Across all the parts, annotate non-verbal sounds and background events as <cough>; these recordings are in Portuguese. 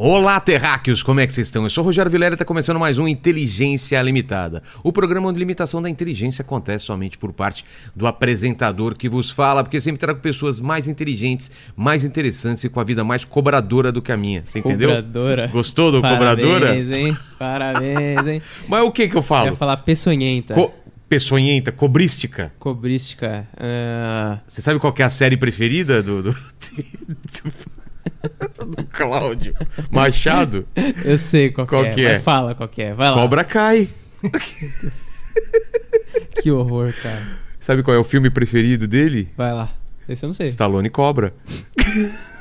Olá, terráqueos, como é que vocês estão? Eu sou o Rogério Vilela e está começando mais um Inteligência Limitada. O programa onde limitação da inteligência acontece somente por parte do apresentador que vos fala, porque sempre trago pessoas mais inteligentes, mais interessantes e com a vida mais cobradora do que a minha. Você entendeu? Cobradora. Gostou do cobradora? Parabéns, hein? Parabéns, hein? <laughs> Mas o que que eu Eu falo? ia falar peçonhenta. Co peçonhenta, cobrística. Cobrística. ah, Você sabe qual é a série preferida do, do, <laughs> <laughs> do, Cláudio Machado? eu sei qual, Qual que é. é? Fala qual que é. Vai lá. Cobra Cai. <laughs> Que horror, cara. Sabe qual é o filme preferido dele? Vai lá. Esse eu não sei. Stallone Cobra. <laughs>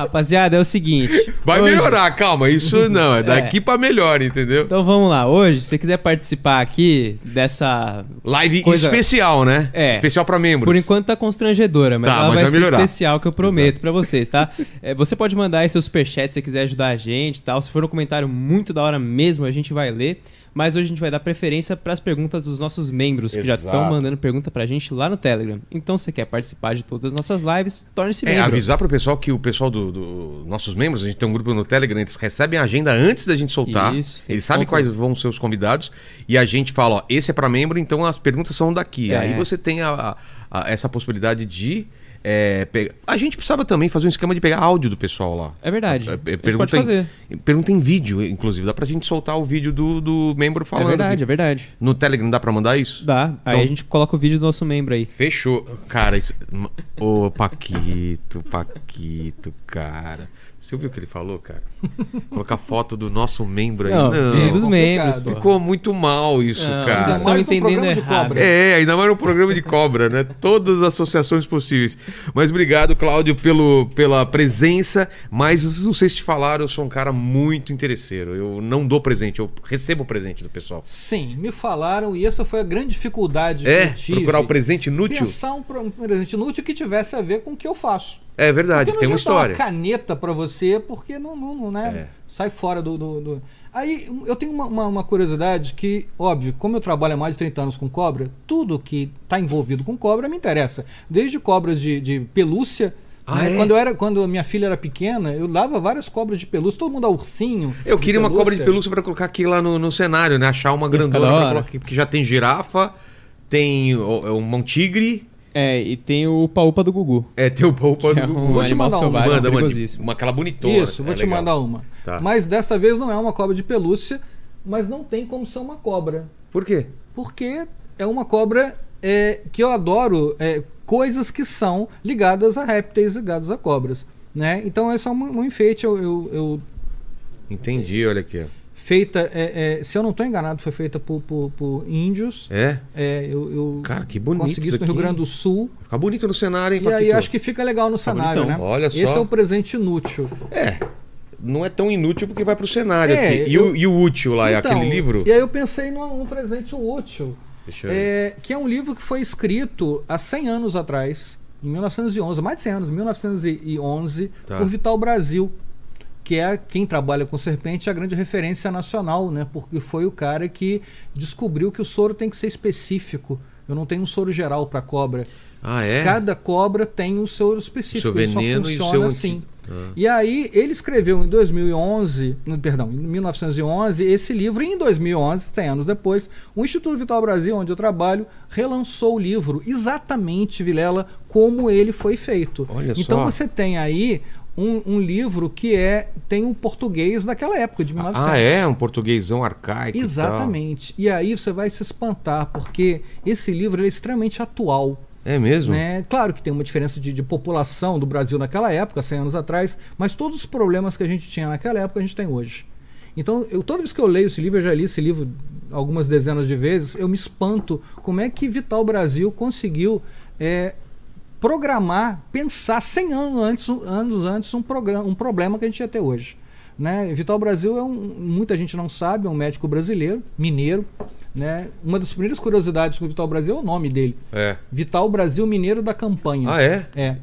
Rapaziada, é o seguinte. Vai hoje- melhorar, calma. Isso <laughs> não, é daqui pra melhor, entendeu? Então vamos lá. Hoje, se você quiser participar aqui dessa. Live Coisa- especial, né? É. Especial pra membros. Por enquanto tá constrangedora, mas Tá, ela mas vai, vai ser melhorar. especial, que eu prometo pra vocês, tá? <laughs> É, você pode mandar aí seu superchat se você quiser ajudar a gente e tal. Se for um comentário muito da hora mesmo, a gente vai ler. Mas hoje a gente vai dar preferência pras perguntas dos nossos membros, que já Exato. estão mandando pergunta pra gente lá no Telegram. Então, se você quer participar de todas as nossas lives, torne-se É, membro. avisar pro pessoal que o pessoal dos do, nossos membros, a gente tem um grupo no Telegram, eles recebem a agenda antes da gente soltar. Isso, eles sabem quais vão ser os convidados. E a gente fala, ó, esse é pra membro, então as perguntas são daqui. É. Aí você tem a- a- a- essa possibilidade de. É, A gente precisava também fazer um esquema de pegar áudio do pessoal lá. É verdade. É, é, a gente pergunta pode fazer. Em, pergunta em vídeo, inclusive. Dá pra gente soltar o vídeo do, do membro É falando. verdade, é verdade. No Telegram dá pra mandar isso? Dá. Aí Então- a gente coloca o vídeo do nosso membro aí. Fechou. Cara, isso... Ô, Paquito, Paquito, cara. Você ouviu o que ele falou, cara? <laughs> Colocar foto do nosso membro aí. Não, Não, vídeo dos membros, pô. ficou muito mal isso, Não, cara. vocês estão entendendo errado. cobra. É, ainda mais no programa de cobra, né? Todas as associações possíveis. Mas obrigado, Cláudio, pelo, pela presença. Mas não sei se te falaram, eu sou um cara muito interesseiro. Eu não dou presente, eu recebo presente do pessoal. Sim, me falaram e essa foi a grande dificuldade que É, eu tive. procurar o presente inútil? Pensar um, um presente inútil que tivesse a ver com o que eu faço. É verdade, tem uma história. uma caneta pra você, porque não, não, não, né? É. Sai fora do, do- do- Aí eu tenho uma, uma- uma curiosidade que, óbvio, como eu trabalho há mais de 30 anos com cobra, tudo que está envolvido com cobra me interessa. Desde cobras de, de pelúcia. Ah, né? é? Quando, eu era, quando a minha filha era pequena, eu dava várias cobras de pelúcia, todo mundo dá ursinho. Eu queria uma cobra de pelúcia pra colocar aqui lá no, no cenário, né? Achar uma grandona pra colocar aqui, porque já tem girafa, tem um um tigre, É, e tem o Paupa do Gugu. é, tem o poupa Que é do um Vou te animal mandar uma. selvagem Manda, perigosíssimo. uma aquela bonitona. Isso, vou é te legal. mandar uma. Tá. Mas dessa vez não é uma cobra de pelúcia, mas não tem como ser uma cobra. Por quê? Porque é uma cobra é, que eu adoro é, coisas que são ligadas a répteis, ligadas a cobras. Né? Então é só um, um enfeite. Eu, eu- eu- Entendi, olha aqui. Feita, é, é, se eu não estou enganado, foi feita por, por- por índios. É? É, eu, eu Cara, que bonito consegui isso no Rio. Grande do Sul. Fica bonito no cenário, hein, E aí acho que fica legal no cenário, bonitão. né? Olha Esse só. é o presente inútil. É, não é tão inútil porque vai pro cenário É. E, eu- o, e o útil lá, é Então, aquele livro? E aí eu pensei num, num presente útil. É, que é um livro que foi escrito há 100 anos atrás, em 1911, mais de 100 anos, 1911, Tá. por Vital Brasil, que é quem trabalha com serpente, é a grande referência nacional, né? Porque foi o cara que descobriu que o soro tem que ser específico. Eu não tenho um soro geral para cobra. Ah, é? Cada cobra tem o soro específico. O seu ele só veneno e o funciona seu assim. Ah. E aí ele escreveu em 2011, no- perdão, em 1911 esse livro e em 2011, 100 anos depois, o Instituto Vital Brasil, onde eu trabalho, relançou o livro exatamente, Vilela, como ele foi feito. Olha então só. você tem aí um, um livro que é tem o português daquela época de 1900. Ah, é? Um portuguesão arcaico e. Exatamente. E aí você vai se espantar porque esse livro é extremamente atual. É mesmo? Né? Claro que tem uma diferença de, de população do Brasil naquela época, 100 anos atrás, mas todos os problemas que a gente tinha naquela época a gente tem hoje. Então, eu, toda vez que eu leio esse livro, eu já li esse livro algumas dezenas de vezes, eu me espanto como é que Vital Brasil conseguiu é, programar, pensar 100 anos antes, anos antes um, programa, um problema que a gente ia ter hoje. Né? Vital Brasil é um, muita gente não sabe, é um médico brasileiro, mineiro. Né? Uma das primeiras curiosidades com o Vital Brasil é o nome dele. É. Vital Brasil Mineiro da Campanha. Ah, é? É.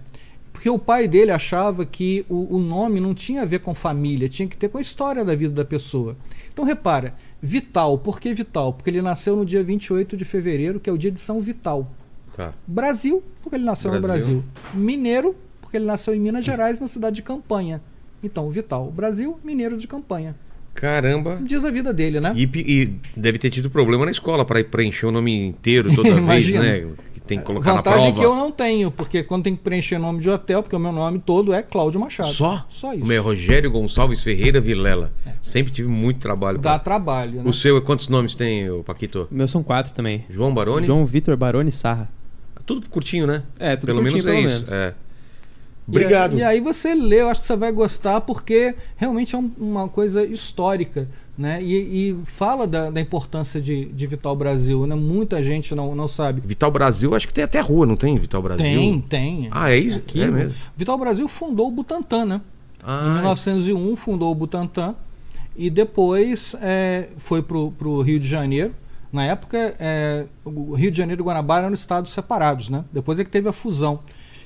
Porque o pai dele achava que o, o nome não tinha a ver com família, tinha que ter com a história da vida da pessoa. Então repara, Vital, por que Vital? Porque ele nasceu no dia 28 de fevereiro, que é o dia de São Vital. Tá. Brasil, porque ele nasceu no Brasil. Brasil. Mineiro, porque ele nasceu em Minas Gerais, na cidade de Campanha. Então, Vital Brasil, mineiro de Campanha. Caramba. Diz a vida dele, né? E, e deve ter tido problema na escola para preencher o nome inteiro toda <laughs> vez, né? Que tem que colocar na Vantagem prova. que eu não tenho, porque quando tem que preencher nome de hotel, porque o meu nome todo é Cláudio Machado. Só? Só O isso. meu é Rogério Gonçalves Ferreira Vilela. Sempre tive muito trabalho. Dá pra- trabalho, né? O seu, quantos nomes tem, Paquito? Meus são quatro também. João Baroni? João Vitor Baroni Sarra. Tudo curtinho, né? É, tudo pelo curtinho, menos é pelo isso. menos. É. E Obrigado. aí- E, aí você lê, eu acho que você vai gostar, porque realmente é um- uma coisa histórica, né? E, e fala da, da importância de, de Vital Brasil, né? Muita gente não, não sabe. Vital Brasil, acho que tem até rua, não tem Vital Brasil? Tem, tem. Ah, é isso? Aqui, É mesmo? Vital Brasil fundou o Butantan, né? Em Ah, 1901 fundou o Butantan e depois é, foi para o Rio de Janeiro. Na época, é, o Rio de Janeiro e Guanabara eram estados separados, né? Depois é que teve a fusão.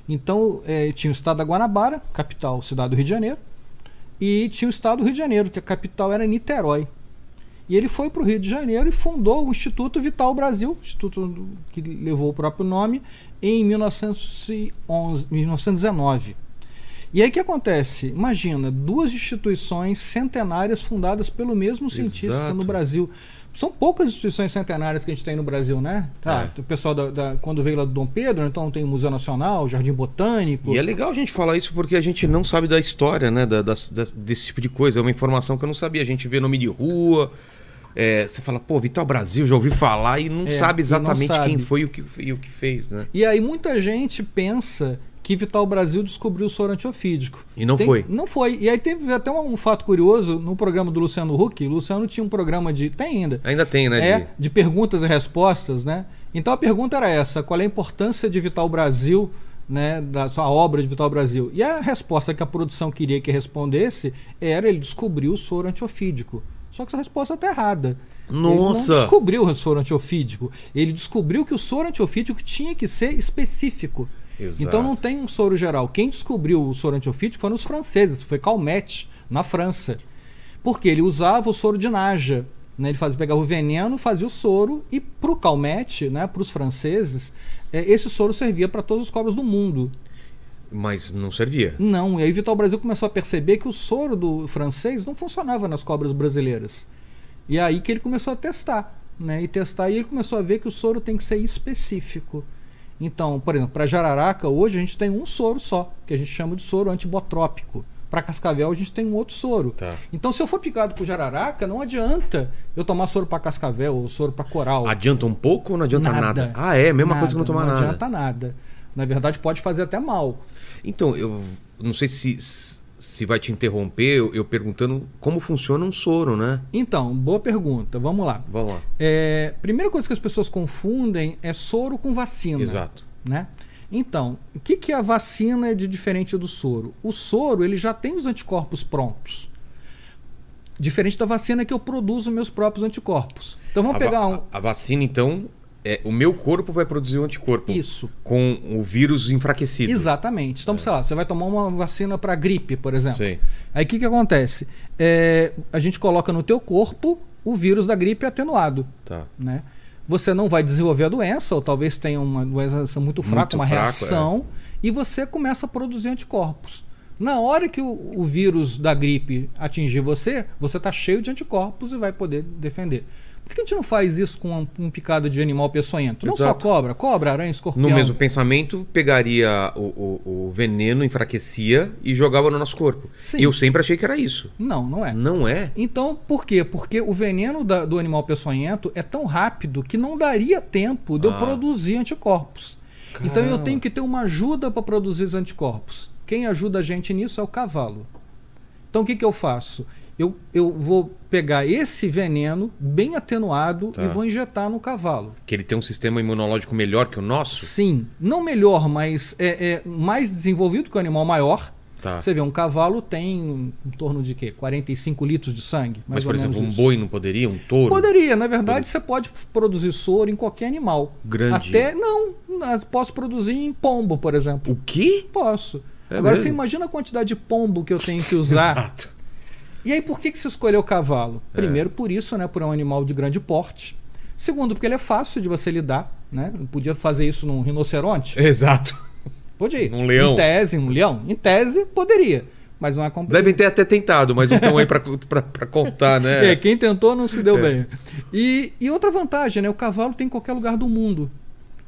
Então, é, tinha o estado da Guanabara, capital, cidade do Rio de Janeiro, e tinha o estado do Rio de Janeiro, que a capital era Niterói. E ele foi para o Rio de Janeiro e fundou o Instituto Vital Brasil, instituto que levou o próprio nome, em 1911, 1919. E aí o que acontece? Imagina, duas instituições centenárias fundadas pelo mesmo cientista Exato. no Brasil. São poucas instituições centenárias que a gente tem no Brasil, né? Tá, É. O pessoal da, da- quando veio lá do Dom Pedro, então tem o Museu Nacional, o Jardim Botânico. E é legal a gente falar isso porque a gente não sabe da história, né? Da, das- desse tipo de coisa. É uma informação que eu não sabia. A gente vê nome de rua. é, você fala, pô, Vital Brasil, já ouvi falar e não É, sabe e não exatamente sabe. quem foi e o que, e o que fez, né? E aí muita gente pensa que Vital Brasil descobriu o soro antiofídico. E não Tem- foi. Não foi. E aí teve até um, um fato curioso no programa do Luciano Huck. O Luciano tinha um programa de. Tem ainda. Ainda tem, né? É, de- de perguntas e respostas, né? Então a pergunta era essa: qual é a importância de Vital Brasil, né, da sua obra de Vital Brasil? E a resposta que a produção queria que respondesse era ele descobriu o soro antiofídico. Só que essa resposta está errada. Ele Nossa! não descobriu o soro antiofídico. Ele descobriu que o soro antiofídico tinha que ser específico. Exato. Então não tem um soro geral. Quem descobriu o soro antiofídico foram os franceses, foi Calmette, na França. Porque ele usava o soro de Naja. Né? Ele fazia, pegava o veneno, fazia o soro, e para o Calmette, né, para os franceses, eh, esse soro servia para todas as cobras do mundo. Mas não servia. Não, e aí Vital Brasil começou a perceber que o soro do francês não funcionava nas cobras brasileiras. E aí que ele começou a testar, né? E testar e ele começou a ver que o soro tem que ser específico. Então, por exemplo, para jararaca hoje a gente tem um soro só, que a gente chama de soro antibotrópico. Para cascavel a gente tem um outro soro. Tá. Então, se eu for picado por jararaca, não adianta eu tomar soro para cascavel ou soro para coral. Adianta um pouco ou não adianta nada? Ah, é? Mesma coisa que não tomar Não nada. adianta nada. Na verdade, pode fazer até mal. Então, eu não sei se, se vai te interromper eu, eu perguntando como funciona um soro, né? Então, boa pergunta. Vamos lá. Vamos lá. É, primeira coisa que as pessoas confundem é soro com vacina. Exato. Né? Então, o que, que a vacina é de diferente do soro? O soro ele já tem os anticorpos prontos. Diferente da vacina que eu produzo meus próprios anticorpos. Então vamos a, pegar um. a vacina, então, é, o meu corpo vai produzir o anticorpo. Isso. Com o vírus enfraquecido. Exatamente. Então, sei lá, você vai tomar uma vacina para gripe, por exemplo. Sei. Aí o que, que acontece? É, a gente coloca no teu corpo o vírus da gripe atenuado. Tá. né? Você não vai desenvolver a doença, ou talvez tenha uma doença muito fraca, Muito uma fraco, reação, e você começa a produzir anticorpos. Na hora que o, o vírus da gripe atingir você, você está cheio de anticorpos e vai poder defender. Por que a gente não faz isso com um, picado de animal peçonhento? Não só Exato. cobra, cobra, aranha, escorpião. No mesmo pensamento, pegaria o, o- o veneno, enfraquecia e jogava no nosso corpo. Sim. Eu sempre achei que era isso. Não, não é. Não é? Então, por quê? Porque o veneno da- do animal peçonhento é tão rápido que não daria tempo de eu Ah. produzir anticorpos. Então eu Caramba. tenho que ter uma ajuda para produzir os anticorpos. Quem ajuda a gente nisso é o cavalo. Então o que, que eu faço? Eu, eu vou pegar esse veneno bem atenuado Tá. e vou injetar no cavalo. Que ele tem um sistema imunológico melhor que o nosso? Sim, não melhor, mas é, é mais desenvolvido que o animal maior. Tá. Você vê, um cavalo tem em torno de quê? 45 litros de sangue. Mas, por exemplo, um isso. boi não poderia? Um touro? Poderia, na verdade, você pode produzir soro em qualquer animal. Grande. Até não, não, posso produzir em pombo, por exemplo. O quê? Posso. É Agora mesmo? você imagina a quantidade de pombo que eu tenho que <laughs> usar. E aí por que que você escolheu o cavalo? É. Primeiro por isso, né, por um animal de grande porte. Segundo porque ele é fácil de você lidar, né? Não podia fazer isso num rinoceronte. Exato. Podia. Um leão. Em tese, um leão. Em tese, poderia. Mas não é complicado. Devem ter até tentado, mas não estão aí pra contar, né? É, quem tentou não se deu bem. E, e outra vantagem, né? O cavalo tem em qualquer lugar do mundo.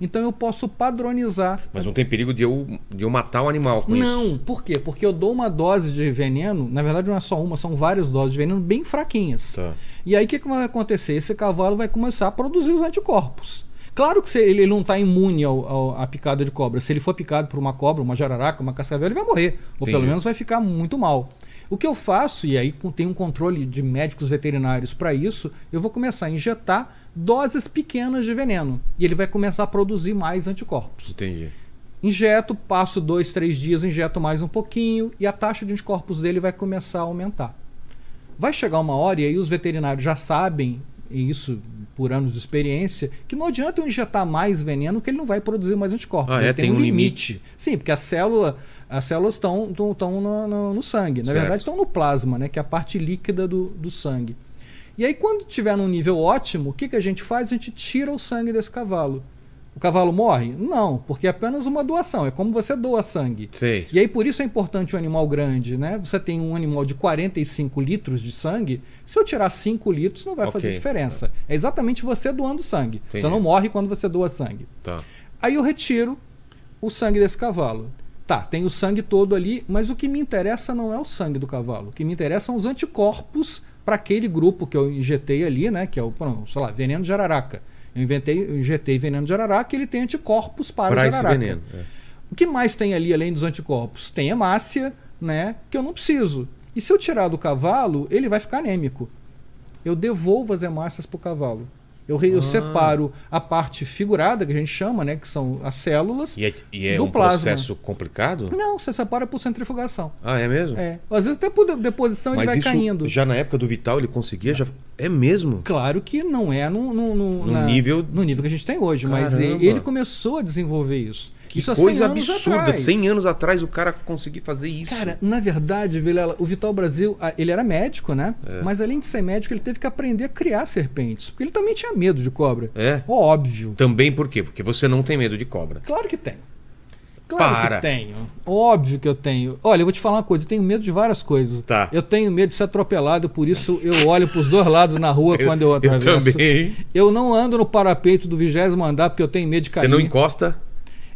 Então eu posso padronizar. Mas não tem perigo de eu, de eu matar o animal com isso. Não, por quê? Porque eu dou uma dose de veneno, na verdade não é só uma, são várias doses de veneno bem fraquinhas. Tá. E aí o que, que vai acontecer? Esse cavalo vai começar a produzir os anticorpos. Claro que se ele, não está imune ao- ao- à picada de cobra. Se ele for picado por uma cobra, uma jararaca, uma cascavel, ele vai morrer. Ou pelo menos vai ficar muito mal. O que eu faço, e aí tem um controle de médicos veterinários para isso, eu vou começar a injetar doses pequenas de veneno. E ele vai começar a produzir mais anticorpos. Entendi. Injeto, passo dois, três dias, injeto mais um pouquinho e a taxa de anticorpos dele vai começar a aumentar. Vai chegar uma hora, e aí os veterinários já sabem, e isso por anos de experiência, que não adianta eu injetar mais veneno que ele não vai produzir mais anticorpos. Ah, Ele é? Tem um limite. Sim, porque a célula, as células estão no, no- no sangue. Na Certo. verdade, estão no plasma, né? que é a parte líquida do, do sangue. E aí, quando tiver num nível ótimo, o que, que a gente faz? A gente tira o sangue desse cavalo. O cavalo morre? Não, porque é apenas uma doação. É como você doa sangue. Sei. E aí por isso é importante o animal grande, né? Você tem um animal de 45 litros de sangue, se eu tirar 5 litros não vai Ok. fazer diferença. É exatamente você doando sangue. Entendi. Você não morre quando você doa sangue. Tá. Aí eu retiro o sangue desse cavalo. Tá, tem o sangue todo ali, mas o que me interessa não é o sangue do cavalo. O que me interessa são os anticorpos para aquele grupo que eu injetei ali, né? Que é o, sei lá, veneno de jararaca. Eu, inventei, eu injetei veneno de jararaca e ele tem anticorpos para, esse jararaca. veneno. é. O que mais tem ali além dos anticorpos? Tem hemácia, né? Que eu não preciso. E se eu tirar do cavalo, ele vai ficar anêmico. Eu devolvo as hemácias para o cavalo. Eu, eu Ah. separo a parte figurada, que a gente chama, né? Que são as células. E é, e é Do um plasma. processo complicado? Não, você separa por centrifugação. Ah, é mesmo? É. Às vezes até por de- deposição ele Mas vai isso caindo. já na época do Vital ele conseguia? Já... É mesmo? Claro que não é no, no, no- No na- nível- no nível que a gente tem hoje, mas Caramba. ele ele começou a desenvolver isso. Que isso há 100 coisa absurda. atrás. 100 anos atrás o cara conseguir fazer isso. Cara, na verdade, Vilela, o Vital Brasil, ele era médico, né? É. Mas além de ser médico, ele teve que aprender a criar serpentes. Porque ele também tinha medo de cobra. É? Óbvio. Também por quê? Porque você não tem medo de cobra. Claro que tem. Claro Para. que tenho. Óbvio que eu tenho. Olha, eu vou te falar uma coisa, eu tenho medo de várias coisas. Tá. Eu tenho medo de ser atropelado, por isso eu olho pros dois lados na rua <laughs> quando eu eu atravesso. também. Eu não ando no parapeito do vigésimo andar porque eu tenho medo de cair. Você não encosta?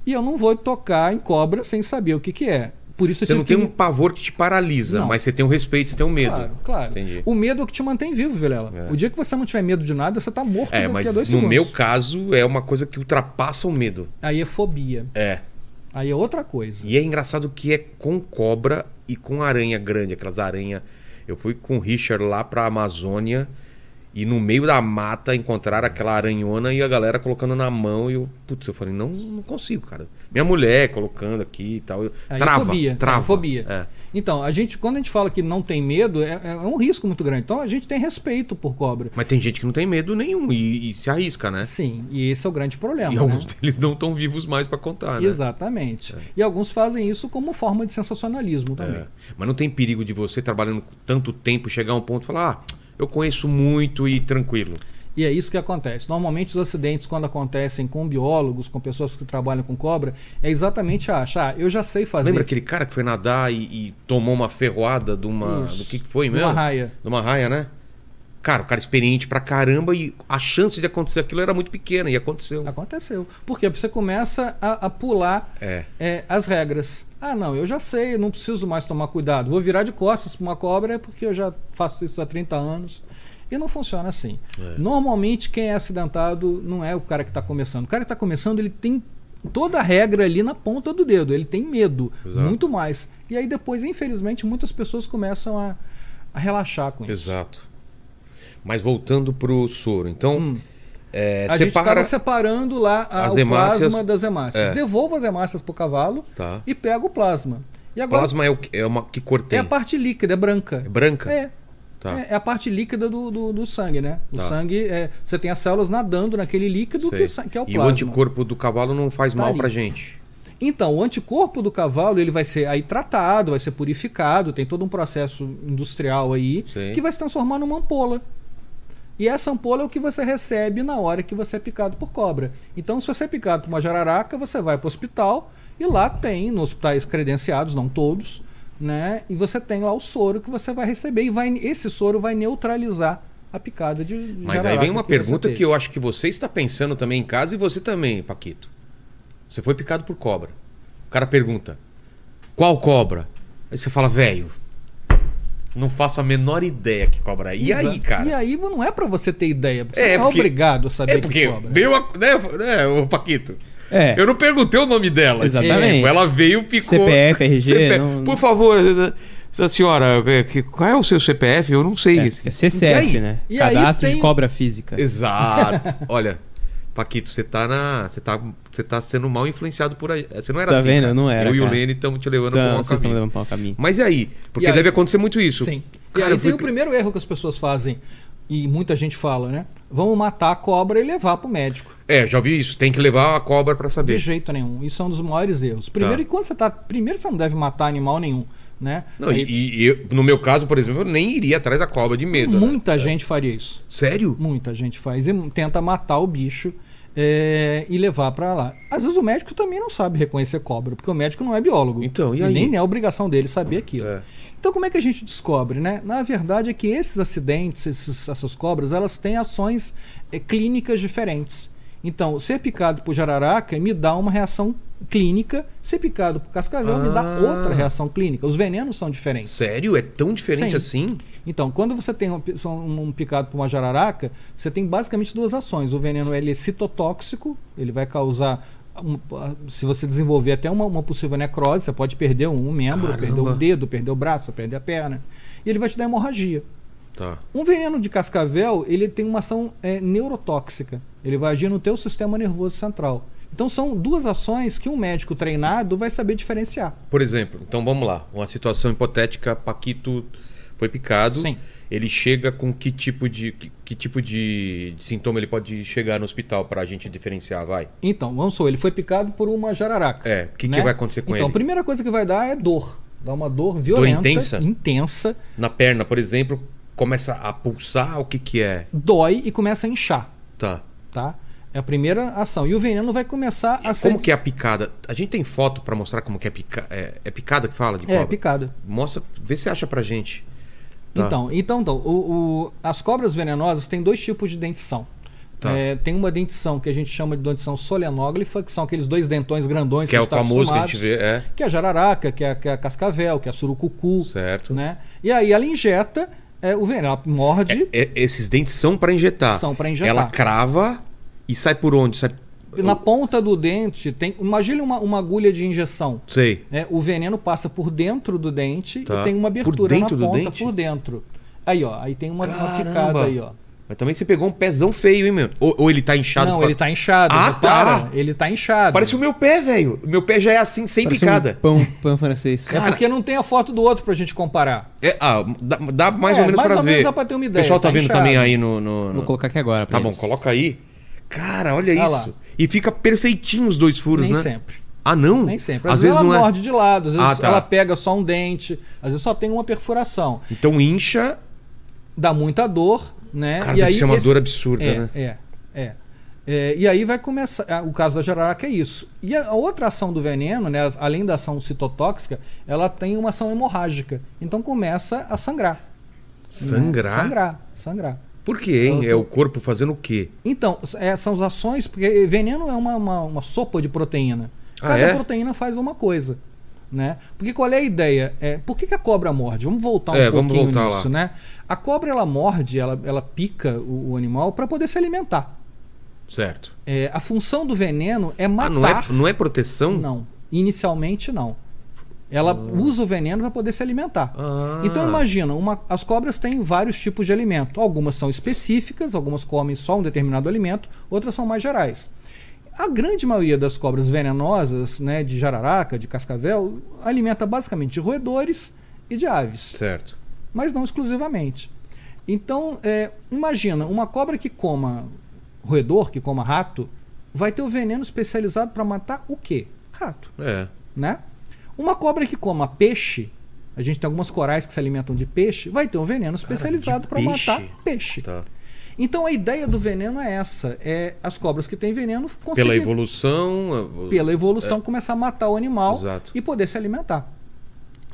E eu não vou tocar em cobra sem saber o que, que é. Por isso Você não tem que um pavor que te paralisa, Não. mas você tem um respeito, você tem um medo. Claro, claro. Entendi. O medo é o que te mantém vivo, Vilela. É. O dia que você não tiver medo de nada, você tá morto É, a mas no segundos. meu caso é uma coisa que ultrapassa o medo. Aí é fobia. É. Aí é outra coisa. E é engraçado que é com cobra e com aranha grande, aquelas aranhas. Eu fui com o Richard lá pra Amazônia e no meio da mata encontraram aquela aranhona e a galera colocando na mão e eu, putz, eu falei, não, não consigo, cara. Minha mulher colocando aqui e tal. Eu, Aí é trava, fobia, trava. é fobia. É. Então, a gente, quando a gente fala que não tem medo, é, é um risco muito grande. Então a gente tem respeito por cobra. Mas tem gente que não tem medo nenhum e, e se arrisca, né? Sim, e esse é o grande problema. E né? alguns deles não estão vivos mais pra contar, né? Exatamente. E alguns fazem isso como forma de sensacionalismo também. É. Mas não tem perigo de você trabalhando tanto tempo chegar a um ponto e falar, ah, eu conheço muito e tranquilo. E é isso que acontece. Normalmente os acidentes, quando acontecem com biólogos, com pessoas que trabalham com cobra, é exatamente achar, ah, eu já sei fazer. Lembra aquele cara que foi nadar e, e tomou uma ferroada de uma. Isso. Do que, foi De mesmo? uma raia. De uma raia, né? Cara, o cara experiente pra caramba e a chance de acontecer aquilo era muito pequena e aconteceu. Aconteceu. Porque você começa a, a pular É. é, as regras. Ah, não, eu já sei, não preciso mais tomar cuidado. Vou virar de costas para uma cobra é porque eu já faço isso há 30 anos. E não funciona assim. É. Normalmente, quem é acidentado não é o cara que está começando. O cara que está começando, ele tem toda a regra ali na ponta do dedo. Ele tem medo, Exato. muito mais. E aí depois, infelizmente, muitas pessoas começam a, a relaxar com isso. Exato. Mas voltando pro soro, então. Hum. é, A gente separa. estava separando lá a, As o hemácias- plasma das hemácias. É. Devolva as hemácias para o cavalo Tá. e pega o plasma. E agora Plasma é, o que, é uma que cor tem? é a parte líquida, é branca. É branca? É. Tá. É, é a parte líquida do, do, do sangue, né? O Tá. sangue, é, você tem as células nadando naquele líquido que, que é o e plasma. o anticorpo do cavalo não faz Tá mal pra gente. Então, o anticorpo do cavalo ele vai ser aí tratado, vai ser purificado, tem todo um processo industrial aí Sei. que vai se transformar numa ampola. E essa ampola é o que você recebe na hora que você é picado por cobra. Então, se você é picado por uma jararaca, você vai para o hospital E lá tem, nos hospitais credenciados, não todos, né? E você tem lá o soro que você vai receber e vai, esse soro vai neutralizar a picada de, Mas aí vem uma que pergunta que eu acho que você está pensando também em casa e você também, Paquito. Você foi picado por cobra. O cara pergunta: qual cobra? Aí você fala, velho, não faço a menor ideia que cobra é. E aí, Exato. cara? E aí não é pra você ter ideia, porque É, você não porque- é obrigado a saber É que porque cobra. veio a. Né, né, o Paquito? É. Eu não perguntei o nome dela. Exatamente. Tipo, ela veio, picou. CPF, RG, CPF. não- Por favor, essa senhora, é, que- qual é o seu CPF? Eu não sei. É, é CCF, aí? né? E aí Cadastro de tem- cobra física. Exato. <laughs> Olha, Paquito, você tá na. Você tá, você tá sendo mal influenciado por aí. Você não era Tá assim. vendo? cara. Eu não era, Eu e o cara. Lene estamos te levando Então, por um levando para o caminho. Mas e aí? Porque E aí- deve acontecer muito isso. Sim. Cara, e aí fui- tem o primeiro erro que as pessoas fazem, e muita gente fala, né? Vamos matar a cobra e levar pro médico. É, já ouvi isso. Tem que levar a cobra pra De saber. jeito nenhum. Isso é um dos maiores erros. Primeiro, Tá. e quando você tá. Primeiro, você não deve matar animal nenhum. Né? Não, Aí, e, e eu- no meu caso, por exemplo, eu nem iria atrás da cobra de medo. né? muita gente faria isso. Sério? Muita gente faz e tenta matar o bicho é, e levar pra lá. Às vezes o médico também não sabe reconhecer cobra, porque o médico não é biólogo. Então, e aí? nem é obrigação dele saber aquilo. É. Então como é que a gente descobre, né? Na verdade é que esses acidentes, esses- essas cobras, elas têm ações é, clínicas diferentes. Então, ser picado por jararaca me dá uma reação clínica, ser picado por cascavel me dá Ah. outra reação clínica. Os venenos são diferentes. Sério? É tão diferente Sim. assim? Então, quando você tem um, um- um picado por uma jararaca, você tem basicamente duas ações. O veneno ele é citotóxico, ele vai causar, um- se você desenvolver até uma, uma possível necrose, você pode perder um, um membro, Caramba. perder o dedo, perder o braço, perder a perna. E ele vai te dar hemorragia. Tá. Um veneno de cascavel, ele tem uma ação é, neurotóxica. Ele vai agir no teu sistema nervoso central. Então são duas ações que um médico treinado vai saber diferenciar. Por exemplo, então vamos lá. Uma situação hipotética, Paquito foi picado. Sim. Ele chega com que tipo de que, que tipo de, de sintoma ele pode chegar no hospital pra gente diferenciar, vai? Então, vamos supor, ele foi picado por uma jararaca. É, o que, né? que vai acontecer com então, ele? a primeira coisa que vai dar é dor. Dá uma dor violenta. intensa? Intensa. Na perna, por exemplo, começa a pulsar, o que que é? Dói e começa a inchar, Tá. tá? É a primeira ação. E o veneno vai começar a ser... Como que é a picada? A gente tem foto pra mostrar como que é picada? É, é picada que fala de É, cobra? picada. Mostra, vê se acha pra gente. Tá. Então, então, então o- o- as cobras venenosas têm dois tipos de dentição. Tá. É, tem uma dentição que a gente chama de dentição solenóglifa, que são aqueles dois dentões grandões Que é a o gente tá famoso que a gente vê, é. Que é a jararaca, que é, que é a cascavel, que é a surucucu. Certo. Né? E aí ela injeta é, o veneno, ela morde É, esses dentes são pra injetar. São pra injetar. Ela crava e sai por onde? Sai... na ponta do dente. Tem, imagine uma, uma agulha de injeção. Sei. né? O veneno passa por dentro do dente Tá. e tem uma abertura na dentro do ponta dente? por dentro. Aí, ó, aí tem uma, uma picada aí, ó. Mas também você pegou um pezão feio, hein, meu? Ou, ou ele tá inchado? Não, pra- ele tá inchado. Ah, tá. Ele tá inchado. Parece o meu pé, velho. O meu pé já é assim, sem Parece picada. Um pão, pão francês. É porque não tem a foto do outro pra gente comparar. É, ah, dá, dá mais É, ou menos mais pra ou ver. menos dá pra ter uma O ideia, pessoal tá, tá vendo inchado. também aí no... no- no- Vou colocar aqui agora. pra Tá bom, eles. coloca aí. Cara, olha Olha isso. lá. E fica perfeitinho os dois furos, Nem né? sempre. Ah, não? Nem sempre. Às, Às, vezes, vezes ela é. morde de lado, às vezes Ah, tá. ela pega só um dente, às vezes só tem uma perfuração. Então incha... Dá muita dor, né? Cara, e aí ser uma esse- dor absurda, é, né? É, é. É, e aí vai começar. ah, O caso da jararaca é isso. E a outra ação do veneno, né, além da ação citotóxica, ela tem uma ação hemorrágica. Então começa a sangrar. né? Sangrar? Sangrar, sangrar. Por quê, hein? É o corpo fazendo o quê? Então, é, são as ações, porque veneno é uma, uma, uma sopa de proteína. Ah, Cada é? proteína faz uma coisa. Né? Porque qual é a ideia? É, por que, que a cobra morde? Vamos voltar um É, pouquinho voltar nisso, lá. né? A cobra ela morde, ela, ela pica o, o animal para poder se alimentar. Certo. É, a função do veneno é Ah, matar. não é, não é proteção? Não. Inicialmente não. Ela usa o veneno para poder se alimentar. Ah. Então imagina, uma- as cobras têm vários tipos de alimento. Algumas são específicas, algumas comem só um determinado alimento, outras são mais gerais. A grande maioria das cobras venenosas, né, de jararaca, de cascavel, alimenta basicamente de roedores e de aves, Certo. mas não exclusivamente. Então, é, imagina, uma cobra que coma roedor, que coma rato, vai ter o veneno especializado para matar o quê? Rato É. né? Uma cobra que coma peixe, a gente tem algumas corais que se alimentam de peixe, vai ter um veneno especializado para matar peixe. Tá. Então a ideia do veneno é essa: é as cobras que têm veneno Pela conseguirem, evolução. pela evolução, começar a matar o animal Exato. e poder se alimentar.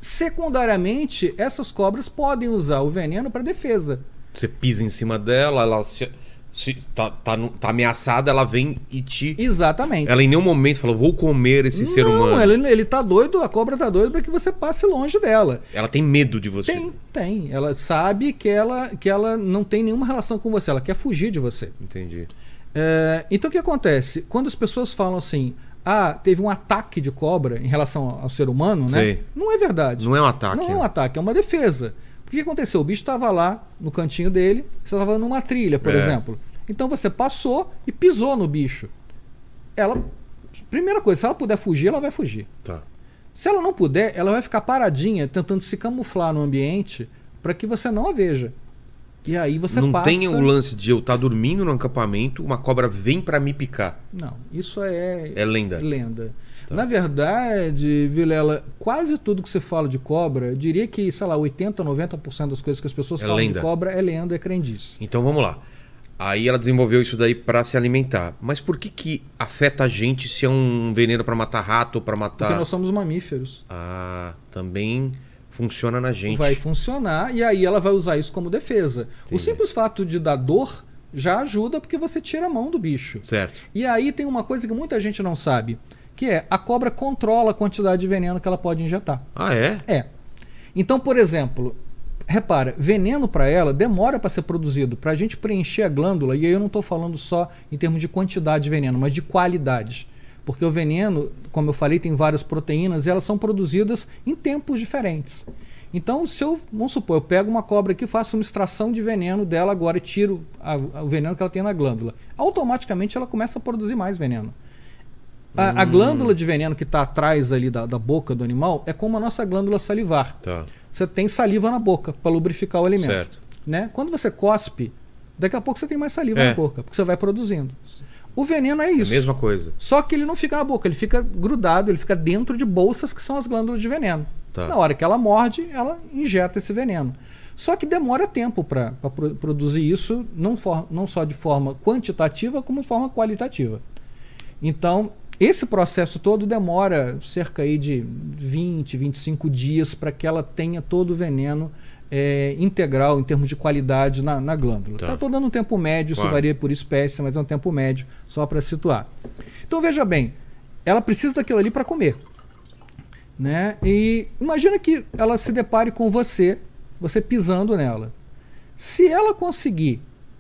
Secundariamente, essas cobras podem usar o veneno para defesa. Você pisa em cima dela, ela se, se- tá, tá, tá ameaçada, ela vem e te. Exatamente. Ela em nenhum momento fala, vou comer esse ser não, humano. Ele, ele tá doido, a cobra tá doida para que você passe longe dela. Ela tem medo de você. Tem, tem. Ela sabe que ela, que ela não tem nenhuma relação com você, ela quer fugir de você. Entendi. É, então o que acontece? Quando as pessoas falam assim, ah, teve um ataque de cobra em relação ao, ser humano, né? Sei. Não é verdade. Não é um ataque. Não é um ataque, é uma defesa. O que aconteceu? O bicho estava lá no cantinho dele, você estava numa trilha, por É. exemplo. Então você passou e pisou no bicho. Ela. Primeira coisa, se ela puder fugir, ela vai fugir. Tá. Se ela não puder, ela vai ficar paradinha, tentando se camuflar no ambiente para que você não a veja. E aí você não passa. tem o lance de eu estar dormindo no acampamento, uma cobra vem pra me picar. Não, isso é, É lenda. lenda. Tá. Na verdade, Vilela, quase tudo que você fala de cobra, eu diria que, sei lá, 80, 90% das coisas que as pessoas É falam lenda. de cobra é lenda, é crendice. Então vamos lá. Aí ela desenvolveu isso daí pra se alimentar. Mas por que que afeta a gente se é um veneno pra matar rato pra matar... Porque nós somos mamíferos. Ah, também funciona na gente. Vai funcionar e aí ela vai usar isso como defesa. O Entendi. simples fato de dar dor já ajuda porque você tira a mão do bicho. Certo. E aí tem uma coisa que muita gente não sabe, que é a cobra controla a quantidade de veneno que ela pode injetar. Ah, é? É. Então, por exemplo, repara, veneno para ela demora para ser produzido. Para a gente preencher a glândula, e aí eu não estou falando só em termos de quantidade de veneno, mas de qualidade. Porque o veneno, como eu falei, tem várias proteínas e elas são produzidas em tempos diferentes. Então, se eu, vamos supor, eu pego uma cobra aqui, faço uma extração de veneno dela agora e tiro a- a- o veneno que ela tem na glândula, automaticamente ela começa a produzir mais veneno. A, a glândula de veneno que está atrás ali da, da boca do animal é como a nossa glândula salivar. Tá. Você tem saliva na boca para lubrificar o alimento. Certo. Né? Quando você cospe, daqui a pouco você tem mais saliva É. na boca, porque você vai produzindo. O veneno é É a isso. mesma coisa. Só que ele não fica na boca, ele fica grudado, ele fica dentro de bolsas que são as glândulas de veneno. Tá. Na hora que ela morde, ela injeta esse veneno. Só que demora tempo para produzir isso, não, for- não só de forma quantitativa, como de forma qualitativa. Então, esse processo todo demora cerca aí de 20, 25 dias para que ela tenha todo o veneno é, integral em termos de qualidade na, na glândula. Tá. Estou dando um tempo médio, isso Claro. varia por espécie, mas é um tempo médio, só para situar. Então veja bem, ela precisa daquilo ali para comer. Né? E imagina que ela se depare com você, você pisando nela. Se ela conseguir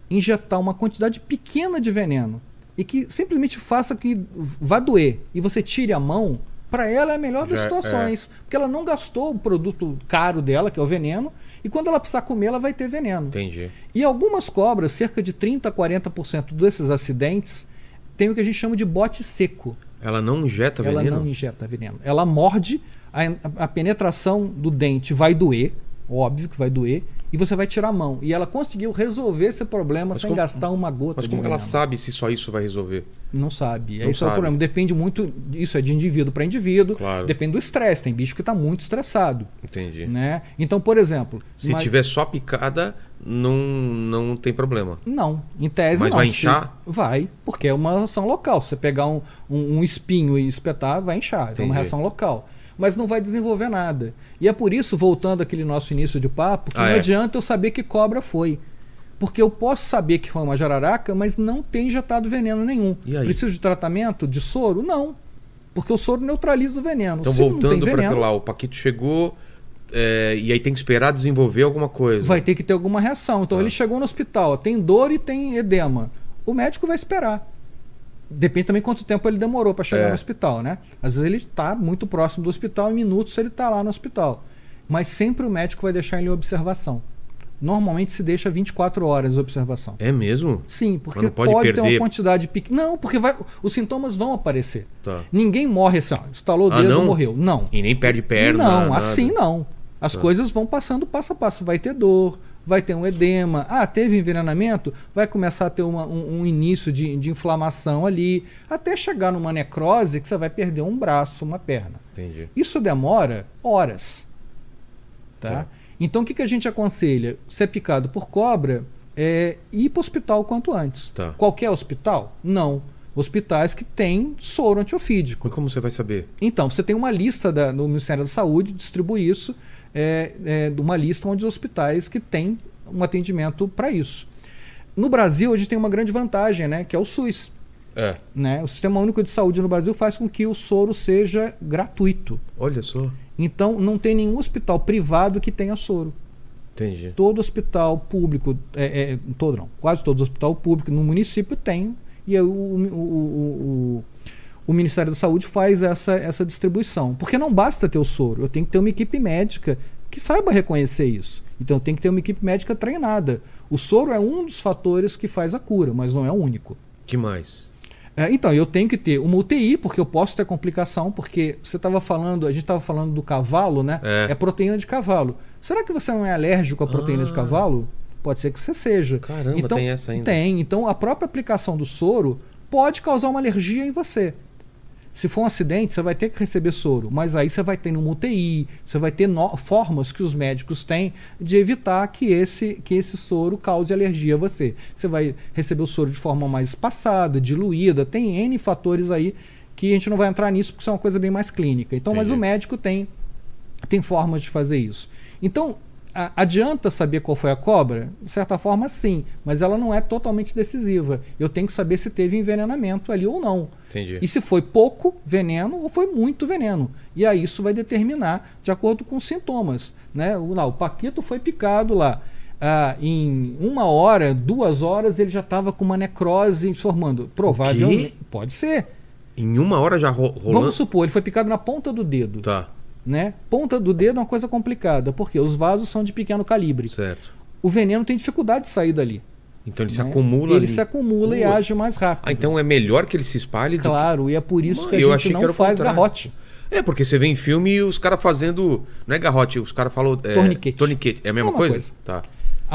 injetar uma quantidade pequena de veneno e que simplesmente faça que vá doer e você tire a mão, para ela é a melhor das Já- situações. Porque ela não gastou o produto caro dela, que é o veneno, e quando ela precisar comer, ela vai ter veneno. Entendi. E algumas cobras, cerca de 30% a 40% desses acidentes, tem o que a gente chama de bote seco. Ela não injeta Ela veneno? não injeta veneno. Ela morde, a, a penetração do dente vai doer, óbvio que vai doer, e você vai tirar a mão. E ela conseguiu resolver esse problema Mas sem como- gastar uma gota Mas como ela sabe se só isso vai resolver? Não sabe. Não Esse é o sabe. problema. Depende muito. Isso é de indivíduo para indivíduo. Claro. Depende do estresse. Tem bicho que está muito estressado. Entendi. Né? Então, por exemplo. Se mas- tiver só picada, não, não tem problema. Não, em tese Mas não. vai Se- inchar? Vai, porque é uma ação local. Se você pegar um, um, um espinho e espetar, vai inchar. É Entendi. uma reação local. Mas não vai desenvolver nada. E é por isso, voltando àquele nosso início de papo, que Ah, não é? adianta eu saber que cobra foi. Porque eu posso saber que foi uma jararaca, mas não tem injetado veneno nenhum. E? Preciso de tratamento? De soro? Não. Porque o soro neutraliza o veneno. Então, Se voltando para lá, o Paquito chegou é, e aí tem que esperar desenvolver alguma coisa. vai ter que ter alguma reação. Então Tá. ele chegou no hospital, tem dor e tem edema. O médico vai esperar. Depende também quanto tempo ele demorou para chegar É. no hospital, né? Às vezes ele está muito próximo do hospital, em minutos ele está lá no hospital. Mas sempre o médico vai deixar ele em observação. Normalmente se deixa 24 horas de observação. É mesmo? Sim, porque não pode pode, ter uma quantidade pequena. Não, porque vai, os sintomas vão aparecer. Tá. Ninguém morre assim, ó, estalou o Ah, dedo não? morreu. Não. E nem perde perna. Não, nada. assim não. As Tá. coisas vão passando passo a passo. Vai ter dor, vai ter um edema. Ah, teve envenenamento? Vai começar a ter uma- um, um início de, de inflamação ali, até chegar numa necrose que você vai perder um braço, uma perna. Entendi. Isso demora horas. Tá? Tá. Então o que, que a gente aconselha? Se é picado por cobra, é ir para o hospital quanto antes. Tá. Qualquer hospital? Não. Hospitais que têm soro antiofídico. Mas como você vai saber? Então, você tem uma lista da, do Ministério da Saúde, distribui isso, é, é, de uma lista onde os hospitais que têm um atendimento para isso. No Brasil, a gente tem uma grande vantagem, né, que é o SUS. É. Né? O Sistema Único de Saúde no Brasil faz com que o soro seja gratuito. Olha só. Então, não tem nenhum hospital privado que tenha soro. Entendi. Todo hospital público, é, é, todo não, quase todo hospital público no município tem, e o, o, o, o, o Ministério da Saúde faz essa, essa distribuição. Porque não basta ter o soro, eu tenho que ter uma equipe médica que saiba reconhecer isso. Então tem que ter uma equipe médica treinada. O soro é um dos fatores que faz a cura, mas não é o único. que mais? É, então, eu tenho que ter uma UTI, porque eu posso ter complicação, porque você estava falando, a gente estava falando do cavalo, né? É. proteína de cavalo. Será que você não é alérgico à proteína de Ah. cavalo? Pode ser que você seja. Caramba, então, tem essa ainda. Tem. Então, a própria aplicação do soro pode causar uma alergia em você. Se for um acidente, você vai ter que receber soro, mas aí você vai ter uma UTI, você vai ter no- formas que os médicos têm de evitar que esse, que esse soro cause alergia a você. Você vai receber o soro de forma mais espaçada, diluída, tem N fatores aí que a gente não vai entrar nisso porque isso é uma coisa bem mais clínica. Então, mas Entendi. o médico tem, tem formas de fazer isso. Então, adianta saber qual foi a cobra? De certa forma, sim, mas ela não é totalmente decisiva. Eu tenho que saber se teve envenenamento ali ou não. Entendi. E se foi pouco veneno ou foi muito veneno. E aí isso vai determinar de acordo com os sintomas. Né? O, lá, o Paquito foi picado lá. Ah, em uma hora, duas horas, ele já estava com uma necrose formando. Provavelmente. Pode ser. Em uma hora já ro rolando? Vamos supor, ele foi picado na ponta do dedo. Tá, Né? Ponta do dedo é uma coisa complicada, porque os vasos são de pequeno calibre. certo. O veneno tem dificuldade de sair dali. Então ele se né? acumula Ele ali. se acumula e age mais rápido. Ah, então é melhor que ele se espalhe do que- Claro, e é por isso que a Eu gente que não o faz contrário. garrote. É, porque você vê em filme e os caras fazendo. Não é garrote, os caras falam. É, Torniquete. Torniquete. É a mesma Mesma coisa? coisa. Tá.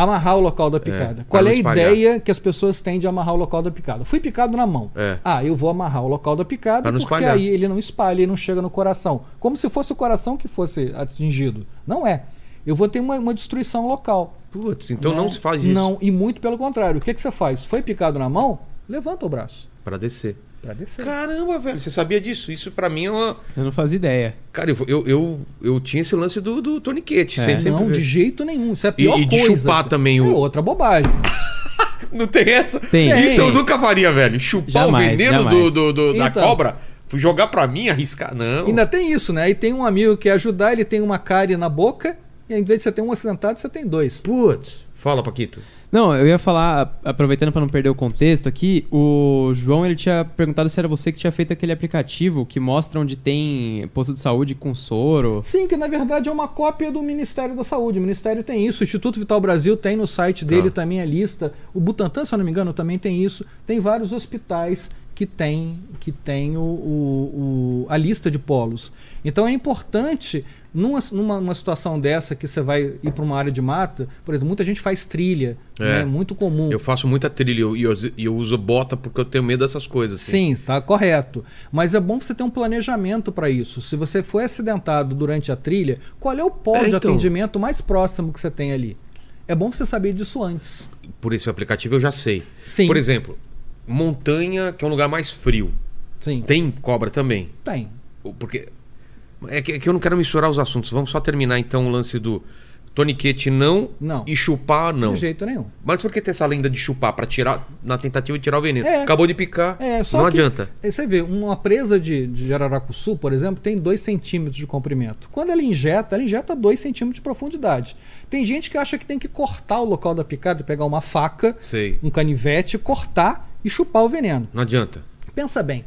Amarrar o local da picada. É, Qual é a espalhar. ideia que as pessoas têm de amarrar o local da picada? Fui picado na mão. É. Ah, eu vou amarrar o local da picada Pra porque espalhar. aí ele não espalha e não chega no coração. Como se fosse o coração que fosse atingido. Não é. Eu vou ter uma, uma destruição local. Putz, então né? não se faz isso. Não, e muito pelo contrário. O que, que você faz? Foi picado na mão? Levanta o braço. Pra descer. Pra descer. Caramba, velho, você sabia disso? Isso pra mim é uma. Eu não fazia ideia. Cara, eu, eu, eu, eu tinha esse lance do, do torniquete. É. Não, vê. de jeito nenhum. Isso é a E- pior e de coisa. chupar também É o- outra bobagem. <laughs> Não tem essa? Tem, Isso eu tem. nunca faria, velho. Chupar Jamais, o veneno do, jamais. do, do- da Então. cobra, fui jogar pra mim, arriscar. Não. Ainda tem isso, né? E tem um amigo que quer ajudar, ele tem uma cárie na boca, e ao invés de você ter um acidentado, você tem dois. Putz. Fala, Paquito. Não, eu ia falar, aproveitando para não perder o contexto aqui, o João ele tinha perguntado se era você que tinha feito aquele aplicativo que mostra onde tem posto de saúde com soro. Sim, que na verdade é uma cópia do Ministério da Saúde. O Ministério tem isso, o Instituto Vital Brasil tem no site dele Tá. também a lista. O Butantan, se eu não me engano, também tem isso. Tem vários hospitais que tem, que tem o, o- o- a lista de polos. Então é importante, numa, numa, numa situação dessa que você vai ir para uma área de mata, por exemplo, muita gente faz trilha, É. né? muito comum. Eu faço muita trilha e eu, eu, eu uso bota porque eu tenho medo dessas coisas. assim. Sim, está correto. Mas é bom você ter um planejamento para isso. Se você foi acidentado durante a trilha, qual é o polo É, de então. atendimento mais próximo que você tem ali? É bom você saber disso antes. Por esse aplicativo eu já sei. Sim. Por exemplo, montanha, que é um lugar mais frio. Sim, Tem cobra também. tem. Porque. É que, é que eu não quero misturar os assuntos. Vamos só terminar então o lance do toniquete não, Não. e chupar não. De jeito nenhum. Mas por que ter essa lenda de chupar? Pra tirar. Na tentativa de tirar o veneno. É. Acabou de picar. É, só não adianta. Aí Você vê, uma presa de, de Araracuçu, por exemplo, tem 2 centímetros de comprimento. Quando ela injeta, ela injeta 2 centímetros de profundidade. Tem gente que acha que tem que cortar o local da picada, pegar uma faca, Sei. um canivete, cortar e chupar o veneno. Não adianta. Pensa bem,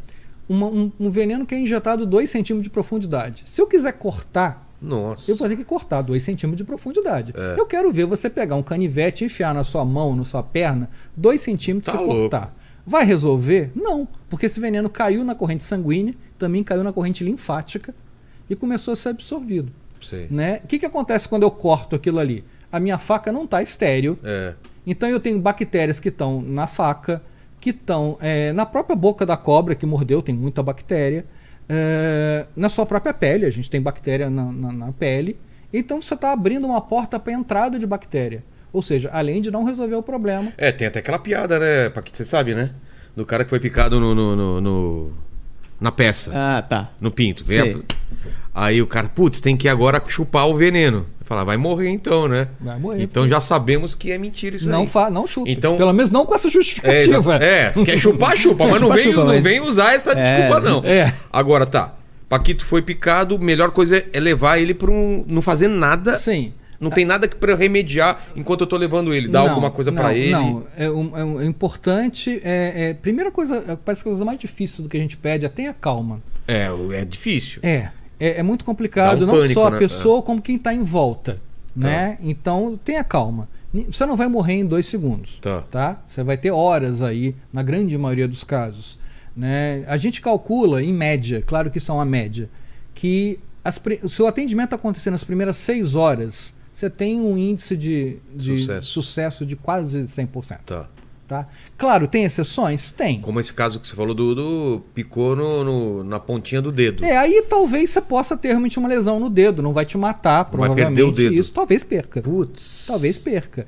uma- um, um veneno que é injetado 2 centímetros de profundidade. Se eu quiser cortar, Nossa. eu vou ter que cortar 2 centímetros de profundidade. É. Eu quero ver você pegar um canivete e enfiar na sua mão, na sua perna, 2 centímetros Tá e cortar. Vai resolver? Não, porque esse veneno caiu na corrente sanguínea, também caiu na corrente linfática e começou a ser absorvido. Sei. Né? O que, que acontece quando eu corto aquilo ali? A minha faca não está estéreo, É. então eu tenho bactérias que estão na faca, que estão é, na própria boca da cobra que mordeu, tem muita bactéria. é, na sua própria pele, a gente tem bactéria na, na- na pele. Então você está abrindo uma porta para entrada de bactéria. Ou seja, além de não resolver o problema, É, tem até aquela piada, né, Paquito? Você sabe, né? Do cara que foi picado no, no- no- no- na peça, Ah, tá. no pinto. Aí o cara, putz, tem que agora chupar o veneno. Falar, vai morrer então, né? vai morrer. Então já sabemos que é mentira isso não, aí. fa não chupa. Então- Pelo menos não com essa É, justificativa. é, se quer chupar, <laughs> chupa, mas não vem, chupa, não mas- vem usar essa desculpa, não. É. Agora tá. Paquito foi picado, melhor coisa é- é levar ele pra um. não fazer nada. Sim. Não tem nada que pra remediar enquanto eu tô levando ele. Dar Não, alguma coisa pra não, ele. Não, é, um- é é importante. É, é, primeira coisa, é, parece que a coisa mais difícil do que a gente pede é tenha calma. É, é difícil. É, é, é muito complicado, um não pânico, só a né? pessoa, como quem está em volta. Né? Então, tenha calma. Você não vai morrer em dois segundos. Tá. Tá? Você vai ter horas aí, na grande maioria dos casos. Né? A gente calcula, em média, claro que é uma média, que as o seu atendimento acontecer nas primeiras seis horas, você tem um índice de, de Sucesso. sucesso. de quase 100%. Tá. Tá? Claro, tem exceções? Tem. Como esse caso que você falou do, do picou no, no- na pontinha do dedo. É, aí talvez você possa ter realmente uma lesão no dedo, não vai te matar, Vai perder provavelmente. o dedo. Isso talvez perca. Putz. Talvez perca.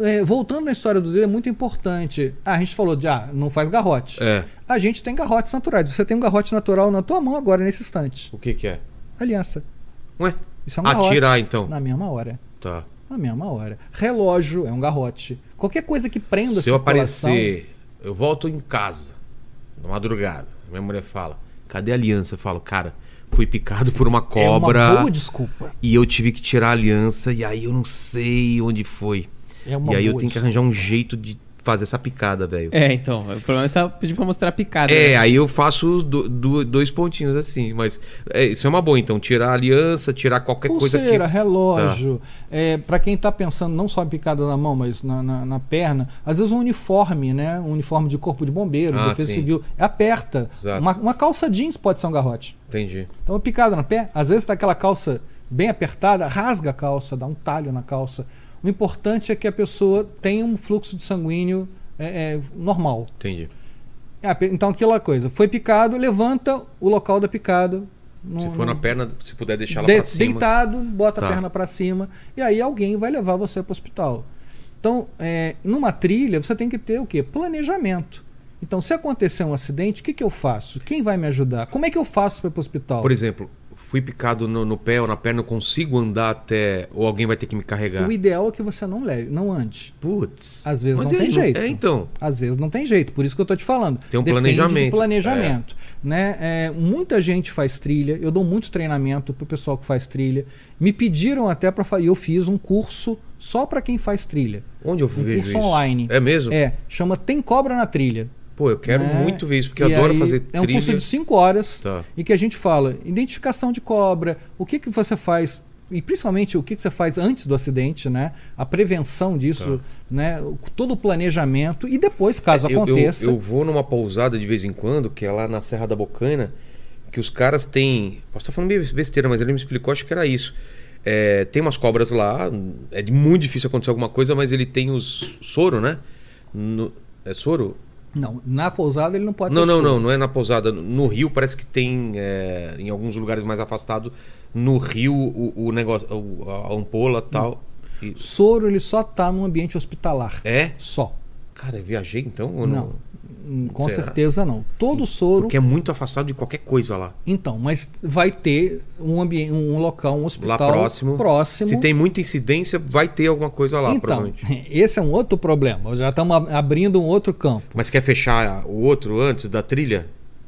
É, voltando na história do dedo, é muito importante. Ah, a gente falou de, ah, não faz garrote. É. A gente tem garrotes naturais. Você tem um garrote natural na tua mão agora, nesse instante. O que que é? Aliança. Ué? Isso é um garrote. Atirar então. Na mesma hora. Tá. Na mesma hora. Relógio é um garrote. Qualquer coisa que prenda a Se eu aparecer, eu volto em casa, na madrugada. Minha mulher fala: cadê a aliança? Eu falo, cara, fui picado por uma É cobra. uma boa desculpa. E eu tive que tirar a aliança, e aí eu não sei onde foi. É uma E aí eu tenho que desculpa. arranjar um jeito de fazer essa picada, velho. É, então. O problema é só pedir pra mostrar a picada. É, né? aí eu faço do- do- dois pontinhos assim, mas é, isso é uma boa, então, tirar a aliança, tirar qualquer coisa que... Pulseira, relógio. É, para quem tá pensando não só em picada na mão, mas na, na, na perna, às vezes um uniforme, né? Um uniforme de corpo de bombeiro, Ah, defesa sim. civil, aperta. Exato. Uma, uma calça jeans pode ser um garrote. Entendi. Então, uma picada na pé, às vezes tá aquela calça bem apertada, rasga a calça, dá um talho na calça. O importante é que a pessoa tenha um fluxo de sanguíneo é, é, normal. Entendi. É, então, aquela coisa, foi picado, levanta o local da picada. Se no- for na perna, se puder deixar ela de- pra cima. Deitado, bota Tá. a perna para cima e aí alguém vai levar você para o hospital. Então, é, numa trilha, você tem que ter o quê? Planejamento. Então, se acontecer um acidente, o que, que eu faço? Quem vai me ajudar? Como é que eu faço para ir para o hospital? Por exemplo, fui picado no, no pé ou na perna, eu consigo andar até... Ou alguém vai ter que me carregar? O ideal é que você não leve, não ande. Putz. Às vezes não e aí, tem jeito. É, então. Às vezes não tem jeito, por isso que eu tô te falando. Tem um Depende planejamento. Planejamento. Né? É, muita gente faz trilha, eu dou muito treinamento pro pessoal que faz trilha. Me pediram até para fazer, eu fiz um curso só para quem faz trilha. Onde eu Um vejo curso isso? online. É mesmo? É, chama Tem Cobra na Trilha. Pô, eu quero né? muito ver isso, porque eu E adoro aí, fazer É um trilha. curso de 5 horas Tá. e que a gente fala identificação de cobra, o que, que você faz e principalmente o que, que você faz antes do acidente, né? A prevenção disso, né? O- Todo o planejamento e depois, caso É, Eu- eu- aconteça, Eu, vou numa pousada de vez em quando, que é lá na Serra da Bocaina, que os caras têm. Posso estar falando besteira, mas ele me explicou, acho que era isso. É, tem umas cobras lá, é muito difícil acontecer alguma coisa, mas ele tem os soro, né? No- é soro? Não, na pousada ele não pode Não, não, não, não é na pousada. No Rio parece que tem, é, em alguns lugares mais afastados, no Rio o, o negócio, o- a ampola e tal. E- Soro ele só tá no ambiente hospitalar. é? Só. Cara, eu viajei então? Ou Não. Hum, Com Será? certeza não. Todo soro. Porque é muito afastado de qualquer coisa lá. Então, mas vai ter um ambiente, um local, um Lá hospital próximo. próximo. Se tem muita incidência, vai ter alguma coisa lá, então, provavelmente. <laughs> esse é um outro problema. Já estamos ab- abrindo um outro campo. Mas quer fechar o outro antes da trilha?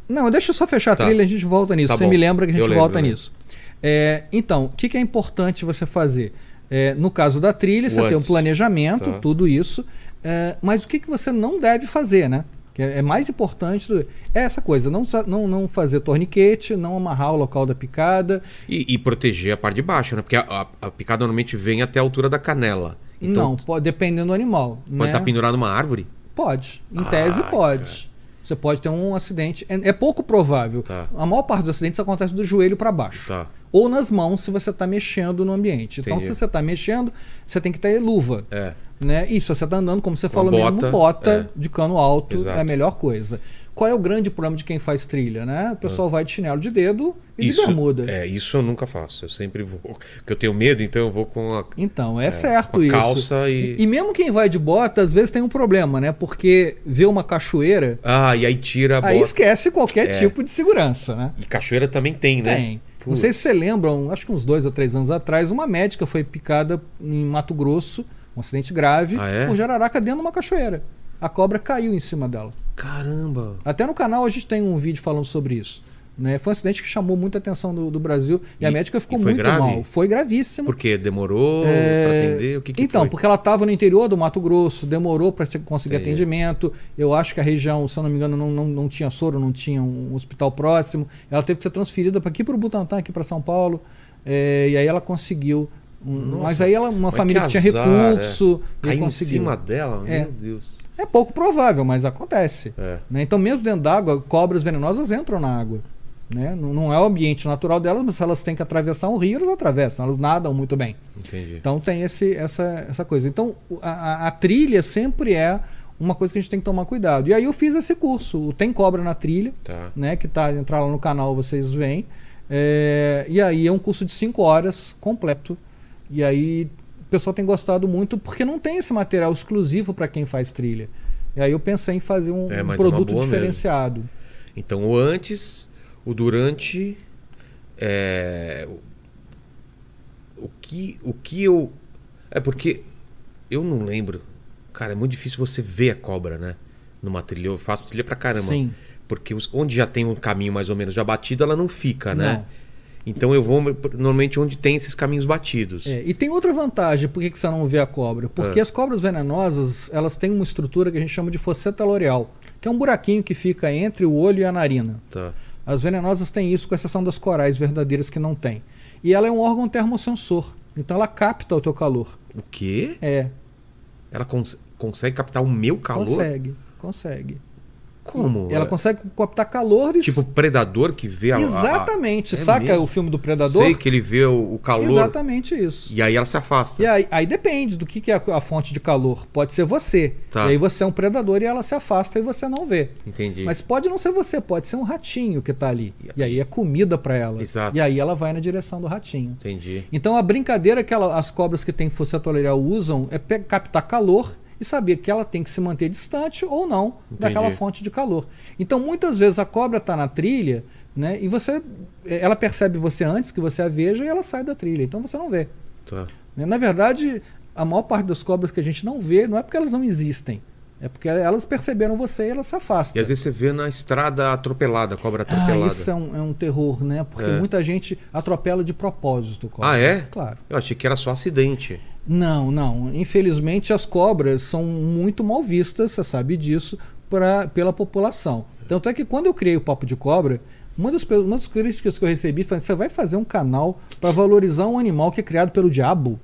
Não, deixa eu só fechar a Tá. trilha, a gente volta nisso. Tá Você bom. me lembra que a gente volta lembro. nisso. É, então, o que, que é importante você fazer? É, no caso da trilha, você tem um planejamento, Tá. tudo isso. É, mas o que, que você não deve fazer, né? Que é é mais importante do- é essa coisa, não, não, não fazer torniquete, não amarrar o local da picada. E, e proteger a parte de baixo, né? Porque a, a- a picada normalmente vem até a altura da canela. Então, não, pode, dependendo do animal. pode né? estar pendurado numa árvore? Pode. Em Ai, tese, pode. cara. Você pode ter um acidente. É, é pouco provável. Tá. A maior parte dos acidentes acontece do joelho para baixo. Tá. Ou nas mãos, se você está mexendo no ambiente. Então, Entendi. se você está mexendo, você tem que ter luva. É. Né? E se você está andando, como você falou bota, mesmo, bota é. de cano alto Exato. é a melhor coisa. qual é o grande problema de quem faz trilha, né? O pessoal vai de chinelo de dedo e Isso, de bermuda. É, isso eu nunca faço. Eu sempre vou. Porque eu tenho medo, então eu vou com a. Então, é, certo com a isso. calça e- e mesmo quem vai de bota, às vezes tem um problema, né? Porque vê uma cachoeira, Ah, e aí tira a aí bota. esquece qualquer É. tipo de segurança, né? E cachoeira também tem, né? Tem. Não Putz. sei se vocês lembram, acho que uns dois ou três anos atrás, uma médica foi picada em Mato Grosso, um acidente grave, Ah, é? por jararaca dentro de uma cachoeira. A cobra caiu em cima dela. Caramba. Até no canal a gente tem um vídeo falando sobre isso. Né? Foi um acidente que chamou muita atenção do, do Brasil e, a E- médica ficou muito grave? mal. Foi gravíssimo. Porque demorou É, pra atender? O que, que então, foi? porque ela estava no interior do Mato Grosso, demorou para conseguir atendimento. Eu acho que a região, se eu não me engano, não, não, não tinha soro, não tinha um hospital próximo. Ela teve que ser transferida para aqui para o Butantã, aqui para São Paulo. É, e aí ela conseguiu. Nossa, mas aí ela, uma família que que, tinha azar, recurso e Caiu em cima dela? É. Meu Deus. É pouco provável, mas acontece. É. né? Então, mesmo dentro d'água, cobras venenosas entram na água. Né? Não, não é o ambiente natural delas, mas se elas têm que atravessar um rio, elas atravessam, elas nadam muito bem. Entendi. Então tem esse, essa, essa coisa. Então a, a- trilha sempre é uma coisa que a gente tem que tomar cuidado. E aí eu fiz esse curso, o Tem Cobra na Trilha, Tá. né? Que tá, entrar lá no canal vocês veem. É, e aí é um curso de 5 horas completo. E aí o pessoal tem gostado muito porque não tem esse material exclusivo para quem faz trilha. E aí eu pensei em fazer um, É, um é produto boa mesmo. diferenciado. Então, o antes, o durante. é, o, que, o que eu. É porque eu não lembro. Cara, é muito difícil você ver a cobra, né? Numa trilha. Eu faço trilha pra caramba. Sim. Porque onde já tem um caminho mais ou menos já batido, ela não fica, né? Não. Então eu vou normalmente onde tem esses caminhos batidos. É, e tem outra vantagem, por que, que você não vê a cobra? Porque Ah. as cobras venenosas, elas têm uma estrutura que a gente chama de fosseta loreal, que é um buraquinho que fica entre o olho e a narina. Tá. As venenosas têm isso, com exceção das corais verdadeiras que não têm. E ela é um órgão termosensor, então ela capta o teu calor. O quê? É, Ela cons- consegue captar o meu calor? consegue, consegue. Como? Ela consegue captar calor e... Tipo predador que vê a. a- Exatamente, É saca mesmo? o filme do Predador? Sei que ele vê o, o calor. Exatamente isso. E aí ela se afasta. E aí, aí depende do que, que é a, a fonte de calor. Pode ser você. Tá. E aí você é um predador e ela se afasta e você não vê. Entendi. Mas pode não ser você, pode ser um ratinho que tá ali. E aí é comida para ela. Exato. E aí ela vai na direção do ratinho. Entendi. Então a brincadeira que ela- as cobras que têm loreal usam é captar calor e saber que ela tem que se manter distante ou não daquela fonte de calor. Então muitas vezes a cobra está na trilha, né? E você, ela percebe você antes que você a veja e ela sai da trilha. Então você não vê. Tá. né? Na verdade, a maior parte das cobras que a gente não vê não é porque elas não existem. É porque elas perceberam você e elas se afastam. E às vezes você vê na estrada atropelada, cobra atropelada. Ah, isso é um, é um terror, né? Porque É. muita gente atropela de propósito. Cobra. Ah, é? Claro. Eu achei que era só acidente. Não, não. Infelizmente as cobras são muito mal vistas, você sabe disso, pra, pela população. Tanto é que quando eu criei o Papo de Cobra, uma das, uma das críticas que eu recebi foi: você vai fazer um canal para valorizar um animal que é criado pelo diabo?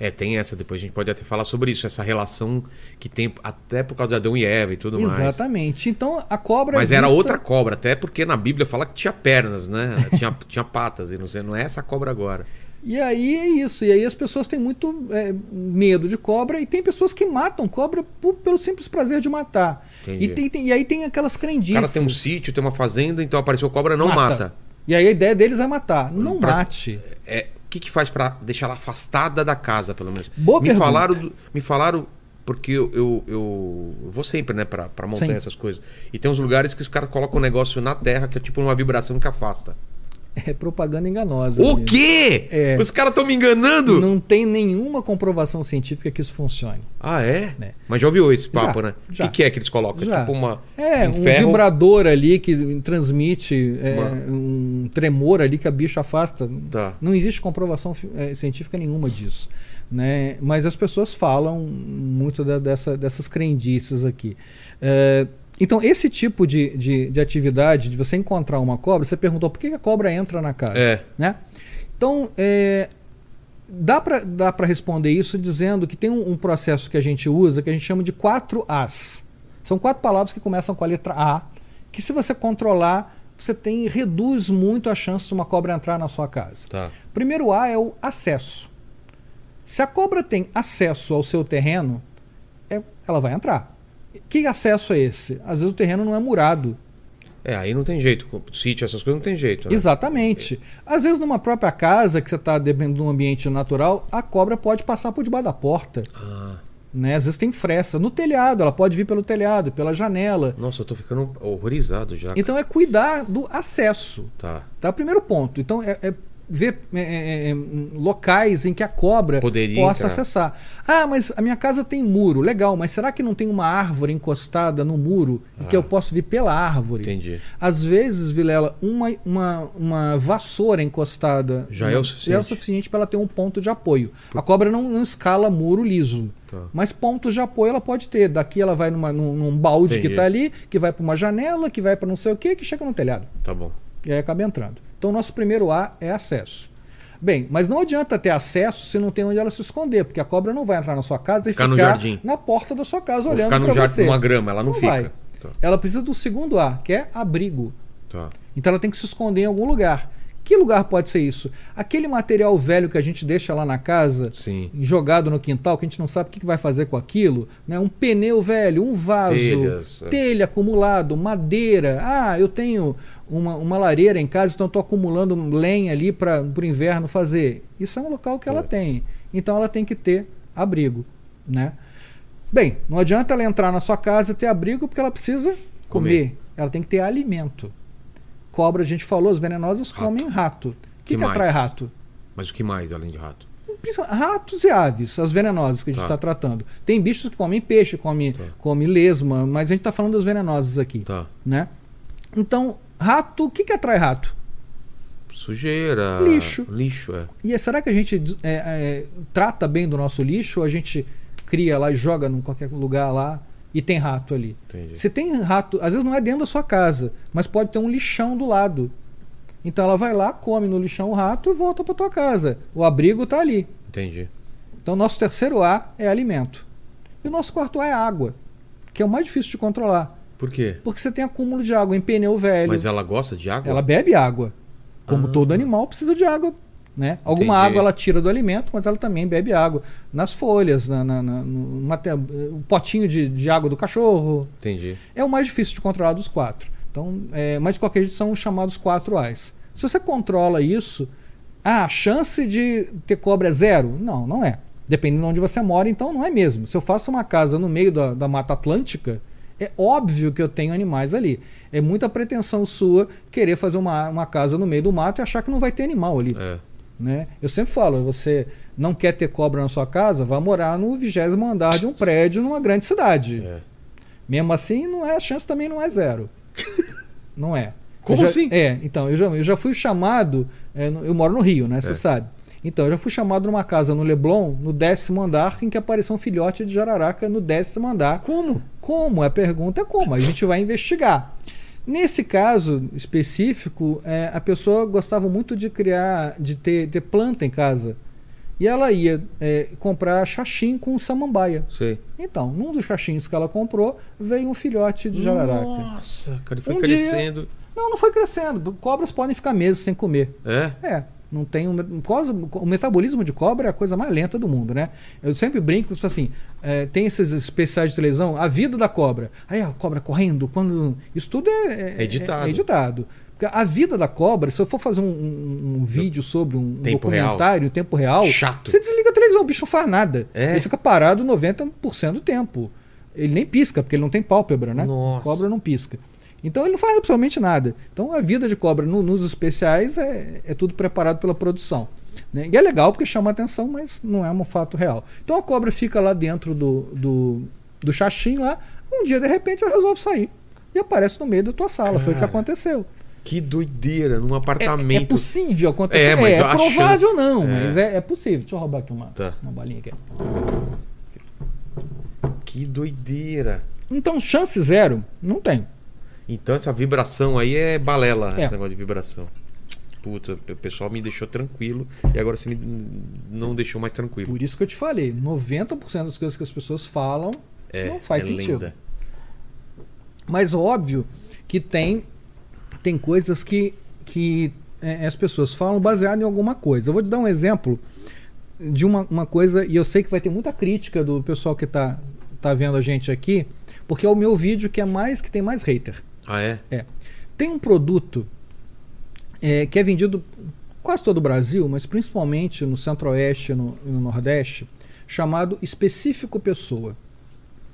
É, tem essa, depois a gente pode até falar sobre isso, essa relação que tem até por causa de Adão e Eva e tudo mais. Exatamente. Então a cobra. é Mas era vista- outra cobra, até porque na Bíblia fala que tinha pernas, né? tinha, <laughs> tinha patas, e não sei, não é essa cobra agora. E aí é isso. E aí as pessoas têm muito é, medo de cobra e tem pessoas que matam cobra por- pelo simples prazer de matar. E, tem, tem- e aí tem aquelas O crendices. cara tem um sítio, tem uma fazenda, então apareceu cobra, não mata. E aí a ideia deles é matar. Não Pra- mate. É, o que, que faz pra deixar ela afastada da casa, pelo menos? Boa me pergunta. falaram, do- me falaram porque eu, eu, eu vou sempre, né, pra, pra montanha Sim. essas coisas. E tem uns lugares que os caras colocam um negócio na terra que é tipo uma vibração que afasta. É propaganda enganosa. O mesmo. quê? É. Os caras estão me enganando? Não tem nenhuma comprovação científica que isso funcione. Ah, é? É. Mas já ouviu esse papo, Já, né? O que, que é que eles colocam? É Já. tipo uma. É, um ferro? vibrador ali que transmite é, um tremor ali que a bicha afasta. Tá. Não existe comprovação eh, científica nenhuma disso. Né? Mas as pessoas falam muito da- dessa- dessas crendices aqui. Eh, então, esse tipo de, de, de atividade, de você encontrar uma cobra, você perguntou por que a cobra entra na casa. É. Né? Então, eh, dá para responder isso dizendo que tem um, um processo que a gente usa que a gente chama de quatro As. São quatro palavras que começam com a letra A, que se você controlar, você tem reduz muito a chance de uma cobra entrar na sua casa. Tá. Primeiro A é o acesso. Se a cobra tem acesso ao seu terreno, é- ela vai entrar. Que acesso é esse? Às vezes o terreno não é murado. É, aí não tem jeito. Sítio, essas coisas não tem jeito. Né? Exatamente. Às vezes, numa própria casa, que você está dependendo de um ambiente natural, a cobra pode passar por debaixo da porta. Ah, Né? Às vezes tem fresta. No telhado, ela pode vir pelo telhado, pela janela. nossa, eu tô ficando horrorizado já. Então é cuidar do acesso. Tá. Tá? Primeiro ponto. Então é, é ver é, é, é, locais em que a cobra Poderia possa entrar. acessar. Ah, mas a minha casa tem muro. Legal, mas será que não tem uma árvore encostada no muro e que Ah. eu posso vir pela árvore? Entendi. Às vezes, Vilela, uma, uma, uma vassoura encostada Já é o suficiente. é o suficiente para ela ter um ponto de apoio. A cobra não, não escala muro liso. Tá. Mas pontos de apoio ela pode ter. Daqui ela vai numa, num, num balde Entendi. que está ali, que vai para uma janela, que vai para não sei o que, que chega no telhado. Tá bom. E aí acaba entrando. Então, nosso primeiro A é acesso. Bem, mas não adianta ter acesso se não tem onde ela se esconder, porque a cobra não vai entrar na sua casa e no ficar jardim. na porta da sua casa Vou olhando ficar no para jardim, você. numa grama, ela não, fica. vai. Tá. Ela precisa do segundo A, que é abrigo. Tá. Então ela tem que se esconder em algum lugar. Que lugar pode ser isso? Aquele material velho que a gente deixa lá na casa, Sim. jogado no quintal, que a gente não sabe o que que vai fazer com aquilo, né? Um pneu velho, um vaso, Telhas, é. telha acumulado, madeira. Ah, eu tenho uma, uma lareira em casa, então estou acumulando lenha ali para o inverno fazer. Isso é um local que ela tem. Então ela tem que ter abrigo, né? Bem, não adianta ela entrar na sua casa e ter abrigo porque ela precisa comer. Comer. Ela tem que ter alimento. Cobra, a gente falou, as venenosas Rato. comem rato. O que, Que que atrai rato? Mas o que mais, além de rato? Ratos e aves, as venenosas que a gente Tá. está tratando. Tem bichos que comem peixe, comem Tá. come lesma, mas a gente está falando das venenosas aqui. Tá. Né? Então, rato, o que, que atrai rato? Sujeira. Lixo. Lixo, é. E é- será que a gente é, é, trata bem do nosso lixo ou a gente cria lá e joga em qualquer lugar lá e tem rato ali? Entendi. Se tem rato, às vezes não é dentro da sua casa, mas pode ter um lixão do lado. Então ela vai lá, come no lixão o rato e volta para tua casa. O abrigo está ali. Entendi. Então, nosso terceiro A é alimento. E o nosso quarto A é água, que é o mais difícil de controlar. Por quê? Porque você tem acúmulo de água em pneu velho. Mas ela gosta de água? Ela bebe água. Como Ah. todo animal precisa de água. Né? Alguma Entendi. água ela tira do alimento, mas ela também bebe água. Nas folhas, na, na, na- o potinho de, de água do cachorro. Entendi. É o mais difícil de controlar dos quatro. Então, é, mas de qualquer jeito são os chamados quatro A's. Se você controla isso, ah, a chance de ter cobra é zero? Não, não é. Dependendo de onde você mora, então não é mesmo. Se eu faço uma casa no meio da, da Mata Atlântica, é óbvio que eu tenho animais ali. É muita pretensão sua querer fazer uma, uma casa no meio do mato e achar que não vai ter animal ali. É. Né? Eu sempre falo, você não quer ter cobra na sua casa, vá morar no vigésimo andar de um prédio numa grande cidade. É. Mesmo assim, não é, a chance também não é zero. <laughs> não é. Como já- assim? É, então, eu já, eu já fui chamado. é, eu moro no Rio, né? Você É. sabe. Então, eu já fui chamado numa casa no Leblon, no décimo andar, em que apareceu um filhote de jararaca no décimo andar. Como? Como? A pergunta é como. A gente vai investigar. Nesse caso específico, é, a pessoa gostava muito de criar, de ter, ter planta em casa. E ela ia é, comprar xaxim com samambaia. Sei. Então, num dos xaxins que ela comprou, veio um filhote de jararaca. Nossa, cara, ele foi Um dia- crescendo. Não, não foi crescendo. Cobras podem ficar meses sem comer. É? É, não tem um, o metabolismo de cobra é a coisa mais lenta do mundo, né? Eu sempre brinco tipo assim, é, tem esses especiais de televisão, a vida da cobra. Aí a cobra correndo, quando isso tudo é, É editado. é editado. A vida da cobra, se eu for fazer um, um- um vídeo sobre um Tempo documentário em tempo real, Chato. você desliga a televisão, o bicho não faz nada. É? Ele fica parado 90% do tempo. Ele nem pisca, porque ele não tem pálpebra, né? Nossa. Cobra não pisca. Então ele não faz absolutamente nada. Então a vida de cobra no- nos especiais é, é tudo preparado pela produção. né? E é legal porque chama atenção, mas não é um fato real. Então a cobra fica lá dentro do, do, do xaxim lá. Um dia, de repente, ela resolve sair. E aparece no meio da tua sala. Foi o que Cara, aconteceu. Que doideira, num É, apartamento. é possível acontecer. É, É, mas é a provável chance- não, é. mas é, é possível. Deixa eu roubar aqui uma, Tá. uma balinha aqui. Que doideira. Então, chance zero, não tem. Então essa vibração aí é balela, É. esse negócio de vibração. Puta, o pessoal me deixou tranquilo e agora você me não deixou mais tranquilo. Por isso que eu te falei, 90% das coisas que as pessoas falam É, não faz é sentido. Mas óbvio que tem, tem coisas que, que é, as pessoas falam baseado em alguma coisa. Eu vou te dar um exemplo de uma, uma coisa, e eu sei que vai ter muita crítica do pessoal que está tá vendo a gente aqui, porque é o meu vídeo que é mais que tem mais hater. Ah, é? É. Tem um produto é, que é vendido quase todo o Brasil, mas principalmente no Centro-Oeste e no, no Nordeste, chamado Específico Pessoa.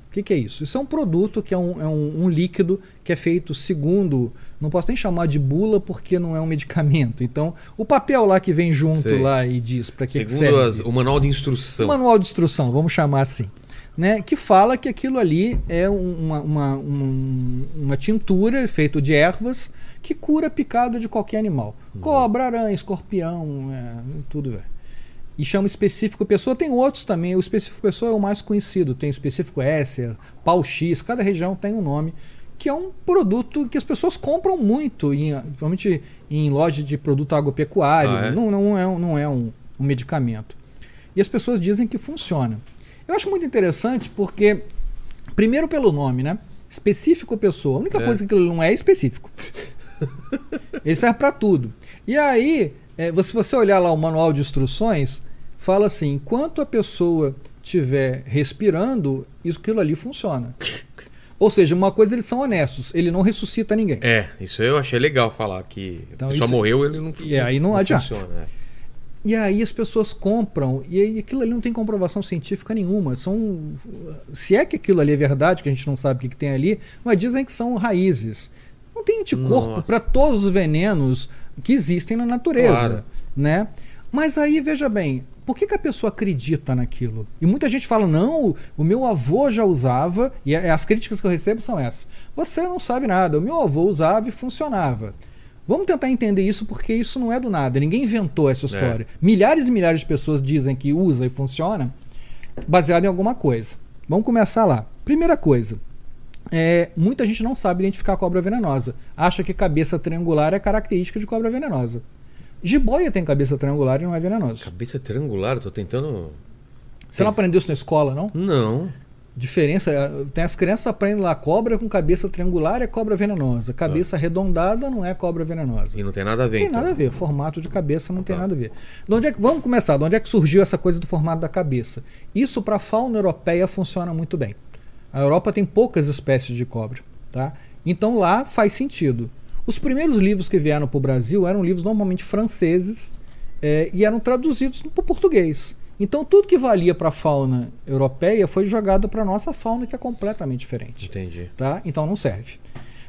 O que, que é isso? Isso é um produto que é, um, é um, um líquido que é feito segundo. Não posso nem chamar de bula porque não é um medicamento. Então, o papel lá que vem junto Sei. lá e diz para que, que Segundo serve. as- o manual de instrução. Manual de instrução, vamos chamar assim. Né, que fala que aquilo ali é uma, uma, um- uma tintura feita de ervas que cura picada de qualquer animal. Cobra, aranha, escorpião, é, tudo. velho. E chama específico pessoa. Tem outros também. O específico pessoa é o mais conhecido. Tem o específico Esser, pau X. Cada região tem um nome. Que é um produto que as pessoas compram muito, em, principalmente em loja de produto agropecuário. Ah, é? Não, não é, não é um, um medicamento. E as pessoas dizem que funciona. Eu acho muito interessante porque, primeiro pelo nome, né? Específico pessoa. A única É. coisa que ele não é é específico. <laughs> ele serve para tudo. E aí, é, se você olhar lá o manual de instruções, fala assim: enquanto a pessoa estiver respirando, isso aquilo ali funciona. <laughs> Ou seja, uma coisa eles são honestos, ele não ressuscita ninguém. É, isso eu achei legal falar que Então, isso- morreu, ele não E aí não adianta. funciona. é. E aí as pessoas compram, e aí aquilo ali não tem comprovação científica nenhuma. São. Se é que aquilo ali é verdade, que a gente não sabe o que, que tem ali, mas dizem que são raízes. Não tem anticorpo para todos os venenos que existem na natureza. Claro. Né? Mas aí, veja bem, por que, que a pessoa acredita naquilo? E muita gente fala, não, o meu avô já usava, e a- as críticas que eu recebo são essas. Você não sabe nada, o meu avô usava e funcionava. Vamos tentar entender isso porque isso não é do nada. Ninguém inventou essa história. Milhares e milhares de pessoas dizem que usa e funciona baseado em alguma coisa. Vamos começar lá. Primeira coisa. é, muita gente não sabe identificar a cobra venenosa. Acha que cabeça triangular é característica de cobra venenosa. Jiboia tem cabeça triangular e não é venenoso. Cabeça triangular, tô tentando. Você não aprendeu isso na escola, não? Não. Diferença, eh, tem as crianças aprendem lá, cobra com cabeça triangular é cobra venenosa. Cabeça arredondada não é cobra venenosa. E não tem nada a ver. Não tem então. nada a ver, formato de cabeça não tem Tá. nada a ver. De onde é que, vamos começar, de onde é que surgiu essa coisa do formato da cabeça? Isso para a fauna europeia funciona muito bem. A Europa tem poucas espécies de cobra, tá? Então lá faz sentido. Os primeiros livros que vieram para o Brasil eram livros normalmente franceses eh, e eram traduzidos para o português. Então tudo que valia para a fauna europeia foi jogado para a nossa fauna, que é completamente diferente Entendi. tá? Então não serve.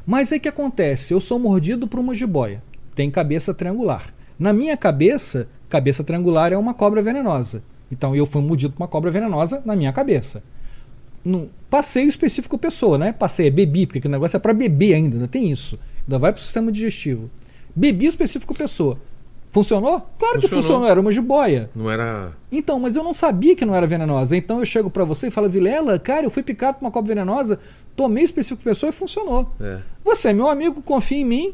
Mas aí o que acontece? Eu sou mordido por uma jiboia. Tem cabeça triangular. Na minha cabeça, cabeça triangular é uma cobra venenosa. Então eu fui mordido por uma cobra venenosa na minha cabeça. No passeio específico pessoa, né? Passeio é bebi, porque o negócio é para beber ainda, ainda tem isso. Ainda vai pro sistema digestivo. Bebi específico pessoa. Funcionou? Claro que Funcionou. funcionou, era uma jiboia. Não era. Então, mas eu não sabia que não era venenosa. Então eu chego pra você e falo, Vilela, cara, eu fui picado por uma cobra venenosa, tomei específico pessoa e funcionou. É. Você é meu amigo, confia em mim.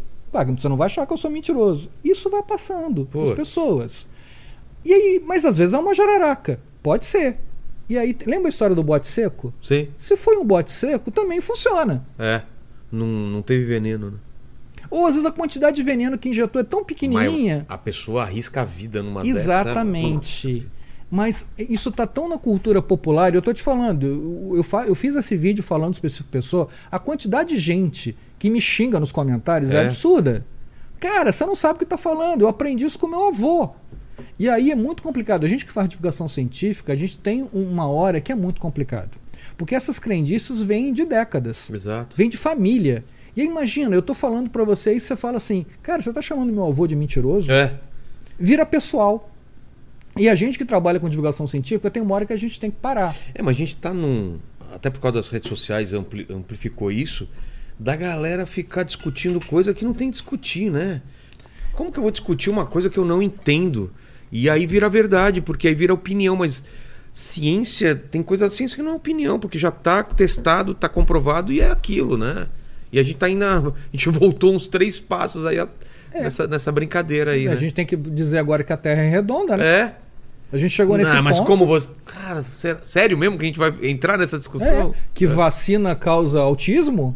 Você não vai achar que eu sou mentiroso. Isso vai passando para as pessoas. E aí, mas às vezes é uma jararaca. Pode ser. E aí, lembra a história do bote seco? Sim. Se foi um bote seco, também funciona. É. Não, não teve veneno, né? Ou às vezes a quantidade de veneno que injetou é tão pequenininha. Mas a pessoa arrisca a vida numa dessa. Exatamente. Mas isso tá tão na cultura popular, e eu tô te falando, eu, eu, eu fiz esse vídeo falando específico pessoa, a quantidade de gente que me xinga nos comentários é, É. absurda. Cara, você não sabe o que tá falando, eu aprendi isso com meu avô. E aí é muito complicado. A gente que faz divulgação científica, a gente tem uma hora que é muito complicado. Porque essas crendices vêm de décadas. Exato. Vem de família. E aí, imagina, eu tô falando pra você e você fala assim, cara, você tá chamando meu avô de mentiroso? É. vira pessoal. E a gente que trabalha com divulgação científica tem uma hora que a gente tem que parar. É, mas a gente tá num. Até por causa das redes sociais ampli- amplificou isso, da galera ficar discutindo coisa que não tem que discutir, né? Como que eu vou discutir uma coisa que eu não entendo? E aí vira verdade, porque aí vira opinião, mas ciência, tem coisa da ciência que não é opinião, porque já tá testado, tá comprovado e é aquilo, né? E a gente tá ainda. A gente <laughs> voltou uns três passos aí a- nessa, nessa brincadeira aí, a né? gente tem que dizer agora que a Terra é redonda, né? É. A gente chegou nesse Não, mas ponto. como você. Cara, sé- sério mesmo que a gente vai entrar nessa discussão? É, que vacina causa autismo?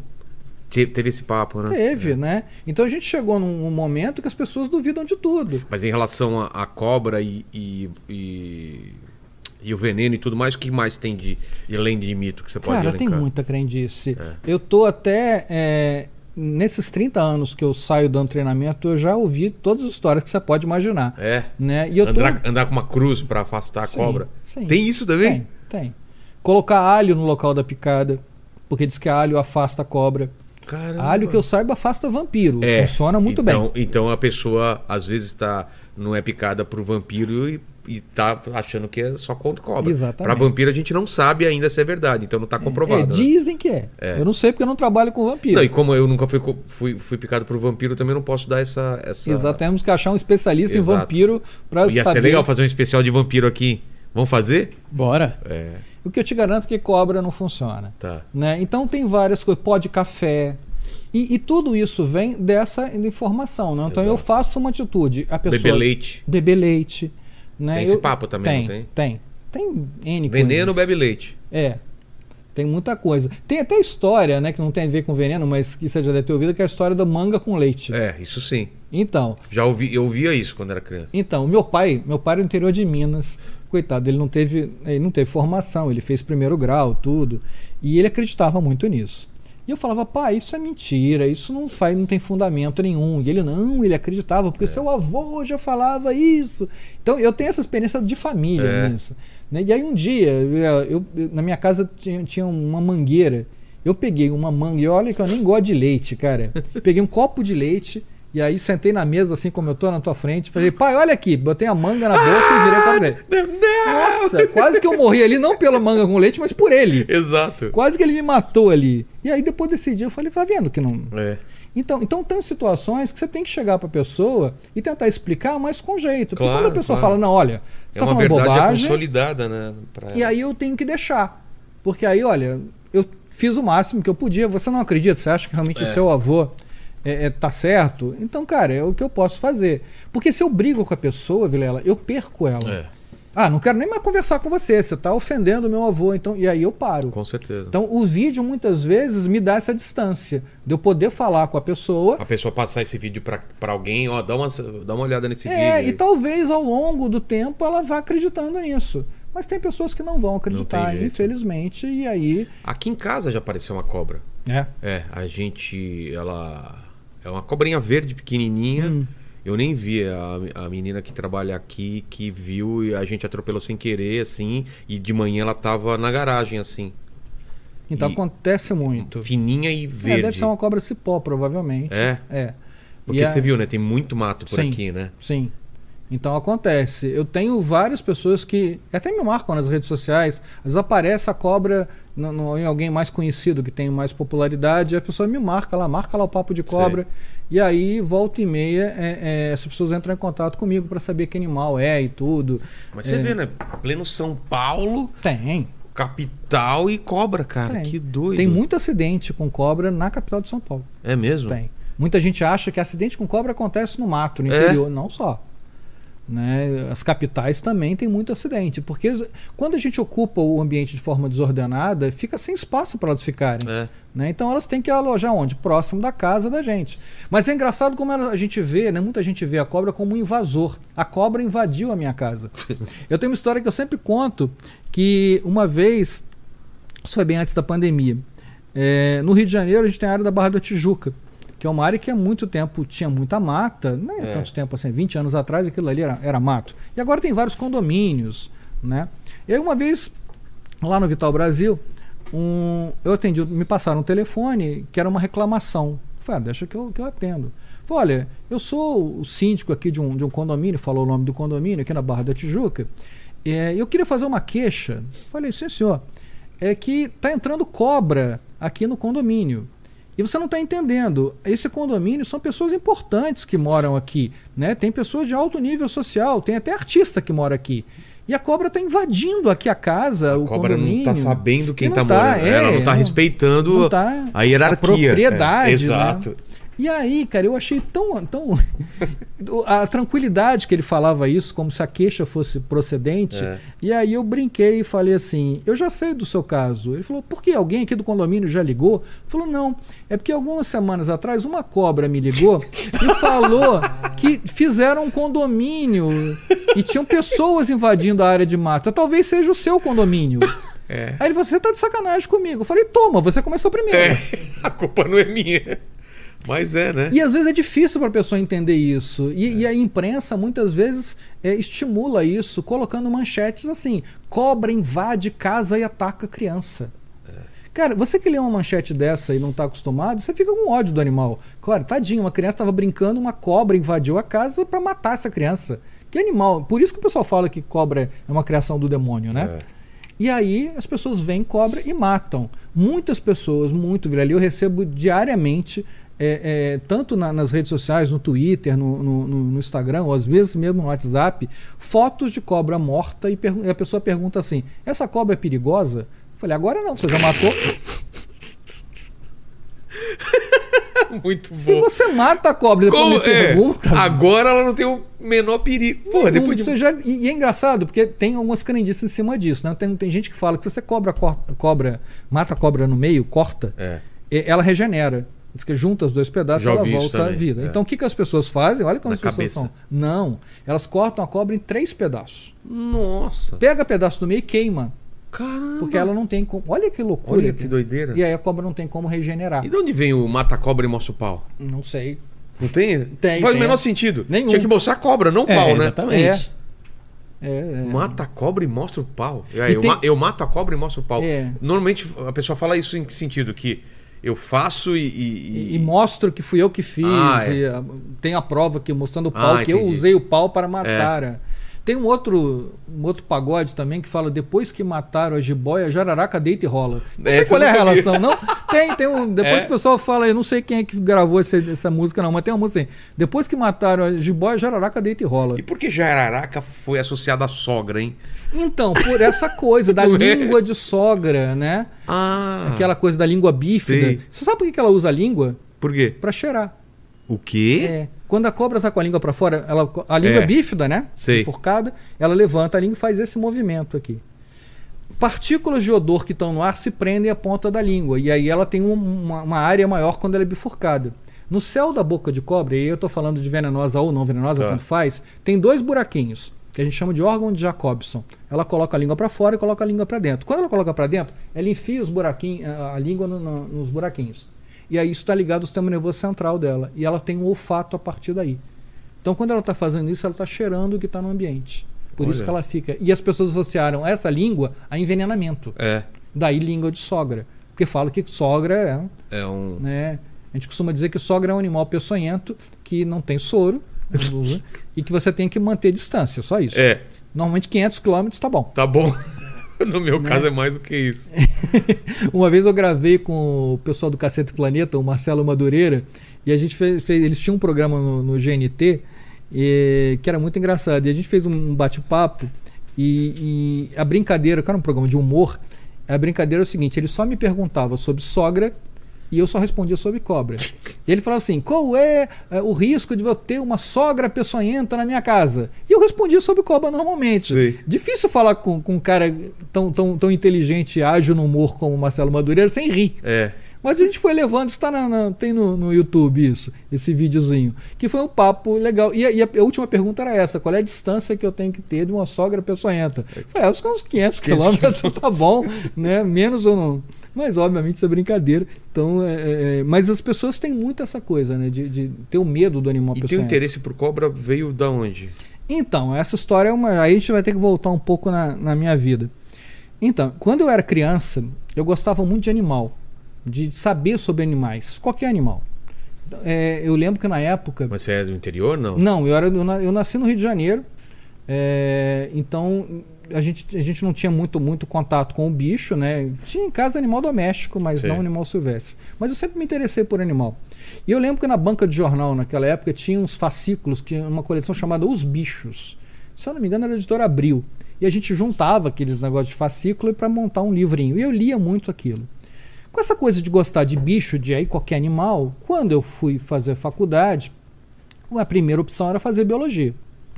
Te- Teve esse papo, né? Teve, né? Então a gente chegou num momento que as pessoas duvidam de tudo. Mas em relação à à cobra e, e, e, E o veneno e tudo mais, o que mais tem de, além de mito que você pode Cara, elencar? tem muita crendice. É. Eu tô até. é, nesses 30 anos que eu saio dando treinamento, eu já ouvi todas as histórias que você pode imaginar. É. Né? E eu tô... Andar, andar com uma cruz pra afastar a Sim, cobra. sim. Tem isso também? Tem, tem. Colocar alho no local da picada, porque diz que alho afasta a cobra. Caramba. Alho que eu saiba afasta vampiro. É, Funciona muito então, bem. Então a pessoa às vezes tá, não é picada por vampiro e, e tá achando que é só contra cobra. Exatamente. Pra vampiro a gente não sabe ainda se é verdade, então não tá É, comprovado. né? dizem que é. Eu não sei porque eu não trabalho com vampiro. Não, e como eu nunca fui, fui, fui picado por vampiro, eu também não posso dar essa. essa... Exato, temos que achar um especialista Exato. em vampiro para Ia saber. ser legal fazer um especial de vampiro aqui. Vamos fazer? Bora. É, O que eu te garanto é que cobra não funciona. tá. Né? Então tem várias coisas, pó de café. E, e tudo isso vem dessa informação. Né? Então eu Exato. faço uma atitude. A pessoa, Beber leite. Beber leite. Né? Tem Eu- esse papo também, tem, não tem? Tem N Veneno bebe leite. É. Tem muita coisa. Tem até história, né, que não tem a ver com veneno, mas que você já deve ter ouvido, que é a história da manga com leite. É, isso sim. Então, Já ouvi, eu ouvia isso quando era criança. então, meu pai, meu pai era do interior de Minas. Coitado, ele não teve, ele não teve formação, ele fez primeiro grau, tudo, e ele acreditava muito nisso. E eu falava, pai, isso é mentira, isso não faz, não tem fundamento nenhum. E ele não, ele acreditava porque seu avô já falava isso. Então eu tenho essa experiência de família É. nisso. né? E aí um dia, eu, eu- na minha casa tinha, tinha uma mangueira. Eu peguei uma manga, e olha que eu nem gosto de leite, cara. Peguei um copo de leite, e aí sentei na mesa, assim como eu tô na tua frente, falei, pai, olha aqui, botei a manga na boca e virei copo de leite. Nossa, quase que eu morri ali, não pela manga com leite, mas por ele. Exato. Quase que ele me matou ali. E aí depois desse dia eu falei, vai vendo que não. É. Então, então tem situações que você tem que chegar pra pessoa e tentar explicar, mas com jeito. Porque Claro, quando a pessoa claro. fala, não, olha, você É tá uma falando verdade bobagem. consolidada, né? pra E aí eu tenho que deixar. Porque aí, olha, eu fiz o máximo que eu podia. Você não acredita? Você acha que realmente É. seu avô é, é, tá certo? Então, cara, é o que eu posso fazer. Porque se eu brigo com a pessoa, Vilela, eu perco ela. É, Ah, não quero nem mais conversar com você. Você tá ofendendo o meu avô. Então, e aí eu paro. com certeza. Então, o vídeo muitas vezes me dá essa distância de eu poder falar com a pessoa. A pessoa passar esse vídeo pra, pra alguém, ó, dá uma, dá uma olhada nesse É, vídeo. e talvez ao longo do tempo ela vá acreditando nisso. Mas tem pessoas que não vão acreditar, jeito. infelizmente, e aí. Aqui em casa já apareceu uma cobra. É. É, a gente. Ela. É uma cobrinha verde pequenininha. Hum. Eu nem vi a, a menina que trabalha aqui que viu e a gente atropelou sem querer, assim. E de manhã ela tava na garagem, assim. Então E- acontece muito. Fininha e É, verde. deve ser uma cobra cipó, provavelmente. É? É. Porque E a- você viu, né? Tem muito mato por Sim. aqui, né? Sim. Então acontece. Eu tenho várias pessoas que até me marcam nas redes sociais. Às vezes aparece a cobra no- no- em alguém mais conhecido, que tem mais popularidade, a pessoa me marca lá, marca lá o papo de cobra. E aí, volta e meia, é, é, as pessoas entram em contato comigo para saber que animal é e tudo. Mas você É. vê, né? Pleno São Paulo, Tem. capital e cobra, cara. tem. Que doido. Tem muito acidente com cobra na capital de São Paulo. É mesmo? Tem. Muita gente acha que acidente com cobra acontece no mato, no É? interior. Não só. Né? As capitais também tem muito acidente. Porque quando a gente ocupa o ambiente de forma desordenada, fica sem espaço para elas ficarem. É. né? Então elas têm que alojar onde? Próximo da casa da gente. Mas é engraçado como a gente vê, né? muita gente vê a cobra como um invasor. A cobra invadiu a minha casa. <laughs> Eu tenho uma história que eu sempre conto que uma vez, isso foi bem antes da pandemia, é, no Rio de Janeiro a gente tem a área da Barra da Tijuca, que é uma área que há muito tempo tinha muita mata, não é, tanto tempo assim, 20 anos atrás aquilo ali era, era mato. E agora tem vários condomínios, né? E aí uma vez, lá no Vital Brasil, um, eu atendi, me passaram um telefone que era uma reclamação. Eu Falei, ah, deixa que eu, que eu atendo. Falei, olha, eu sou o síndico aqui de um, de um condomínio, falou o nome do condomínio aqui na Barra da Tijuca. É, eu queria fazer uma queixa. Falei, sim, senhor. É que tá entrando cobra aqui no condomínio. E você não está entendendo. Esse condomínio são pessoas importantes que moram aqui. Né? Tem pessoas de alto nível social, tem até artista que mora aqui. E a cobra está invadindo aqui a casa, A o cobra não condomínio. tá sabendo quem E tá não tá, morando. é, Ela não tá não- respeitando não tá a hierarquia. a propriedade, É, né? E aí, cara, eu achei tão. tão <laughs> a tranquilidade que ele falava isso, como se a queixa fosse procedente. É. E aí eu brinquei e falei assim: eu já sei do seu caso. Ele falou: por que alguém aqui do condomínio já ligou? Falou: não. É porque algumas semanas atrás uma cobra me ligou e <laughs> falou que fizeram um condomínio e tinham pessoas invadindo a área de mata. Talvez seja o seu condomínio. É. Aí ele falou: você tá de sacanagem comigo. Eu falei: toma, você começou primeiro. É, <laughs> a culpa não é minha. Mas é, né? E às vezes é difícil para a pessoa entender isso. E, e a imprensa muitas vezes é, estimula isso, colocando manchetes assim: cobra invade casa e ataca criança. Cara, você que lê uma manchete dessa e não está acostumado, você fica com ódio do animal. Claro, tadinho, uma criança estava brincando, uma cobra invadiu a casa para matar essa criança. Que animal. Por isso que o pessoal fala que cobra é uma criação do demônio, né? É. E aí as pessoas veem cobra e matam. Muitas pessoas, muito, Vilela, eu recebo diariamente, é, é, tanto na- nas redes sociais, no Twitter, no, no- no- Instagram, ou às vezes mesmo no WhatsApp, fotos de cobra morta e, e a pessoa pergunta assim: essa cobra é perigosa? Eu falei, agora não, você já matou. <laughs> Muito Se bom. você mata a cobra e depois Como- me é, pergunta. agora ela não tem o menor perigo. Porra, Não, depois de. já- e, e é engraçado, porque tem algumas crendices em cima disso, né? Tem, tem gente que fala que se você cobra, cor- cobra, mata a cobra no meio, corta, É. ela regenera. Diz que junta os dois pedaços Já ela volta à vida. é. Então o que, que as pessoas fazem? Olha como Na as pessoas cabeça. são. Não. Elas cortam a cobra em três pedaços. Nossa. Pega pedaço do meio e queima. Caramba. Porque ela não tem como. Olha que loucura. Olha que doideira. E aí a cobra não tem como regenerar. E de onde vem o mata-cobra e mostra o pau? Não sei. Não tem? Tem, Faz tem. o menor sentido. Nenhum. Tinha que mostrar a cobra, não o É, pau, né? exatamente. É, é. Mata a cobra e mostra o pau. E E eu, tem- ma- eu mato a cobra e mostro o pau. É. Normalmente a pessoa fala isso em que sentido? Que eu faço e. e- E, e mostro que fui eu que fiz. Ah, é. e, ah, tem a prova aqui mostrando o pau, Ah, que eu usei o pau para matar. é. Tem um outro, um outro pagode também que fala depois que mataram a jiboia, jararaca deita e rola. Não sei qual é a relação, não? <laughs> Tem, tem um. Depois É? o pessoal fala, eu não sei quem é que gravou essa, essa música, não, mas tem uma música assim. Depois que mataram a jiboia, jararaca deita e rola. E por que Jararaca foi associada à sogra, hein? Então, por essa coisa da <laughs> é? língua de sogra, né? Ah. Aquela coisa da língua bífida. Sei. Você sabe por que ela usa a língua? Por quê? Para cheirar. O quê? É. Quando a cobra tá com a língua para fora, ela, a língua É. bífida, né? Sei. Enforcada, ela levanta a língua e faz esse movimento aqui. Partículas de odor que estão no ar se prendem à ponta da língua. E aí ela tem um- uma, uma área maior quando ela é bifurcada. No céu da boca de cobra, e aí eu estou falando de venenosa ou não venenosa, Tá. tanto faz, tem dois buraquinhos, que a gente chama de órgão de Jacobson. Ela coloca a língua para fora e coloca a língua para dentro. Quando ela coloca para dentro, ela enfia os buraquinhos, a, a língua no- no- nos buraquinhos. E aí isso está ligado ao sistema nervoso central dela. E ela tem um olfato a partir daí. Então, quando ela está fazendo isso, ela está cheirando o que está no ambiente. Por isso Olha. que ela fica. E as pessoas associaram essa língua a envenenamento. É. Daí, língua de sogra. Porque fala que sogra é. É um. Né? A gente costuma dizer que sogra é um animal peçonhento que não tem soro <laughs> e que você tem que manter distância. Só isso. É, Normalmente 500 quilômetros tá bom. tá bom. <laughs> No meu Né? caso é mais do que isso. <laughs> Uma vez eu gravei com o pessoal do Cacete Planeta, o Marcelo Madureira, e a gente fez, fez- eles tinham um programa no, no GNT e- que era muito engraçado. E a gente fez um bate-papo e, e a brincadeira, que era um programa de humor, a brincadeira é o seguinte: ele só me perguntava sobre sogra e eu só respondia sobre cobra. E ele falava assim: qual é, é, o risco de eu ter uma sogra peçonhenta na minha casa? E eu respondia sobre cobra normalmente. Sei. Difícil falar com, com um cara tão, tão, tão inteligente e ágil no humor como o Marcelo Madureira sem rir. É. Mas a gente foi levando, está na, na- tem no, no YouTube isso, esse videozinho, que foi um papo legal. E, a, e a- a última pergunta era essa: qual é a distância que eu tenho que ter de uma sogra peçonhenta? Eu Falei, é, uns 500 500 quilômetros, tá bom, né? Menos ou não. Mas, obviamente, isso é brincadeira. Então, é, é, mas as pessoas têm muito essa coisa, né? De, de ter o medo do animal E teu interesse por cobra veio da onde? Então, essa história é uma. Aí a gente vai ter que voltar um pouco na, na minha vida. Então, quando eu era criança, eu gostava muito de animal, de saber sobre animais, qualquer animal. É, eu lembro que na época. Mas você é do interior, não? Não, eu, era, eu, na- eu nasci no Rio de Janeiro, é, então a gente, a gente não tinha muito, muito contato com o bicho, né? Tinha em casa animal doméstico, mas Sim. não animal silvestre. Mas eu sempre me interessei por animal. E eu lembro que na banca de jornal, naquela época, tinha uns fascículos, que uma coleção chamada Os Bichos. Se eu não me engano, era a editora Abril. E a gente juntava aqueles negócios de fascículo para montar um livrinho. E eu lia muito aquilo. Com essa coisa de gostar de bicho, de aí qualquer animal, quando eu fui fazer faculdade, a primeira opção era fazer biologia,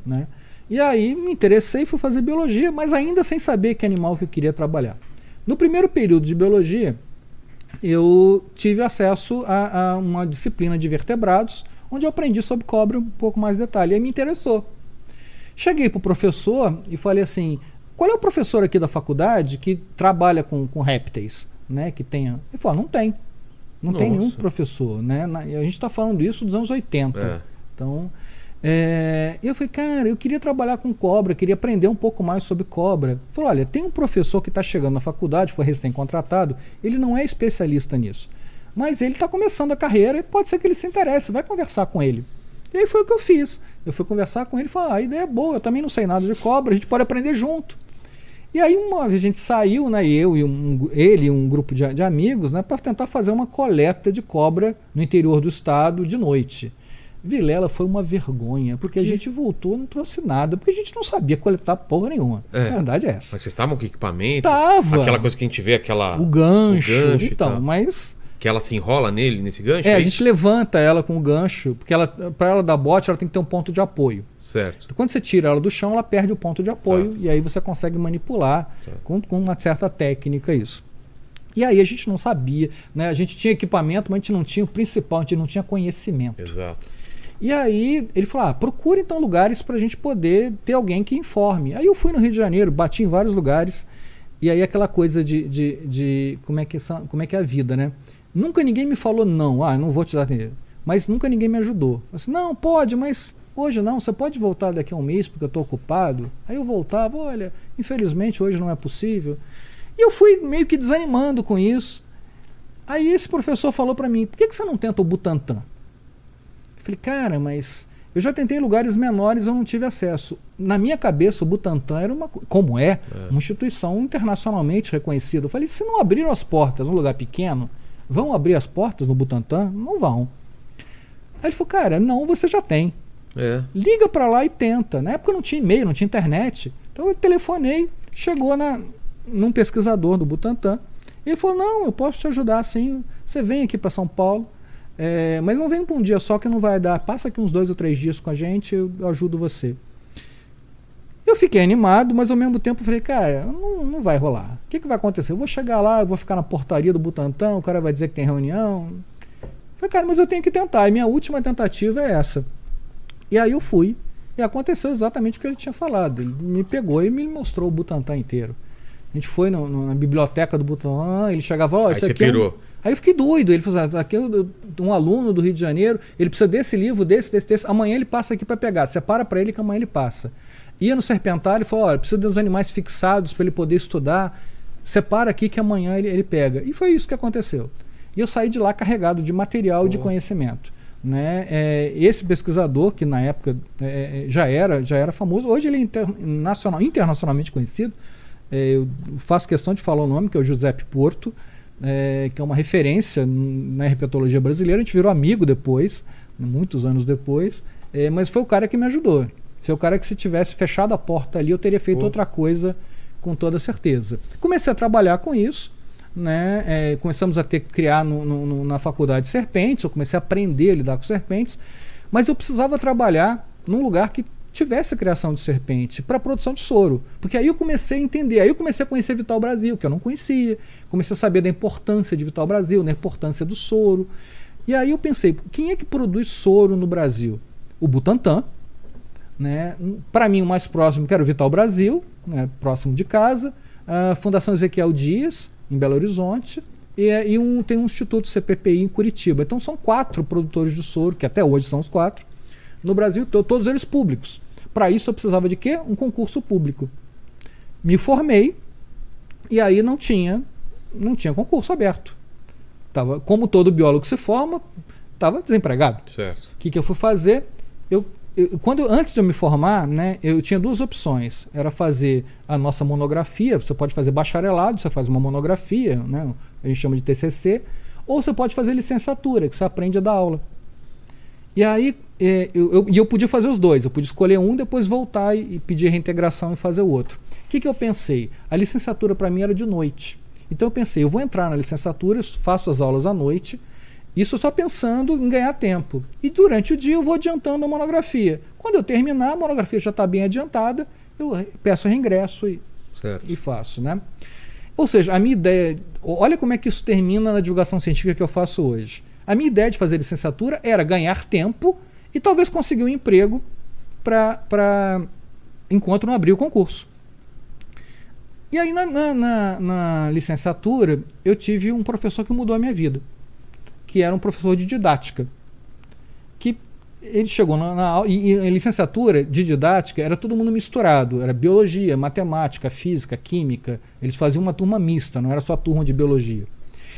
né? E aí me interessei, fui fazer biologia, mas ainda sem saber que animal que eu queria trabalhar. No primeiro período de biologia, eu tive acesso a, a uma disciplina de vertebrados, onde eu aprendi sobre cobra um pouco mais de detalhe. E aí me interessou. Cheguei para o professor e falei assim: qual é o professor aqui da faculdade que trabalha com, com répteis? Né, que tenha. Ele falou: não tem. Não Nossa. tem nenhum professor. Né? Na, a gente está falando isso dos anos 80. É. Então, é, eu falei, cara, eu queria trabalhar com cobra, queria aprender um pouco mais sobre cobra. Falei, olha, tem um professor que está chegando na faculdade, foi recém-contratado, ele não é especialista nisso. Mas ele está começando a carreira e pode ser que ele se interesse, vai conversar com ele. E aí foi o que eu fiz. Eu fui conversar com ele e falei, ah, a ideia é boa, eu também não sei nada de cobra, a gente pode aprender junto. E aí uma a gente saiu, né, eu e um, ele e um grupo de, de amigos, né, para tentar fazer uma coleta de cobra no interior do estado de noite. Vilela foi uma vergonha, porque a gente voltou não trouxe nada, porque a gente não sabia coletar porra nenhuma. É. A verdade é essa. Mas vocês estavam com equipamento? Tava. Aquela coisa que a gente vê, aquela. O gancho. O gancho então, mas. Que ela se enrola nele, nesse gancho? É, é a gente levanta ela com o gancho, porque ela, para ela dar bote, ela tem que ter um ponto de apoio. Certo. Então, quando você tira ela do chão, ela perde o ponto de apoio tá. e aí você consegue manipular tá. com, com uma certa técnica isso. E aí a gente não sabia, né? A gente tinha equipamento, mas a gente não tinha o principal, a gente não tinha conhecimento. Exato. E aí ele falou: ah, procura então lugares para a gente poder ter alguém que informe. Aí eu fui no Rio de Janeiro, bati em vários lugares. E aí aquela coisa de, de, de como, é que, como é que é a vida, né? Nunca ninguém me falou não, ah, não vou te dar dinheiro. Mas nunca ninguém me ajudou. Eu assim, não, pode, mas hoje não, você pode voltar daqui a um mês porque eu estou ocupado. Aí eu voltava, olha, infelizmente hoje não é possível. E eu fui meio que desanimando com isso. Aí esse professor falou para mim, por que, que você não tenta o Butantan? Falei, cara, mas eu já tentei lugares menores, eu não tive acesso. Na minha cabeça, o Butantan era uma, como é, é. uma instituição internacionalmente reconhecida. Eu falei, se não abriram as portas num lugar pequeno, vão abrir as portas no Butantan? Não vão. Aí ele falou, cara, não, você já tem. É. Liga para lá e tenta. Na época não tinha e-mail, não tinha internet. Então eu telefonei, chegou na, num pesquisador do Butantan. E ele falou, não, eu posso te ajudar sim. Você vem aqui para São Paulo. É, mas não vem para um dia só que não vai dar. Passa aqui uns dois ou três dias com a gente, eu ajudo você. Eu fiquei animado, mas ao mesmo tempo falei, cara, não, não vai rolar. O que, que vai acontecer? Eu vou chegar lá, eu vou ficar na portaria do Butantão, o cara vai dizer que tem reunião. Eu falei, cara, mas eu tenho que tentar. E minha última tentativa é essa. E aí eu fui. E aconteceu exatamente o que ele tinha falado. Ele me pegou e me mostrou o Butantã inteiro. A gente foi no, no, na biblioteca do Butantã, ele chegava, ó, oh, isso aqui. É um... Aí eu fiquei doido. Ele falou assim, aqui é um aluno do Rio de Janeiro, ele precisa desse livro, desse, desse, desse. Amanhã ele passa aqui para pegar. Separa para ele que amanhã ele passa. Ia no Serpentário e falou: olha, precisa dos animais fixados para ele poder estudar. Separa aqui que amanhã ele, ele pega. E foi isso que aconteceu. E eu saí de lá carregado de material e de conhecimento. Né? É, esse pesquisador, que na época é, é, já, era, já era famoso, hoje ele é internacional, internacionalmente conhecido. É, eu faço questão de falar o nome, que é o Giuseppe Porto é, que é uma referência na herpetologia brasileira. A gente virou amigo depois, muitos anos depois, é, mas foi o cara que me ajudou. Foi o cara que se tivesse fechado a porta ali, eu teria feito oh. outra coisa com toda certeza. Comecei a trabalhar com isso. Né? É, começamos a ter que criar no, no, na faculdade serpentes, eu comecei a aprender a lidar com serpentes, mas eu precisava trabalhar num lugar que tivesse a criação de serpente para produção de soro. Porque aí eu comecei a entender, aí eu comecei a conhecer Vital Brasil, que eu não conhecia, comecei a saber da importância de Vital Brasil, da importância do soro. E aí eu pensei, quem é que produz soro no Brasil? O Butantan, né? Para mim o mais próximo que era o Vital Brasil, né? próximo de casa, a Fundação Ezequiel Dias, em Belo Horizonte, e, e um, tem um Instituto CPPI em Curitiba. Então são quatro produtores de soro, que até hoje são os quatro, no Brasil, todos eles públicos. Para isso eu precisava de quê? Um concurso público. Me formei e aí não tinha não tinha concurso aberto. Tava, como todo biólogo se forma, estava desempregado. Certo. O que, que eu fui fazer? Eu, eu, quando antes de eu me formar, né, eu tinha duas opções. Era fazer a nossa monografia. Você pode fazer bacharelado, você faz uma monografia, né, a gente chama de TCC, ou você pode fazer licenciatura, que você aprende a dar aula. E aí é, eu, eu, eu, podia fazer os dois, eu podia escolher um, depois voltar e, e pedir reintegração e fazer o outro. O que, que eu pensei? A licenciatura para mim era de noite. Então eu pensei, eu vou entrar na licenciatura, faço as aulas à noite, isso só pensando em ganhar tempo. E durante o dia eu vou adiantando a monografia. Quando eu terminar, a monografia já está bem adiantada, eu peço reingresso e, e faço, né? Ou seja, a minha ideia, olha como é que isso termina na divulgação científica que eu faço hoje. A minha ideia de fazer licenciatura era ganhar tempo e talvez conseguir um emprego para enquanto não abrir o concurso. E aí, na, na, na, na, licenciatura, eu tive um professor que mudou a minha vida, que era um professor de didática. Que ele chegou na, na e, e licenciatura de didática era todo mundo misturado, era biologia, matemática, física, química. Eles faziam uma turma mista, não era só turma de biologia.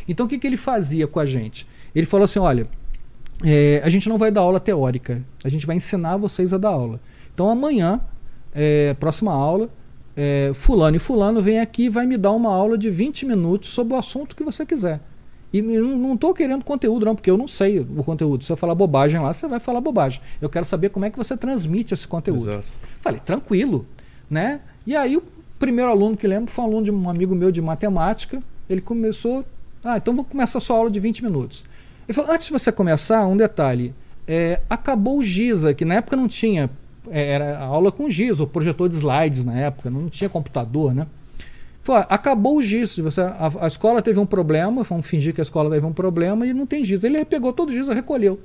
Então, o que, que ele fazia com a gente? Ele falou assim: olha, é, a gente não vai dar aula teórica, a gente vai ensinar vocês a dar aula. Então, amanhã, é, próxima aula é, fulano e fulano vem aqui e vai me dar uma aula de 20 minutos sobre o assunto que você quiser. E não estou querendo conteúdo, não, porque eu não sei o conteúdo. Se eu falar bobagem lá, você vai falar bobagem. Eu quero saber como é que você transmite esse conteúdo. Exato. Falei, tranquilo. né? E aí o primeiro aluno que lembro foi um aluno de um amigo meu de matemática. Ele começou. Ah, então vou começar a sua aula de 20 minutos. Ele falou, antes de você começar, um detalhe. É, acabou o Giza, que na época não tinha é, era aula com giz, ou projetor de slides na época, não tinha computador, né? Falei, acabou o giz, você, a, a, escola teve um problema, vamos fingir que a escola teve um problema e não tem giz. Ele pegou todo o giz e recolheu.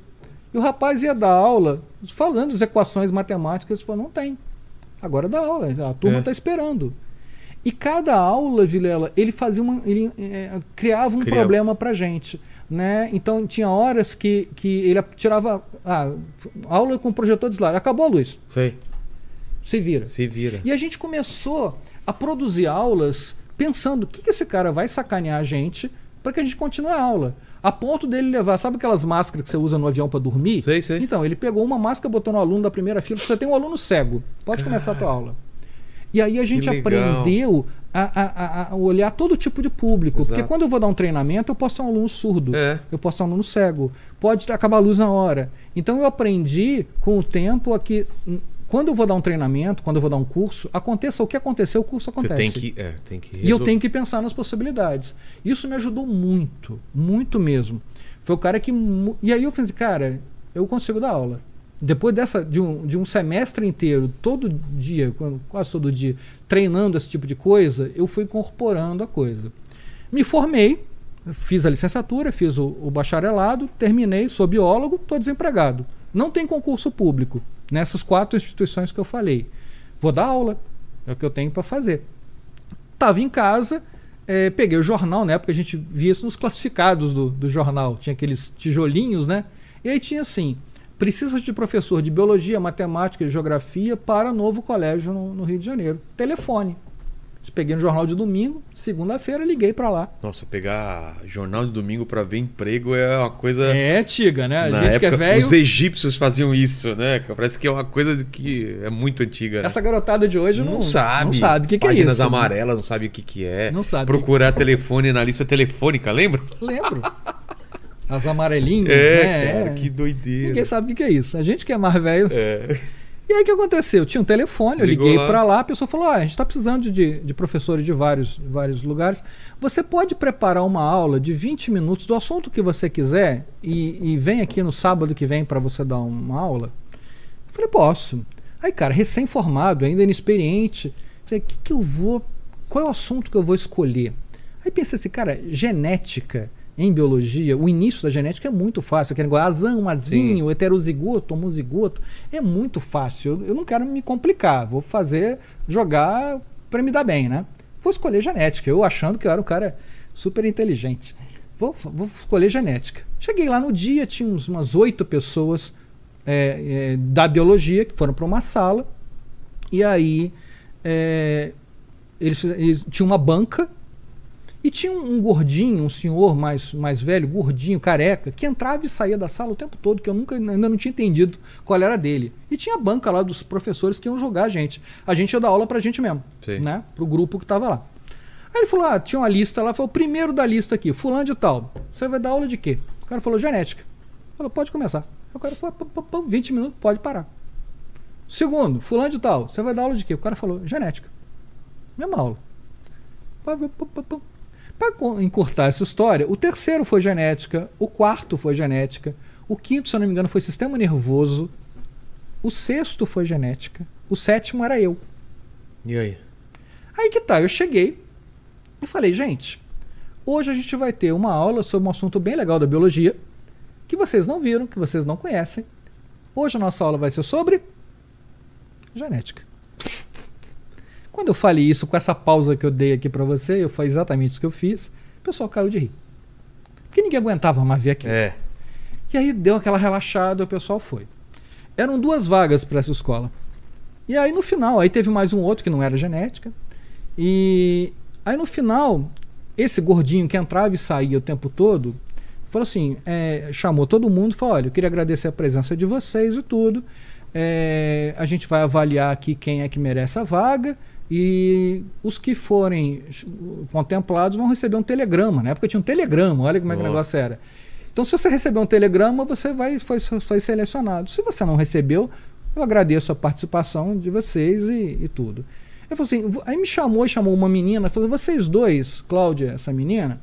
E o rapaz ia dar aula falando as equações matemáticas, falou, não tem. Agora dá aula, a turma está é. esperando. E cada aula, Vilela, ele fazia uma, ele é, criava um Criava. problema para gente né? Então tinha horas que, que ele tirava ah, aula com projetor de slide. Acabou a luz. Sei. Se vira. Se vira. E a gente começou a produzir aulas pensando o que, que esse cara vai sacanear a gente para que a gente continue a aula. A ponto dele levar, sabe aquelas máscaras que você usa no avião para dormir? Sei, sei. Então, ele pegou uma máscara, botou no aluno da primeira fila, você tem um aluno cego. Pode Cara. começar a tua aula. E aí a gente aprendeu a, a, a, olhar todo tipo de público. Exato. Porque quando eu vou dar um treinamento, eu posso ter um aluno surdo, é. eu posso ter um aluno cego, pode acabar a luz na hora. Então eu aprendi com o tempo a que quando eu vou dar um treinamento, quando eu vou dar um curso, aconteça o que aconteceu, o curso acontece. Você tem que, é, tem que e eu tenho que pensar nas possibilidades. Isso me ajudou muito, muito mesmo. Foi o cara que. E aí eu falei, cara, eu consigo dar aula depois dessa de um, de um semestre inteiro, todo dia, quase todo dia, treinando esse tipo de coisa, eu fui incorporando a coisa. Me formei, fiz a licenciatura, fiz o, o bacharelado, terminei, sou biólogo, estou desempregado. Não tem concurso público nessas quatro instituições que eu falei. Vou dar aula, é o que eu tenho para fazer. Estava em casa, é, peguei o jornal, na época a gente via isso nos classificados do, do jornal, tinha aqueles tijolinhos, né? E aí tinha assim Precisa de professor de biologia, matemática e geografia para novo colégio no, no Rio de Janeiro. Telefone. Peguei no jornal de domingo, segunda-feira liguei para lá. Nossa, pegar jornal de domingo para ver emprego é uma coisa. É antiga, né? A Na gente época, que é velho. Os egípcios faziam isso, né? Parece que é uma coisa que é muito antiga. Né? Essa garotada de hoje não, não sabe. Não sabe o que, que é isso. Páginas amarelas, não sabe o que, que é. Não sabe. Procurar que... telefone na lista telefônica, lembra? Lembro. As amarelinhas, é, né? Cara, que doideira. Ninguém sabe o que é isso. A gente que é mais velho. É. <laughs> E aí o que aconteceu? Tinha um telefone, eu Ligou liguei para lá, a pessoa falou: ah, a gente está precisando de, de professores de vários, vários lugares. Você pode preparar uma aula de 20 minutos do assunto que você quiser e, e vem aqui no sábado que vem para você dar uma aula? Eu falei, posso. Aí, cara, recém-formado, ainda inexperiente. Falei, o que, que eu vou. Qual é o assunto que eu vou escolher? Aí pensei assim, cara, genética em biologia, o início da genética é muito fácil. Aquele negócio, azão, azinho, Sim. heterozigoto, homozigoto, é muito fácil. Eu, eu, não quero me complicar, vou fazer, jogar para me dar bem, né? Vou escolher genética, eu achando que eu era um cara super inteligente. Vou, vou escolher genética. Cheguei lá no dia, tinha uns, umas oito pessoas é, é, da biologia que foram para uma sala, e aí é, eles, eles tinham uma banca e tinha um, um, gordinho, um senhor mais, mais velho, gordinho, careca, que entrava e saía da sala o tempo todo, que eu nunca ainda não tinha entendido qual era dele. E tinha a banca lá dos professores que iam jogar a gente. A gente ia dar aula pra gente mesmo, Sim. né? Pro grupo que tava lá. Aí ele falou: ah, tinha uma lista lá, foi o primeiro da lista aqui, fulano de tal. Você vai dar aula de quê? O cara falou, genética. Falou, pode começar. O cara falou, 20 minutos, pode parar. Segundo, fulano de tal, você vai dar aula de quê? O cara falou, genética. Mesma aula. Para encurtar essa história, o terceiro foi genética, o quarto foi genética, o quinto, se eu não me engano, foi sistema nervoso, o sexto foi genética, o sétimo era eu. E aí? Aí que tá, eu cheguei e falei, gente, hoje a gente vai ter uma aula sobre um assunto bem legal da biologia, que vocês não viram, que vocês não conhecem. Hoje a nossa aula vai ser sobre genética. Quando eu falei isso com essa pausa que eu dei aqui para você, eu foi exatamente isso que eu fiz. O pessoal caiu de rir. Porque ninguém aguentava mais ver aquilo. É. E aí deu aquela relaxada, o pessoal foi. Eram duas vagas para essa escola. E aí no final, aí teve mais um outro que não era genética. E aí no final, esse gordinho que entrava e saía o tempo todo, falou assim, é, chamou todo mundo, falou, olha, eu queria agradecer a presença de vocês e tudo. É, a gente vai avaliar aqui quem é que merece a vaga e os que forem contemplados vão receber um telegrama. Na época tinha um telegrama, olha como é que o negócio era. Então, se você receber um telegrama, você vai foi, foi selecionado. Se você não recebeu, eu agradeço a participação de vocês e, e tudo. Eu falei assim, aí me chamou e chamou uma menina, falou: vocês dois, Cláudia, essa menina,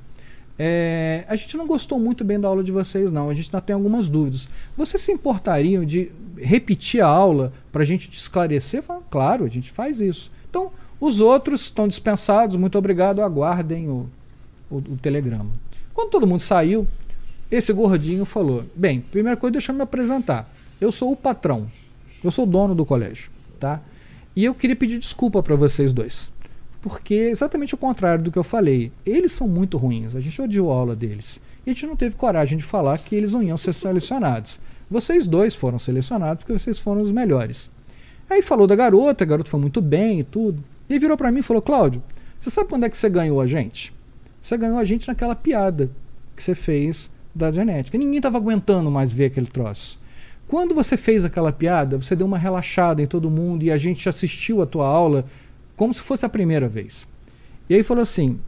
é, a gente não gostou muito bem da aula de vocês, não. A gente ainda tem algumas dúvidas. Vocês se importariam de repetir a aula para a gente te esclarecer? Falei, claro, a gente faz isso. Então, os outros estão dispensados, muito obrigado, aguardem o, o, o telegrama. Quando todo mundo saiu, esse gordinho falou: Bem, primeira coisa, deixa eu me apresentar. Eu sou o patrão, eu sou o dono do colégio, tá? E eu queria pedir desculpa para vocês dois. Porque é exatamente o contrário do que eu falei. Eles são muito ruins, a gente odiou a aula deles. E a gente não teve coragem de falar que eles não iam ser selecionados. Vocês dois foram selecionados porque vocês foram os melhores. Aí falou da garota, a garota foi muito bem e tudo. E virou para mim e falou: Cláudio, você sabe quando é que você ganhou a gente? Você ganhou a gente naquela piada que você fez da genética. Ninguém estava aguentando mais ver aquele troço. Quando você fez aquela piada, você deu uma relaxada em todo mundo e a gente assistiu a tua aula como se fosse a primeira vez. E aí falou assim: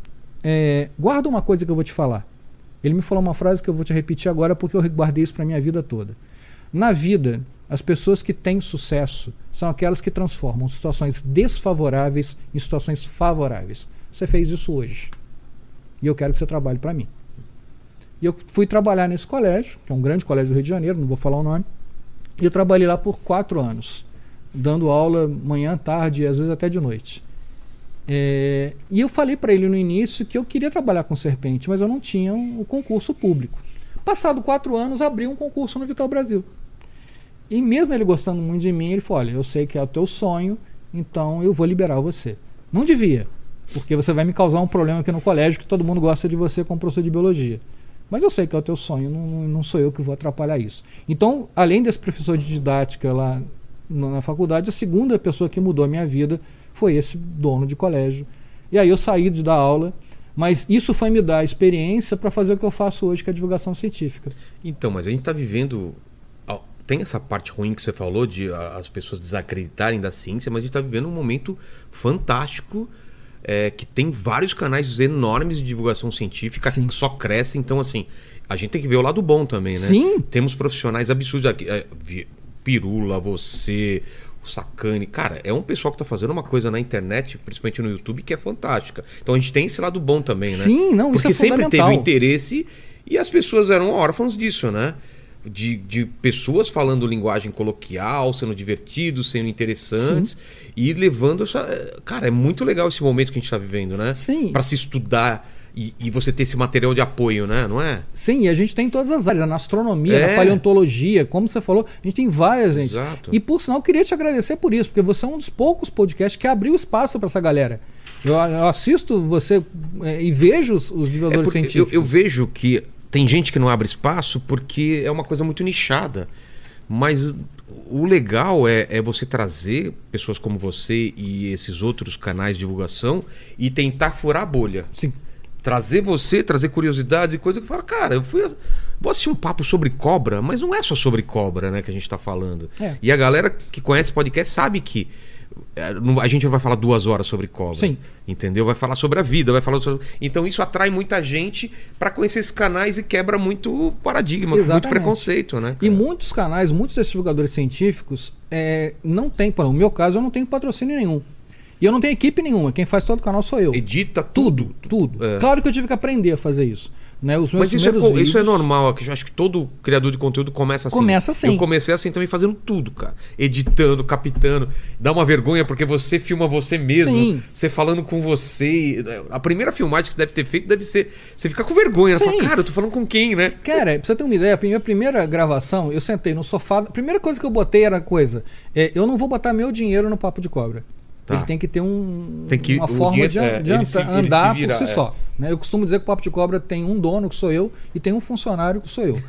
é, guarda uma coisa que eu vou te falar. Ele me falou uma frase que eu vou te repetir agora porque eu guardei isso para minha vida toda. Na vida, as pessoas que têm sucesso são aquelas que transformam situações desfavoráveis em situações favoráveis. Você fez isso hoje. E eu quero que você trabalhe para mim. E eu fui trabalhar nesse colégio, que é um grande colégio do Rio de Janeiro, não vou falar o nome. E eu trabalhei lá por quatro anos, dando aula manhã, tarde e às vezes até de noite. É, e eu falei para ele no início que eu queria trabalhar com serpente, mas eu não tinha o um, concurso público. Passado quatro anos, abri um concurso no Vital Brasil. E mesmo ele gostando muito de mim, ele falou: Olha, eu sei que é o teu sonho, então eu vou liberar você. Não devia, porque você vai me causar um problema aqui no colégio que todo mundo gosta de você como professor de biologia. Mas eu sei que é o teu sonho, não, não sou eu que vou atrapalhar isso. Então, além desse professor de didática lá na faculdade, a segunda pessoa que mudou a minha vida foi esse dono de colégio. E aí eu saí de dar aula, mas isso foi me dar experiência para fazer o que eu faço hoje, que é a divulgação científica. Então, mas a gente está vivendo. Tem essa parte ruim que você falou de as pessoas desacreditarem da ciência, mas a gente está vivendo um momento fantástico é, que tem vários canais enormes de divulgação científica Sim. que só cresce. Então, assim, a gente tem que ver o lado bom também, né? Sim. Temos profissionais absurdos aqui. É, Pirula, você, o Sacane. Cara, é um pessoal que está fazendo uma coisa na internet, principalmente no YouTube, que é fantástica. Então a gente tem esse lado bom também, né? Sim, não, Porque isso é sempre teve o interesse e as pessoas eram órfãos disso, né? De, de pessoas falando linguagem coloquial, sendo divertidos, sendo interessantes Sim. e levando essa. Cara, é muito legal esse momento que a gente está vivendo, né? Sim. Para se estudar. E, e, você ter esse material de apoio, né? Não é? Sim, e a gente tem em todas as áreas, na astronomia, é. na paleontologia, como você falou, a gente tem várias, gente. Exato. E por sinal, eu queria te agradecer por isso, porque você é um dos poucos podcasts que abriu espaço para essa galera. Eu, eu, assisto você é, e vejo os, os divulgadores é científicos. Eu, eu vejo que tem gente que não abre espaço porque é uma coisa muito nichada. Mas o legal é, é, você trazer pessoas como você e esses outros canais de divulgação e tentar furar a bolha. Sim. Trazer você, trazer curiosidades e coisa que fala, cara, eu fui. Vou assistir um papo sobre cobra, mas não é só sobre cobra, né, que a gente está falando. É. E a galera que conhece podcast sabe que a gente não vai falar duas horas sobre cobra. Sim. Entendeu? Vai falar sobre a vida, vai falar sobre... Então isso atrai muita gente para conhecer esses canais e quebra muito paradigma, Exatamente. muito preconceito, né? Cara? E muitos canais, muitos desses divulgadores científicos é, não tem, para o meu caso, eu não tenho patrocínio nenhum. E eu não tenho equipe nenhuma, quem faz todo o canal sou eu. Edita tudo. Tudo, tudo. É. Claro que eu tive que aprender a fazer isso. Né? Os meus Mas isso é, co- isso é vídeos- normal. eu Acho que todo criador de conteúdo começa assim. Começa assim. Eu comecei assim também fazendo tudo, cara. Editando, captando. Dá uma vergonha porque você filma você mesmo. Sim. Você falando com você. A primeira filmagem que você deve ter feito deve ser. Você ficar com vergonha. Né? Sim. Fala, cara, eu tô falando com quem, né? Cara, pra você ter uma ideia, a minha primeira gravação, eu sentei no sofá. A primeira coisa que eu botei era coisa: é, eu não vou botar meu dinheiro no papo de cobra. Tá. Ele tem que ter um, Tem que- uma forma de, é, de se- anda- ele se andar vira, por si é. só. né? Eu costumo dizer que o papo de cobra tem um dono, que sou eu, e tem um funcionário, que sou eu.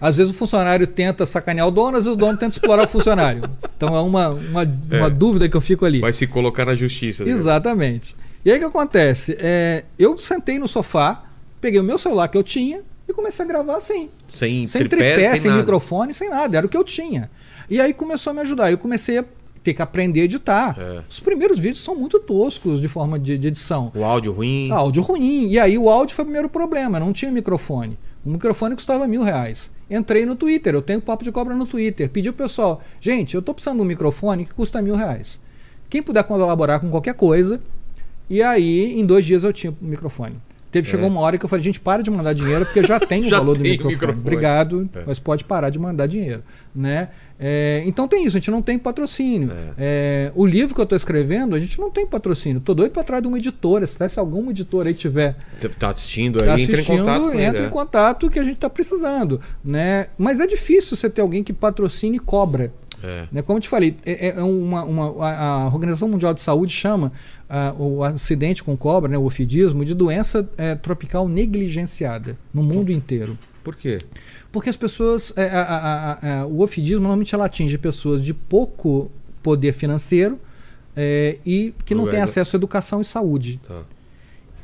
Às vezes o funcionário tenta sacanear o dono, às vezes o dono tenta explorar o funcionário. Então é uma, uma, uma dúvida que eu fico ali. Vai se colocar na justiça. né? Exatamente. E aí o que acontece? É, eu sentei no sofá, peguei o meu celular que eu tinha e comecei a gravar assim. Sem, Sem tripé, tripé, sem, nada. microfone, sem nada. Era o que eu tinha. E aí começou a me ajudar. Eu comecei a ter que aprender a editar. É. Os primeiros vídeos são muito toscos de forma de, de edição. O áudio ruim. Áudio ruim. E aí o áudio foi o primeiro problema. Não tinha microfone. O microfone custava mil reais. Entrei no Twitter. Eu tenho papo de cobra no Twitter. Pedi pro pessoal, gente, eu tô precisando de um microfone que custa mil reais. Quem puder colaborar com qualquer coisa. E aí, em dois dias eu tinha o microfone. Teve, chegou uma hora que eu falei, gente, para de mandar dinheiro, porque já <laughs> tem o Já valor do tem o microfone. microfone. Obrigado, É. mas pode parar de mandar dinheiro. Né? É, então tem isso, a gente não tem patrocínio. É, o livro que eu estou escrevendo, a gente não tem patrocínio. Tô doido para trás de uma editora. Se, se alguma editora aí tiver Tá assistindo aí, tá entra em contato entra é. em contato que a gente está precisando. Né? Mas é difícil você ter alguém que patrocine e cobra. É. Né? Como eu te falei, é, é uma, uma- a, Organização Mundial de Saúde chama o acidente com cobra, né, o ofidismo, de doença eh, tropical negligenciada no mundo inteiro. Por quê? Porque as pessoas. eh, a- a- o ofidismo normalmente ela atinge pessoas de pouco poder financeiro eh, e que não têm do- acesso à educação e saúde. Tá.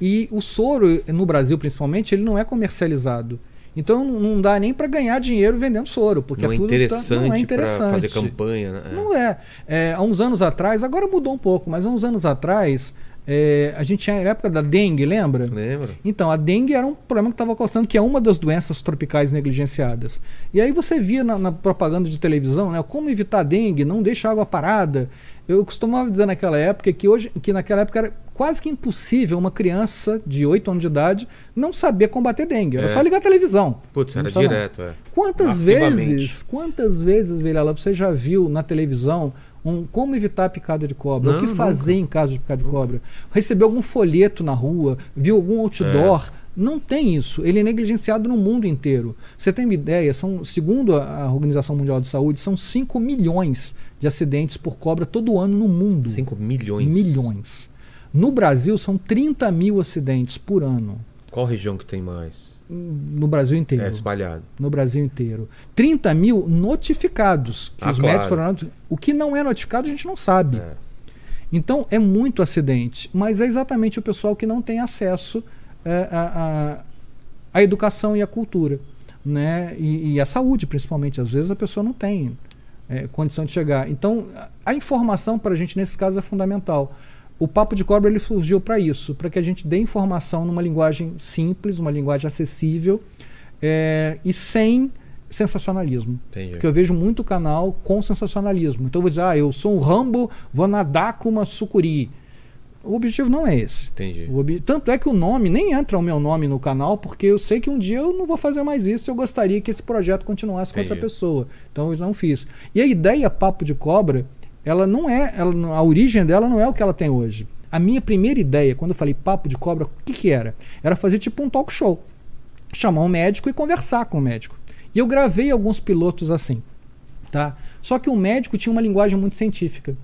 E o soro, no Brasil principalmente, ele não é comercializado. Então não- dá nem para ganhar dinheiro vendendo soro, porque não, é tudo tá- interessante não é interessante. fazer campanha. Né? Não é. É, Há uns anos atrás, agora mudou um pouco, mas há uns anos atrás, é, a gente tinha a época da dengue, lembra? Lembra? Então, a dengue era um problema que estava causando, que é uma das doenças tropicais negligenciadas. E aí você via na, na propaganda de televisão, né, como evitar a dengue, não deixa a água parada. Eu costumava dizer naquela época que hoje, que naquela época era quase que impossível uma criança de 8 anos de idade não saber combater dengue. Era É. só ligar a televisão. Putz, era precisa não. direto, é. Quantas vezes, quantas vezes, Vilela, você já viu na televisão um como evitar a picada de cobra? Não, o que fazer em caso de picada de cobra? Recebeu algum folheto na rua? Viu algum outdoor? É. Não tem isso. Ele é negligenciado no mundo inteiro. Você tem uma ideia? São, segundo a a Organização Mundial de Saúde, são 5 milhões de acidentes por cobra todo ano no mundo. 5 milhões. milhões. No Brasil, são 30 mil acidentes por ano. Qual região que tem mais? No Brasil inteiro É, espalhado. no Brasil inteiro. 30 mil notificados. Que Ah, os claro. médicos foram. O que não é notificado a gente não sabe. É. Então é muito acidente. Mas é exatamente o pessoal que não tem acesso é, à, à educação e à cultura. Né? E, e à saúde, principalmente. Às vezes a pessoa não tem é, condição de chegar. Então a informação para a gente, nesse caso, é fundamental. O Papo de Cobra ele surgiu para isso, para que a gente dê informação numa linguagem simples, uma linguagem acessível é, e sem sensacionalismo. Entendi. Porque eu vejo muito canal com sensacionalismo. Então eu vou dizer, ah, eu sou um Rambo, vou nadar com uma sucuri. O objetivo não é esse. Entendi. O obje- Tanto é que o nome, nem entra o meu nome no canal, porque eu sei que um dia eu não vou fazer mais isso. Eu gostaria que esse projeto continuasse com outra Entendi. pessoa. Então eu não fiz. E a ideia Papo de Cobra, ela não é. Ela, a origem dela não é o que ela tem hoje. A minha primeira ideia, quando eu falei Papo de Cobra, o que, que era? Era fazer tipo um talk show. Chamar um médico e conversar com o médico. E eu gravei alguns pilotos assim. Tá? Só que o médico tinha uma linguagem muito científica.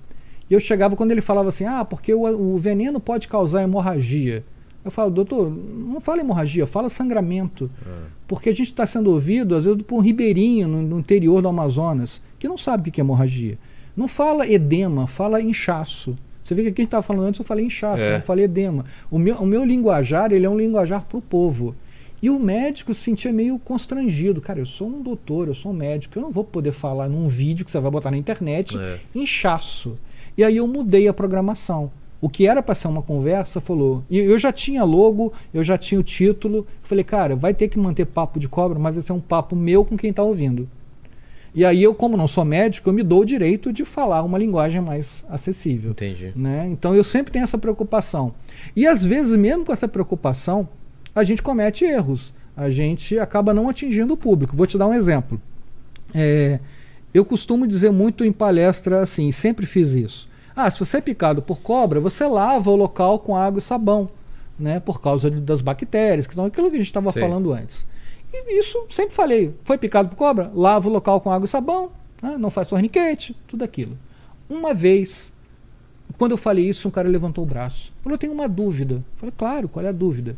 E eu chegava quando ele falava assim: ah, porque o, o veneno pode causar hemorragia. Eu falo, doutor, não fala hemorragia, fala sangramento. Porque a gente está sendo ouvido, às vezes, por um ribeirinho no, no interior do Amazonas, que não sabe o que é hemorragia. Não fala edema, fala inchaço. Você vê que aqui a gente estava falando antes, eu falei inchaço, É. não falei edema. O meu, o meu linguajar, ele é um linguajar para o povo. E o médico se sentia meio constrangido. Cara, eu sou um doutor, eu sou um médico, eu não vou poder falar num vídeo que você vai botar na internet É. inchaço. E aí eu mudei a programação. O que era para ser uma conversa falou. E eu já tinha logo, eu já tinha o título. Falei, cara, vai ter que manter papo de cobra, mas vai ser um papo meu com quem está ouvindo. E aí eu, como não sou médico, eu me dou o direito de falar uma linguagem mais acessível. Entendi. Né? Então eu sempre tenho essa preocupação. E às vezes, mesmo com essa preocupação, a gente comete erros. A gente acaba não atingindo o público. Vou te dar um exemplo. É, eu costumo dizer muito em palestra assim, sempre fiz isso. Ah, se você é picado por cobra, você lava o local com água e sabão, né? Por causa de, das bactérias, que são aquilo que a gente estava falando antes. E isso sempre falei. Foi picado por cobra? Lava o local com água e sabão, né? não faz torniquete, tudo aquilo. Uma vez, quando eu falei isso, um cara levantou o braço. Falou, eu tenho uma dúvida. Eu falei, claro, qual é a dúvida?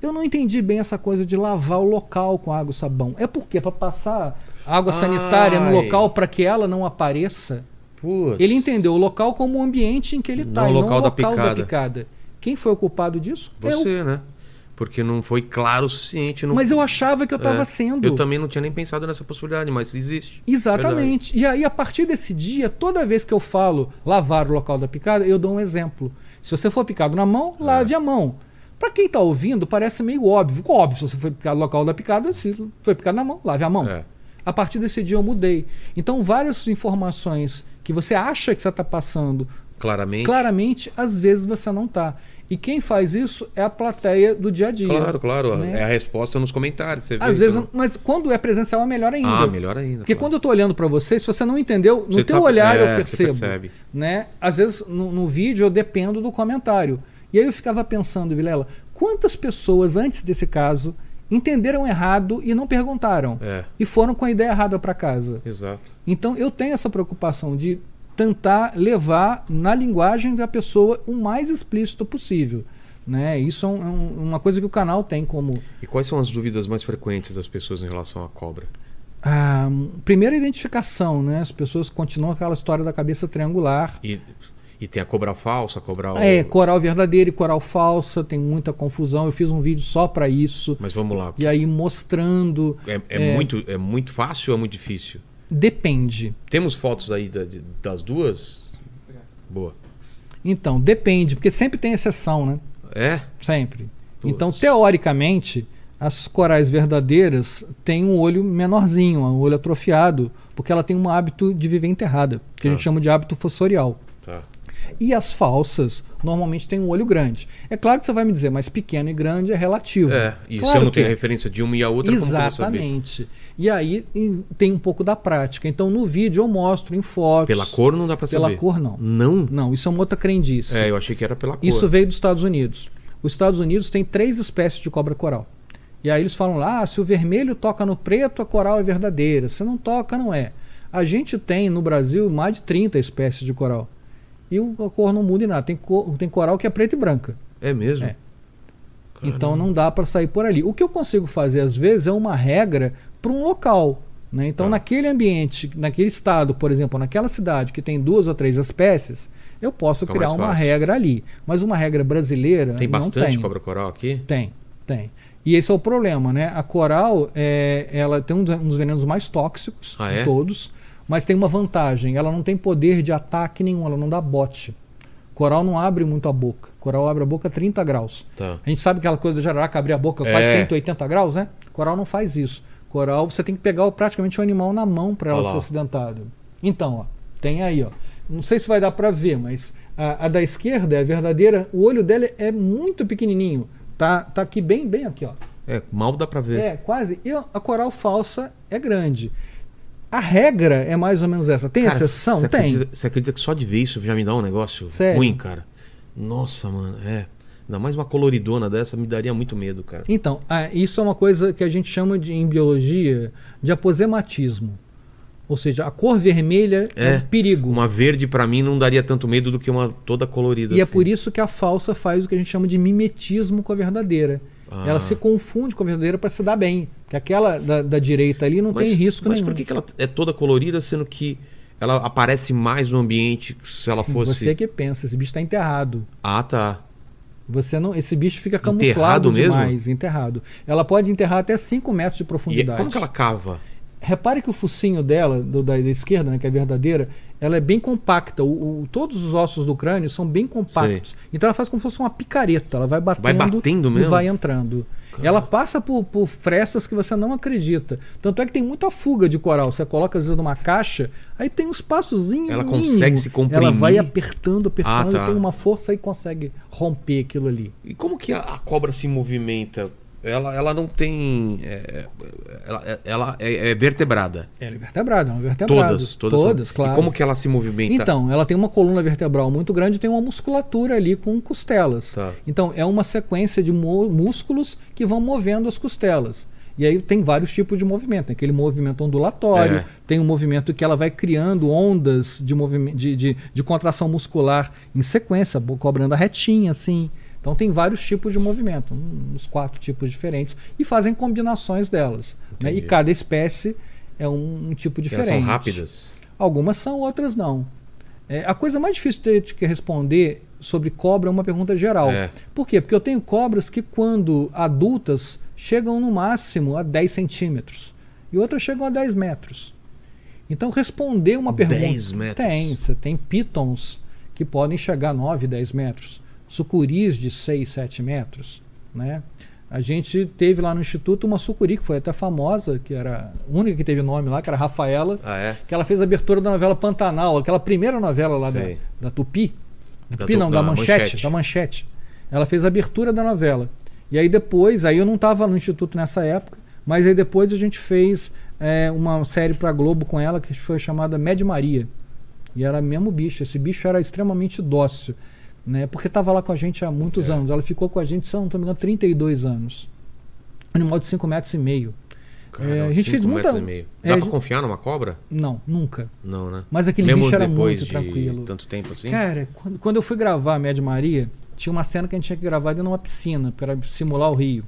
Eu não entendi bem essa coisa de lavar o local com água e sabão. É porque para passar água sanitária no local para que ela não apareça. Putz. Ele entendeu o local como o ambiente em que ele está, Não e o não local o da local da picada. picada. Quem foi o culpado disso? Eu. Você, né? Porque não foi claro o suficiente. Não... Mas eu achava que eu estava É, sendo. Eu também não tinha nem pensado nessa possibilidade, mas existe. Exatamente. E aí, a partir desse dia, toda vez que eu falo lavar o local da picada, eu dou um exemplo. Se você for picado na mão, É. lave a mão. Para quem está ouvindo, parece meio óbvio. Óbvio, se você foi picado no local da picada, se foi picado na mão, lave a mão. É. A partir desse dia eu mudei. Então, várias informações que você acha que você está passando Claramente. claramente, às vezes você não está. E quem faz isso é a plateia do dia a dia. Claro, claro. né? É a resposta nos comentários. Você vê, Às vezes, então. mas quando é presencial é melhor ainda. Ah, melhor ainda. Porque claro. quando eu tô olhando para você, se você não entendeu, no Você teu tá- olhar é, eu você percebo. percebe. Né? Às vezes no, no vídeo eu dependo do comentário. E aí eu ficava pensando, Vilela, quantas pessoas antes desse caso entenderam errado e não perguntaram? É, E foram com a ideia errada para casa. exato. Então eu tenho essa preocupação de tentar levar na linguagem da pessoa o mais explícito possível. Né? Isso é um- é um- uma coisa que o canal tem como E quais são as dúvidas mais frequentes das pessoas em relação à cobra? a primeira identificação. Né? As pessoas continuam aquela história da cabeça triangular. E, e tem a cobra falsa, a cobra. É, coral verdadeira e coral falsa, tem muita confusão. Eu fiz um vídeo só para isso. Mas vamos lá. E aí mostrando. É, é Muito, é muito fácil ou é muito difícil? Depende. Temos fotos aí da- de- das duas? Boa. Então, depende, porque sempre tem exceção, né? É? Sempre. Então, teoricamente, as corais verdadeiras têm um olho menorzinho, um olho atrofiado, porque ela tem um hábito de viver enterrada, que a Ah. gente chama de hábito fossorial. Tá. E as falsas normalmente têm um olho grande. É claro que você vai me dizer, mas pequeno e grande é relativo. É, e se Claro eu não tenho é. referência de uma e a outra? Exatamente. E aí em- tem um pouco da prática. Então no vídeo eu mostro em fotos. Pela cor não dá Pela saber. cor não. Não? Não, isso é uma outra crendice. É, eu achei que era pela cor. Isso veio dos Estados Unidos. Os Estados Unidos tem três espécies de cobra coral. E aí eles falam lá, ah, se o vermelho toca no preto, a coral é verdadeira. Se não toca, não é. A gente tem no Brasil mais de 30 espécies de coral. E o- a cor não muda em nada. Tem, cor- tem coral que é preta e branca. É mesmo? É. Então não dá para sair por ali. O que eu consigo fazer às vezes é uma regra para um local. Né? Então, Tá. naquele ambiente, naquele estado, por exemplo, naquela cidade que tem duas ou três espécies, eu posso Fica criar mais uma fácil. regra ali. Mas uma regra brasileira Tem bastante tem. cobra coral aqui? Tem, tem. E esse é o problema, né? A coral, é, ela tem um dos, um dos venenos mais tóxicos Ah, de é? todos, mas tem uma vantagem. Ela não tem poder de ataque nenhum, ela não dá bote. Coral não abre muito a boca. Coral abre a boca a 30 graus. Tá. A gente sabe aquela coisa da jararaca abrir a boca quase É. 180 graus, né? Coral não faz isso. Coral, você tem que pegar praticamente o animal na mão para ela Olha lá, ser acidentada. Então, ó, tem aí, ó. Não sei se vai dar para ver, mas a, a da esquerda é verdadeira. O olho dela é muito pequenininho. Tá, tá aqui bem, bem aqui, ó. É, mal dá pra ver. É, quase. E a coral falsa é grande. A regra é mais ou menos essa. Tem Cara, exceção? Você Tem. acredita, você acredita que só de ver isso já me dá um negócio Sério? ruim, cara? Nossa, mano, é. Ainda mais uma coloridona dessa me daria muito medo, cara. Então, ah, isso é uma coisa que a gente chama de, em biologia de aposematismo. Ou seja, a cor vermelha é, É, um perigo. Uma verde pra mim não daria tanto medo do que uma toda colorida. E é assim. por isso que a falsa faz o que a gente chama de mimetismo com a verdadeira. Ah. Ela se confunde com a verdadeira para se dar bem. Porque aquela da, da direita ali não Mas, tem risco mas nenhum. por que, que ela é toda colorida, sendo que ela aparece mais no ambiente que se ela fosse. Você que pensa, esse bicho está enterrado. Ah, tá. Você não, esse bicho fica Enterrado camuflado mesmo? demais, enterrado. Ela pode enterrar até 5 metros de E profundidade. como que ela cava? Repare que o focinho dela, do- da, da esquerda, né, que é verdadeira, ela é bem compacta. O, o- todos os ossos do crânio são bem compactos. Então ela faz como se fosse uma picareta. Ela vai batendo, batendo e mesmo? vai entrando. Ela passa por, por frestas que você não acredita. Tanto é que tem muita fuga de coral. Você coloca às vezes numa caixa, aí tem um espaçozinho. Ela mínimo. consegue se comprimir? Ela vai apertando, apertando, Ah, tá. tem uma força e consegue romper aquilo ali. E como que a, a cobra se movimenta? Ela, ela não tem. é, ela ela é, é vertebrada. Ela é vertebrada, é uma vertebrada. Todas, todas. são- Todas, claro. E como que ela se movimenta? Então, ela tem uma coluna vertebral muito grande e tem uma musculatura ali com costelas. Tá. Então, é uma sequência de músculos que vão movendo as costelas. E aí tem vários tipos de movimento. Tem aquele movimento ondulatório, É. tem um movimento que ela vai criando ondas de, movimento, de, de, de contração muscular em sequência, cobrando a retinha, assim. Então tem vários tipos de movimento, uns quatro tipos diferentes, e fazem combinações delas. né? E cada espécie é um, um tipo Elas diferente. são rápidas. Algumas são, outras não. É, a coisa mais difícil de de que responder sobre cobra é uma pergunta geral. É. Por quê? Porque eu tenho cobras que, quando adultas, chegam no máximo a 10 centímetros e outras chegam a 10 metros. Então, responder uma 10 pergunta. metros? Tem. Você tem pitons que podem chegar a 9, 10 metros. Sucuris de 6, 7 metros. Né? A gente teve lá no Instituto uma sucuri que foi até famosa, que era a única que teve nome lá, que era Rafaela Ah, é? que ela fez a abertura da novela Pantanal, aquela primeira novela lá da, da Tupi. Da Tupi Tu- não, da da, manchete, Manchete. da Manchete. Ela fez a abertura da novela. E aí depois, aí eu não estava no Instituto nessa época, mas aí depois a gente fez é, uma série para Globo com ela que foi chamada Med Maria. E era mesmo bicho. Esse bicho era extremamente dócil, né? Porque estava lá com a gente há muitos É. anos. Ela ficou com a gente, eu não estou me engano, 32 anos. Animal de 5 metros e meio. Caramba, É, a gente fez muita- e é, Dá a pra confiar numa cobra? Não, nunca. Não, né? Mas aquele Mesmo bicho era muito tranquilo. tanto tempo assim? Cara, quando, quando eu fui gravar a Med Maria, tinha uma cena que a gente tinha que gravar dentro de uma piscina, para simular o rio.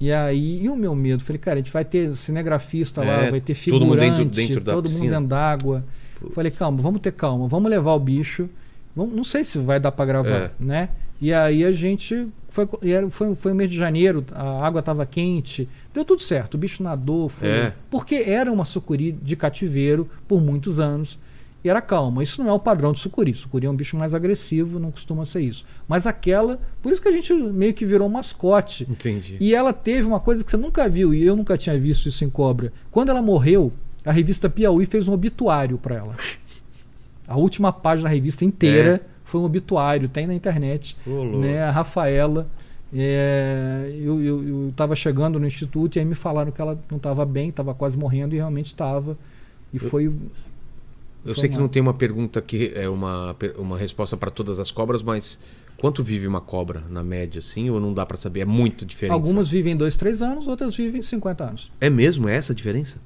E aí, e o meu medo? Falei, cara, a gente vai ter cinegrafista É, lá, vai ter todo mundo figurante, dentro- dentro da todo mundo piscina. dentro d'água. Falei, calma, vamos ter calma, vamos levar o bicho. Não sei se vai dar para gravar, É. né? E aí a gente foi, foi, foi mês de janeiro, a água estava quente, deu tudo certo, o bicho nadou, foi, É. porque era uma sucuri de cativeiro por muitos anos e era calma. Isso não é o padrão de sucuri. Sucuri é um bicho mais agressivo, não costuma ser isso. Mas aquela, por isso que a gente meio que virou um mascote. Entendi. E ela teve uma coisa que você nunca viu, e eu nunca tinha visto isso em cobra. Quando ela morreu, a revista Piauí fez um obituário para ela. <laughs> A última página da revista inteira foi um obituário, tem na internet. Louco. né? A Rafaela. é, eu, eu, eu tava chegando no instituto e aí me falaram que ela não estava bem, estava quase morrendo e realmente estava. E foi. Eu Foi sei que mal. não tem uma pergunta que é uma, uma resposta para todas as cobras, mas quanto vive uma cobra na média, assim? Ou não dá para saber? É muito diferente. Algumas vivem dois, três anos, outras vivem 50 anos. É mesmo? É essa a diferença?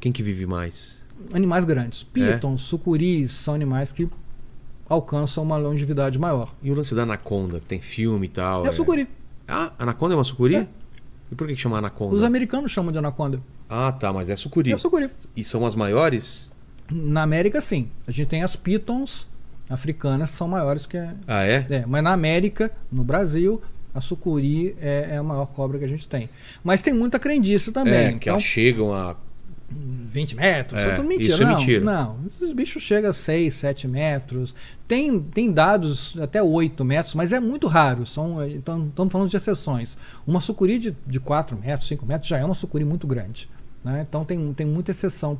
Quem que vive mais? Animais grandes. É? Pitons, sucuris, são animais que alcançam uma longevidade maior. E o lance da anaconda, que tem filme e tal. É a sucuri. Ah, anaconda é uma sucuri? É. E por que, que chama anaconda? Os americanos chamam de anaconda. Ah, tá, mas é sucuri. É sucuri. E são as maiores? Na América, sim. A gente tem as pitons africanas, que são maiores que a, Ah, é? É, mas na América, no Brasil, a sucuri é, é a maior cobra que a gente tem. Mas tem muita crendice também. É, que então, elas chegam a. 20 metros, É, isso é tudo mentira. isso é não, mentira. não, os bichos chegam a 6, 7 metros. Tem, tem dados até 8 metros, mas é muito raro. São, eh, então, estamos falando de exceções. Uma sucuri de, de 4 metros, 5 metros já é uma sucuri muito grande. né? Então tem, tem muita exceção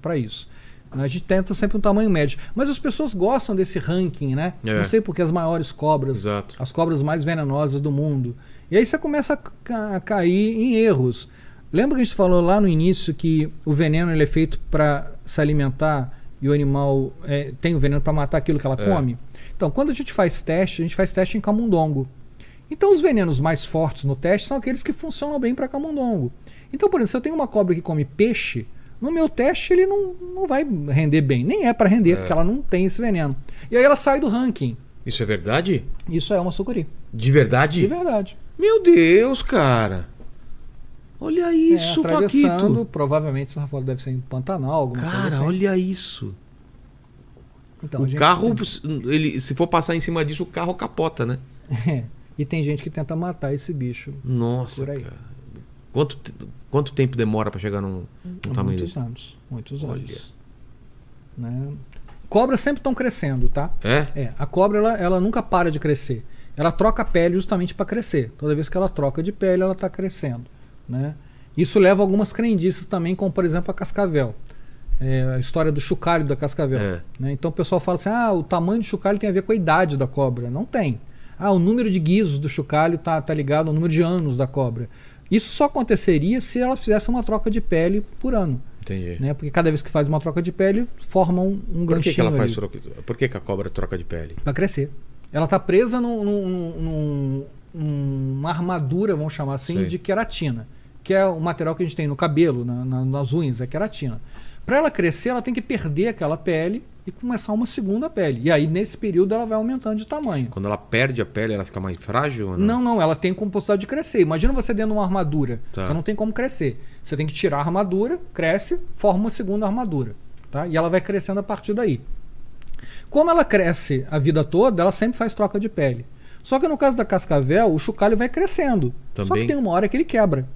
para isso. A gente tenta sempre um tamanho médio. Mas as pessoas gostam desse ranking, né? É. Não sei porque as maiores cobras, Exato. as cobras mais venenosas do mundo. E aí você começa a, ca- a cair em erros. Lembra que a gente falou lá no início que o veneno ele é feito para se alimentar e o animal é, tem o veneno para matar aquilo que ela É. come? Então, quando a gente faz teste, a gente faz teste em camundongo. Então, os venenos mais fortes no teste são aqueles que funcionam bem para camundongo. Então, por exemplo, se eu tenho uma cobra que come peixe, no meu teste ele não, não vai render bem. Nem é para render, É. porque ela não tem esse veneno. E aí ela sai do ranking. Isso é verdade? Isso é uma sucuri. De verdade? De verdade. Meu Deus, cara. Olha isso, é, atravessando, Paquito. provavelmente essa foto deve ser em Pantanal, alguma Cara, coisa assim. olha isso. Então, o gente- carro, ele, se for passar em cima disso, o carro capota, né? <laughs> É. E tem gente que tenta matar esse bicho Nossa, Por aí. cara. Quanto, quanto tempo demora pra chegar num, num tamanho muitos desse? anos. Muitos Olha. anos. Né? Cobras sempre estão crescendo, tá? É? É, a cobra ela, ela nunca para de crescer. Ela troca a pele justamente para crescer. Toda vez que ela troca de pele, ela está crescendo. Né? Isso leva a algumas crendices também, como por exemplo a cascavel. É, a história do chocalho da cascavel. É. Né? Então o pessoal fala assim: ah, o tamanho do chocalho tem a ver com a idade da cobra. Não tem. Ah, o número de guizos do chocalho tá, tá ligado ao número de anos da cobra. Isso só aconteceria se ela fizesse uma troca de pele por ano. Entendi. Né? Porque cada vez que faz uma troca de pele, forma um, um Por que, que ela faz troca? Por que, que a cobra troca de pele? Pra crescer. Ela tá presa num, num- num- numa armadura, vamos chamar assim, Sei. de queratina. Que é o material que a gente tem no cabelo, na- na- nas unhas, é queratina. Para ela crescer, ela tem que perder aquela pele e começar uma segunda pele. E aí, nesse período, ela vai aumentando de tamanho. Quando ela perde a pele, ela fica mais frágil? Não? Não, não, ela tem composição de crescer. Imagina você dentro de uma armadura. Tá. Você não tem como crescer. Você tem que tirar a armadura, cresce, forma uma segunda armadura. Tá? E ela vai crescendo a partir daí. Como ela cresce a vida toda, ela sempre faz troca de pele. Só que no caso da cascavel, o chocalho vai crescendo. Só Também? que tem uma hora que ele quebra.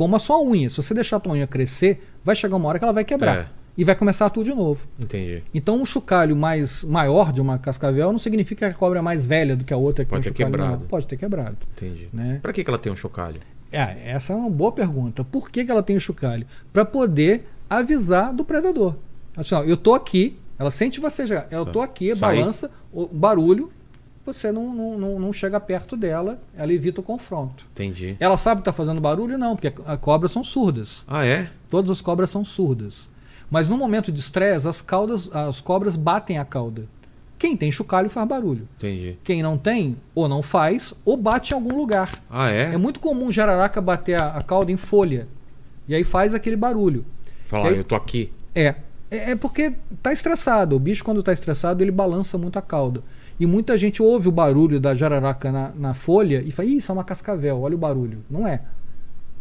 Como a sua unha. Se você deixar a tua unha crescer, vai chegar uma hora que ela vai quebrar. É. E vai começar tudo de novo. Entendi. Então, um chocalho mais maior de uma cascavel não significa que a cobra é mais velha do que a outra que Pode tem um ter chocalho menor. quebrado. Pode ter quebrado. Entendi. Né? Pra que, que ela tem um chocalho? É, essa é uma boa pergunta. Por que, que ela tem o chocalho? Para poder avisar do predador. Assim, ó, eu tô aqui, ela sente você já. Eu tô aqui, Sai. balança, o barulho, você não, não, não, chega perto dela, ela evita o confronto. Entendi. Ela sabe que tá fazendo barulho? Não, porque as cobras são surdas. Ah, é? Todas as cobras são surdas. Mas no momento de estresse, as, caudas, as cobras batem a cauda. Quem tem chocalho faz barulho. Entendi. Quem não tem, ou não faz, ou bate em algum lugar. Ah, é? É muito comum jararaca bater a, a cauda em folha. E aí faz aquele barulho. Falar, Eu- eu tô aqui. É. É, é porque tá estressado. O bicho, quando tá estressado, ele balança muito a cauda. E muita gente ouve o barulho da jararaca na, na folha e fala, Ih, isso é uma cascavel, olha o barulho. Não é.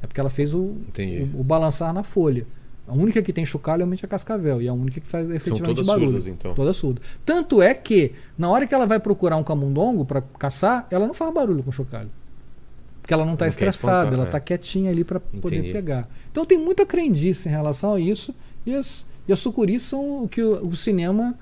É porque ela fez o, o, o balançar na folha. A única que tem chocalho realmente é a cascavel. E a única que faz efetivamente todas barulho. surdas, então. Todas surdas. Tanto é que, na hora que ela vai procurar um camundongo para caçar, ela não faz barulho com chocalho. Porque ela não está estressada, ela é. está quietinha ali para poder pegar. Então tem muita crendice em relação a isso. E as, e as sucuris são o que o, o cinema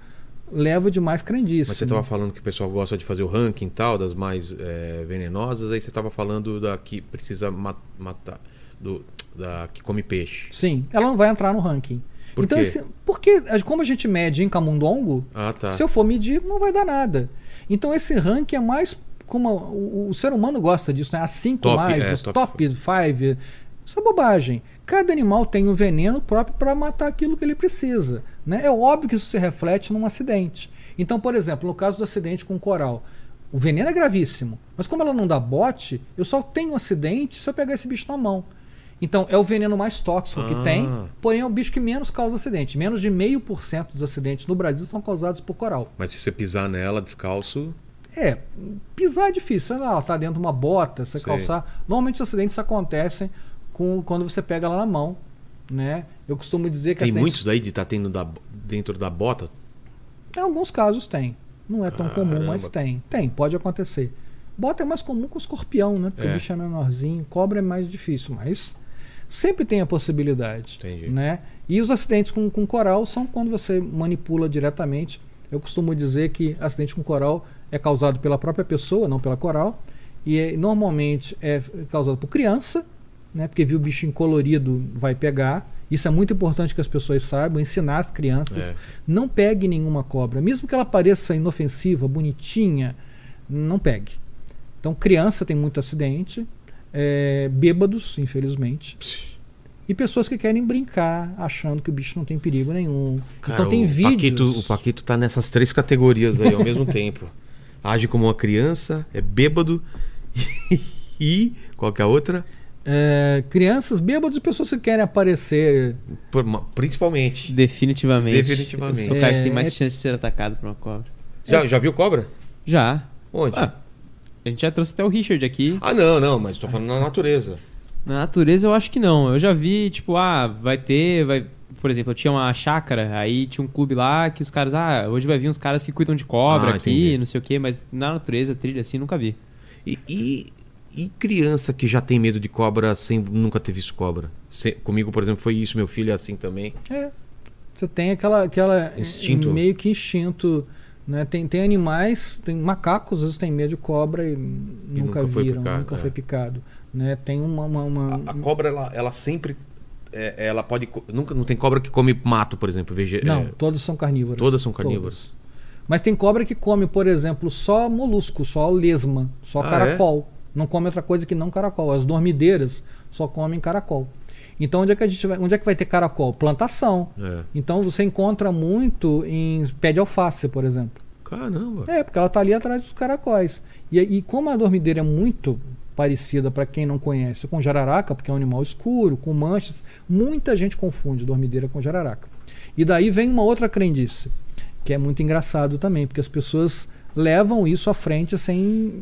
leva de mais crendice. Mas você né? tava falando que o pessoal gosta de fazer o ranking e tal, das mais eh, venenosas, aí você tava falando da que precisa ma- matar, do, da que come peixe. Sim, ela não vai entrar no ranking. Por então, quê? esse- porque como a gente mede em camundongo, Ah, tá. se eu for medir, não vai dar nada. Então esse ranking é mais como o, o ser humano gosta disso, né? As cinco Top, mais, é, os top. top, five. Isso é bobagem. Cada animal tem um veneno próprio para matar aquilo que ele precisa. Né? É óbvio que isso se reflete num acidente. Então, por exemplo, no caso do acidente com o coral, o veneno é gravíssimo. Mas como ela não dá bote, eu só tenho um acidente se eu pegar esse bicho na mão. Então, é o veneno mais tóxico Ah. que tem, porém é o bicho que menos causa acidente. Menos de meio por cento dos acidentes no Brasil são causados por coral. Mas se você pisar nela descalço, É, pisar é difícil. Ela tá dentro de uma bota, você calçar. Normalmente os acidentes acontecem com, quando você pega ela na mão. Né? Eu costumo dizer que tem acidentes- muitos aí de estar tendo da- dentro da bota. Em alguns casos tem. Não é tão comum, Caramba. mas tem. Tem, pode acontecer. Bota é mais comum com escorpião, né? Porque É. o bicho é menorzinho. Cobra é mais difícil, mas sempre tem a possibilidade. Entendi. Né? E os acidentes com, com coral são quando você manipula diretamente. Eu costumo dizer que acidente com coral é causado pela própria pessoa, não pela coral. E é- normalmente é causado por criança, né? Porque viu o bicho em colorido vai pegar. Isso é muito importante que as pessoas saibam, ensinar as crianças. É. Não pegue nenhuma cobra, mesmo que ela pareça inofensiva, bonitinha, não pegue. Então, criança tem muito acidente, é, bêbados, infelizmente, e pessoas que querem brincar, achando que o bicho não tem perigo nenhum. Cara, então tem o vídeos. Paquito, o Paquito tá nessas três categorias aí ao mesmo <laughs> tempo. Age como uma criança, é bêbado <laughs> e qual que é a outra? É, crianças, bêbados e pessoas que querem aparecer. Por- Principalmente. Definitivamente. Definitivamente. Eu sou o cara que tem É, mais é- chance de ser atacado por uma cobra. Já, já viu cobra? Já. Onde? Ah, a gente já trouxe até o Richard aqui. Ah, não, não, mas tô falando na natureza. Na natureza eu acho que não. Eu já vi, tipo, ah, vai ter, vai. Por exemplo, eu tinha uma chácara, aí tinha um clube lá que os caras, ah, hoje vai vir uns caras que cuidam de cobra Ah, aqui, entendi. não sei o quê, mas na natureza, trilha assim, nunca vi. E, e, e criança que já tem medo de cobra sem nunca ter visto cobra? Se- comigo, por exemplo, foi isso, meu filho é assim também. É, você tem aquela, aquela Instinto. meio que instinto Né? Tem, tem animais, tem macacos, às vezes tem medo de cobra e, nunca, nunca foi viram, picado, nunca é. foi picado. Né? Tem uma. uma- uma- A, a cobra, ela, ela sempre. é, ela pode. Nunca, não tem cobra que come mato, por exemplo. Vege, Não, é, todas são carnívoras. todas são carnívoras. Mas tem cobra que come, por exemplo, só molusco, só lesma, só Ah, caracol. Não come outra coisa que não caracol. As dormideiras só comem caracol. Então onde é que a gente vai, onde é que vai ter caracol? Plantação. é. Então você encontra muito em pé de alface, por exemplo. Caramba. É, porque ela tá ali atrás dos caracóis. E, e como a dormideira é muito parecida, para quem não conhece, com jararaca, porque é um animal escuro, com manchas, muita gente confunde dormideira com jararaca. E daí vem uma outra crendice, que é muito engraçado também, porque as pessoas levam isso à frente sem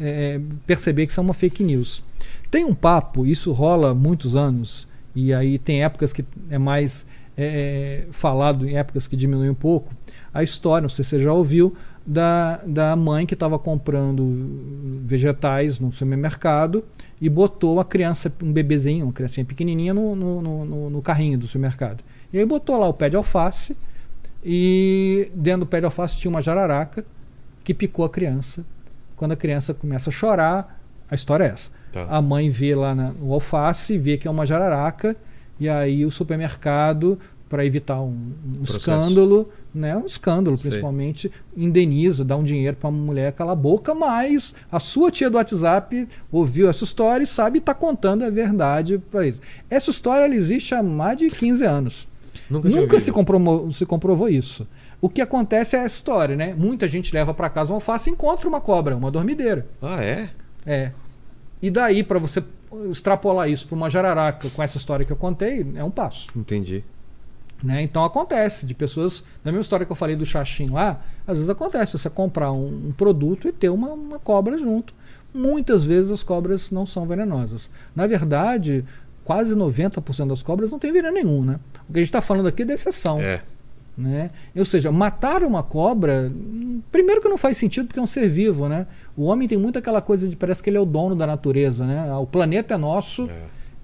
é, perceber que isso é uma fake news. Tem um papo, isso rola muitos anos, e aí tem épocas que é mais é, falado, em épocas que diminui um pouco, a história, não sei se você já ouviu, da, da mãe que estava comprando vegetais no supermercado e botou a criança, um bebezinho, uma criancinha pequenininha, no, no- no- no carrinho do supermercado. E aí botou lá o pé de alface e dentro do pé de alface tinha uma jararaca que picou a criança. Quando a criança começa a chorar, a história é essa. Tá. A mãe vê lá na- no alface, vê que é uma jararaca, e aí o supermercado, para evitar um, um escândalo, né, um escândalo Sei. principalmente, indeniza, dá um dinheiro para a mulher calar a boca, mas a sua tia do WhatsApp ouviu essa história e sabe e está contando a verdade para isso. Essa história ela existe há mais de 15 anos. Nunca, Nunca se comprovou, se comprovou isso. O que acontece é essa história, né? Muita gente leva para casa um alface e encontra uma cobra, uma dormideira. Ah, é? É. E daí, para você extrapolar isso para uma jararaca com essa história que eu contei, é um passo. Entendi. Né? Então acontece de pessoas, na mesma história que eu falei do xaxim lá, às vezes acontece você comprar um, um produto e ter uma, uma cobra junto. Muitas vezes as cobras não são venenosas. Na verdade, quase 90% das cobras não tem veneno nenhum, né? O que a gente está falando aqui é da exceção. É. Né? Ou seja, matar uma cobra, primeiro que não faz sentido porque é um ser vivo, né? O homem tem muito aquela coisa de parece que ele é o dono da natureza, né? O planeta é nosso É.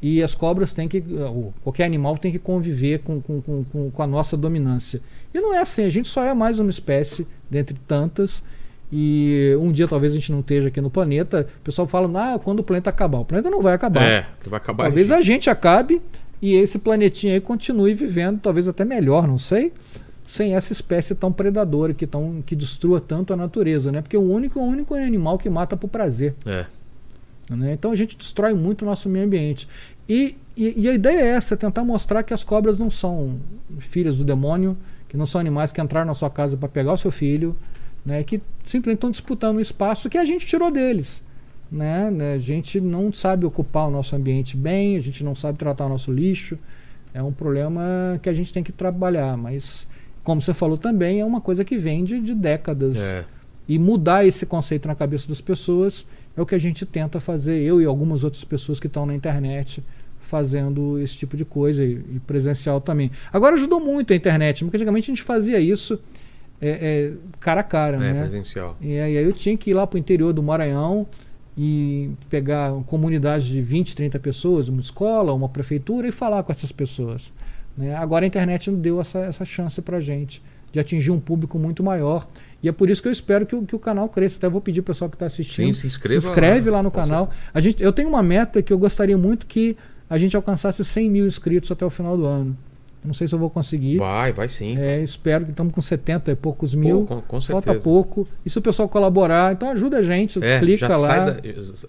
e as cobras têm que, ou qualquer animal tem que conviver com, com, com, com, a nossa dominância. E não é assim, a gente só é mais uma espécie dentre tantas. E um dia talvez a gente não esteja aqui no planeta. O pessoal fala, ah, quando o planeta acabar. O planeta não vai acabar. É, vai acabar. Talvez a gente acabe e esse planetinha aí continue vivendo, talvez até melhor, não sei, sem essa espécie tão predadora que, tão, que destrua tanto a natureza, né? Porque o único, o único animal que mata por prazer. É. Né? Então a gente destrói muito o nosso meio ambiente. E, e, e a ideia é essa, é tentar mostrar que as cobras não são filhas do demônio, que não são animais que entraram na sua casa para pegar o seu filho, né? que simplesmente estão disputando um espaço que a gente tirou deles. Né? Né? A gente não sabe ocupar o nosso ambiente bem, a gente não sabe tratar o nosso lixo. É um problema que a gente tem que trabalhar, mas como você falou também, é uma coisa que vem de, de décadas. É. E mudar esse conceito na cabeça das pessoas é o que a gente tenta fazer, eu e algumas outras pessoas que estão na internet fazendo esse tipo de coisa e, e presencial também. Agora ajudou muito a internet, porque antigamente a gente fazia isso é, é, cara a cara, É, né? presencial. E aí eu tinha que ir lá para o interior do Maranhão e pegar uma comunidade de 20, 30 pessoas, uma escola, uma prefeitura e falar com essas pessoas. né? Agora a internet deu essa, essa chance para gente de atingir um público muito maior. E é por isso que eu espero que o, que o canal cresça. Até vou pedir ao pessoal que está assistindo. Sim, se inscreva inscreve lá, lá, no canal. A gente, eu tenho uma meta que eu gostaria muito que a gente alcançasse 100 mil inscritos até o final do ano. Não sei se eu vou conseguir. Vai, vai sim. É, espero que estamos com 70 e poucos Pô, mil. com, com Falta pouco. E se o pessoal colaborar, então ajuda a gente, É, clica lá. da-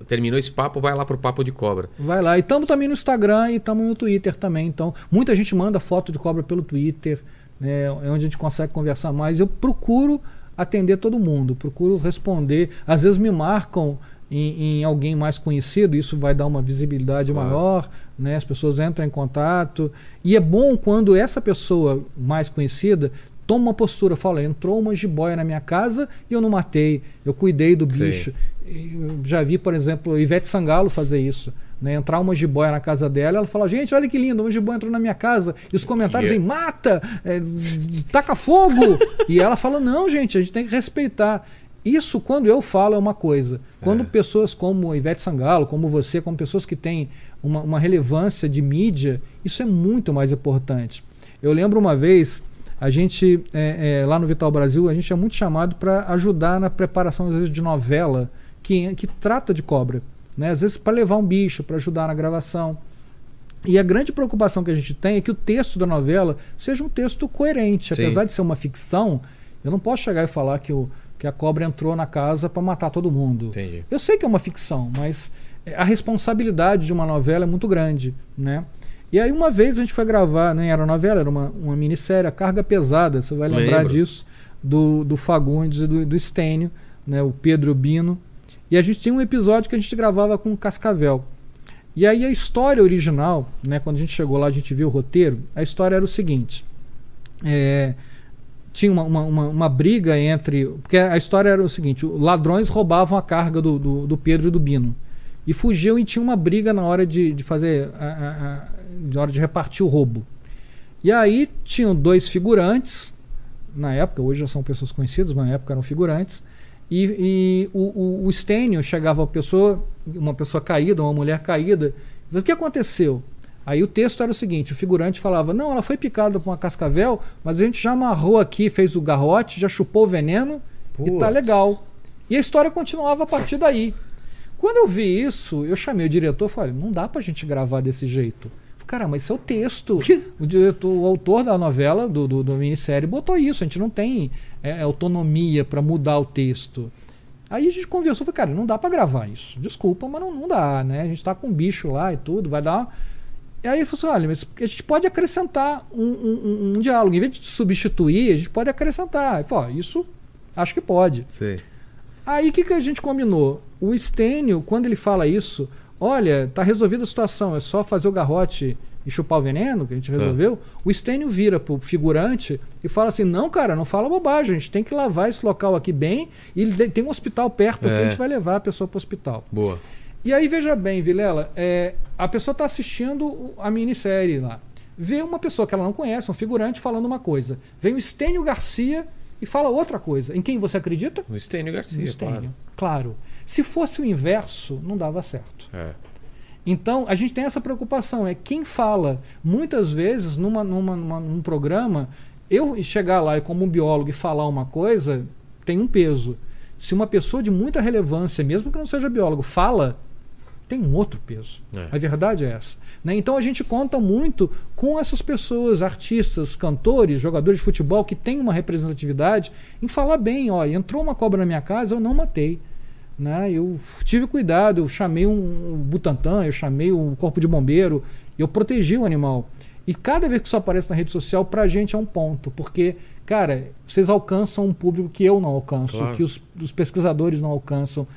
terminou esse papo, vai lá pro papo de cobra. Vai lá. E estamos também no Instagram e estamos no Twitter também. Então, muita gente manda foto de cobra pelo Twitter, né, é onde a gente consegue conversar mais. Eu procuro atender todo mundo, procuro responder. Às vezes me marcam em, em alguém mais conhecido, isso vai dar uma visibilidade Claro. maior, né? As pessoas entram em contato. E é bom quando essa pessoa mais conhecida toma uma postura, fala, entrou uma jiboia na minha casa e eu não matei, eu cuidei do bicho. Já vi, por exemplo, Ivete Sangalo fazer isso. Né, entrar uma jiboia na casa dela, ela fala, gente, olha que lindo, uma jiboia entrou na minha casa. E os comentários é- dizem, mata, é, taca fogo. <laughs> e ela fala, não, gente, a gente tem que respeitar. Isso, quando eu falo, é uma coisa. Quando É. pessoas como Ivete Sangalo, como você, como pessoas que têm uma, uma relevância de mídia, isso é muito mais importante. Eu lembro uma vez, a gente, é, é, lá no Vital Brasil, a gente é muito chamado para ajudar na preparação, às vezes, de novela que, que trata de cobra. Né? Às vezes, para levar um bicho, para ajudar na gravação. E a grande preocupação que a gente tem é que o texto da novela seja um texto coerente. Sim. Apesar de ser uma ficção, eu não posso chegar e falar que, o, que a cobra entrou na casa para matar todo mundo. Entendi. Eu sei que é uma ficção, mas a responsabilidade de uma novela é muito grande, né? E aí uma vez a gente foi gravar, nem era novela, era uma, uma minissérie, a Carga Pesada, você vai lembrar Lembro. disso, do, do Fagundes e do, do Stênio, né, o Pedro Bino. E a gente tinha um episódio que a gente gravava com o Cascavel. E aí a história original, né, quando a gente chegou lá, a gente viu o roteiro, a história era o seguinte. é, tinha uma, uma, uma, briga entre. Porque a história era o seguinte: ladrões roubavam a carga do, do, do Pedro e do Bino. E fugiam e tinha uma briga na hora de, de fazer. A, a- a- hora de repartir o roubo. E aí tinham dois figurantes, na época, hoje já são pessoas conhecidas, mas na época eram figurantes. E, e o, o, o Stênio chegava a pessoa, uma pessoa caída, uma mulher caída. O que aconteceu? Aí o texto era o seguinte: o figurante falava, não, ela foi picada por uma cascavel, mas a gente já amarrou aqui, fez o garrote, já chupou o veneno e tá legal. E a história continuava a partir daí. Quando eu vi isso, eu chamei o diretor e falei, não dá pra gente gravar desse jeito. Falei, Cara, mas isso é o texto. <laughs> o diretor, o autor da novela, do, do, do minissérie, botou isso. A gente não tem é, autonomia pra mudar o texto. Aí a gente conversou, falei, cara, não dá pra gravar isso. Desculpa, mas não, não dá, né? A gente tá com um bicho lá e tudo, vai dar. uma- E aí ele falou assim: olha, mas a gente pode acrescentar um, um- um- diálogo. Em vez de substituir, a gente pode acrescentar. Ele falou: ó, isso acho que pode. Sei. Aí o que, que a gente combinou? O Stênio, quando ele fala isso, olha, tá resolvida a situação, é só fazer o garrote e chupar o veneno, que a gente Tá. resolveu. O Stênio vira pro figurante e fala assim: não, cara, não fala bobagem, a gente tem que lavar esse local aqui bem. E tem- um hospital perto que É. a gente vai levar a pessoa pro hospital. Boa. E aí, veja bem, Vilela, é, a pessoa está assistindo a minissérie lá. Vê uma pessoa que ela não conhece, um figurante, falando uma coisa. Vem o Stênio Garcia e fala outra coisa. Em quem você acredita? O Stênio Garcia, No Stênio. claro. Claro. Se fosse o inverso, não dava certo. É. Então, a gente tem essa preocupação. É quem fala. Muitas vezes, numa, numa, numa- num programa, eu chegar lá e como um biólogo e falar uma coisa, tem um peso. Se uma pessoa de muita relevância, mesmo que não seja biólogo, fala, tem um outro peso. É. A verdade é essa. né? Então a gente conta muito com essas pessoas, artistas, cantores, jogadores de futebol que têm uma representatividade em falar bem, olha, entrou uma cobra na minha casa, eu não matei. Né? Eu tive cuidado, eu chamei um, um Butantan, eu chamei o corpo de bombeiro, eu protegi o animal. E cada vez que isso aparece na rede social, pra gente é um ponto, porque, cara, vocês alcançam um público que eu não alcanço, Claro. que os, os pesquisadores não alcançam.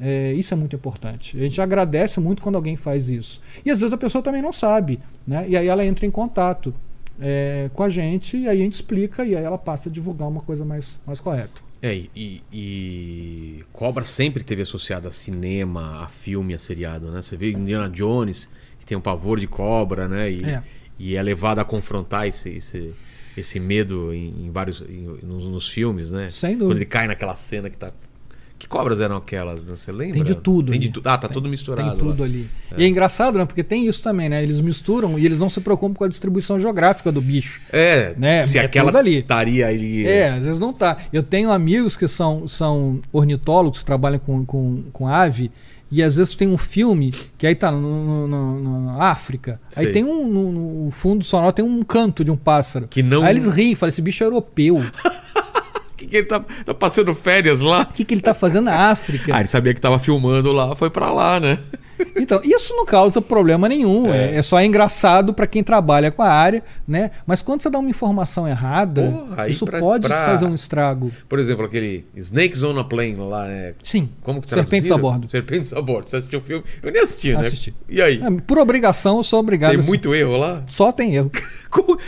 É, isso é muito importante. A gente agradece muito quando alguém faz isso. E às vezes a pessoa também não sabe, né? E aí ela entra em contato é, com a gente, e aí a gente explica, e aí ela passa a divulgar uma coisa mais, mais correta. É, e, e- Cobra sempre teve associada a cinema, a filme, a seriado, né? Você vê Indiana Jones, que tem um pavor de cobra, né? E É. e é levado a confrontar esse, esse, esse medo em, vários em- nos, nos filmes, né? Sem Quando dúvida. ele cai naquela cena que tá. Que cobras eram aquelas, né? Você lembra? Tem de tudo Tem de tudo. Ah, tá Tem- tudo misturado. Tem tudo lá. ali. E é engraçado, né? Porque tem isso também, né? Eles misturam e eles não se preocupam com a distribuição geográfica do bicho. É, Né? se É aquela ali. estaria ali. É, às vezes não tá. Eu tenho amigos que são, são ornitólogos, trabalham com, com, com ave, e às vezes tem um filme que aí tá na África. Aí tem um. No, no fundo sonoro tem um canto de um pássaro. Que não- Aí eles riem, falam: esse bicho é europeu. <laughs> O que, que ele tá, tá passando férias lá? O que, que ele tá fazendo na África? Ah, ele sabia que tava filmando lá, foi pra lá, né? Então, isso não causa problema nenhum. É, é só engraçado para quem trabalha com a área, né? Mas quando você dá uma informação errada, aí isso pra- pode pra- fazer um estrago. Por exemplo, aquele Snakes on a Plane lá, é. Sim. Como que Serpentes traduziram? a bordo. Serpentes a bordo. Você assistiu o filme? Eu nem assisti, né? Assisti. E aí? É, por obrigação, eu sou obrigado. Tem muito erro lá? Só tem erro. <laughs> Como-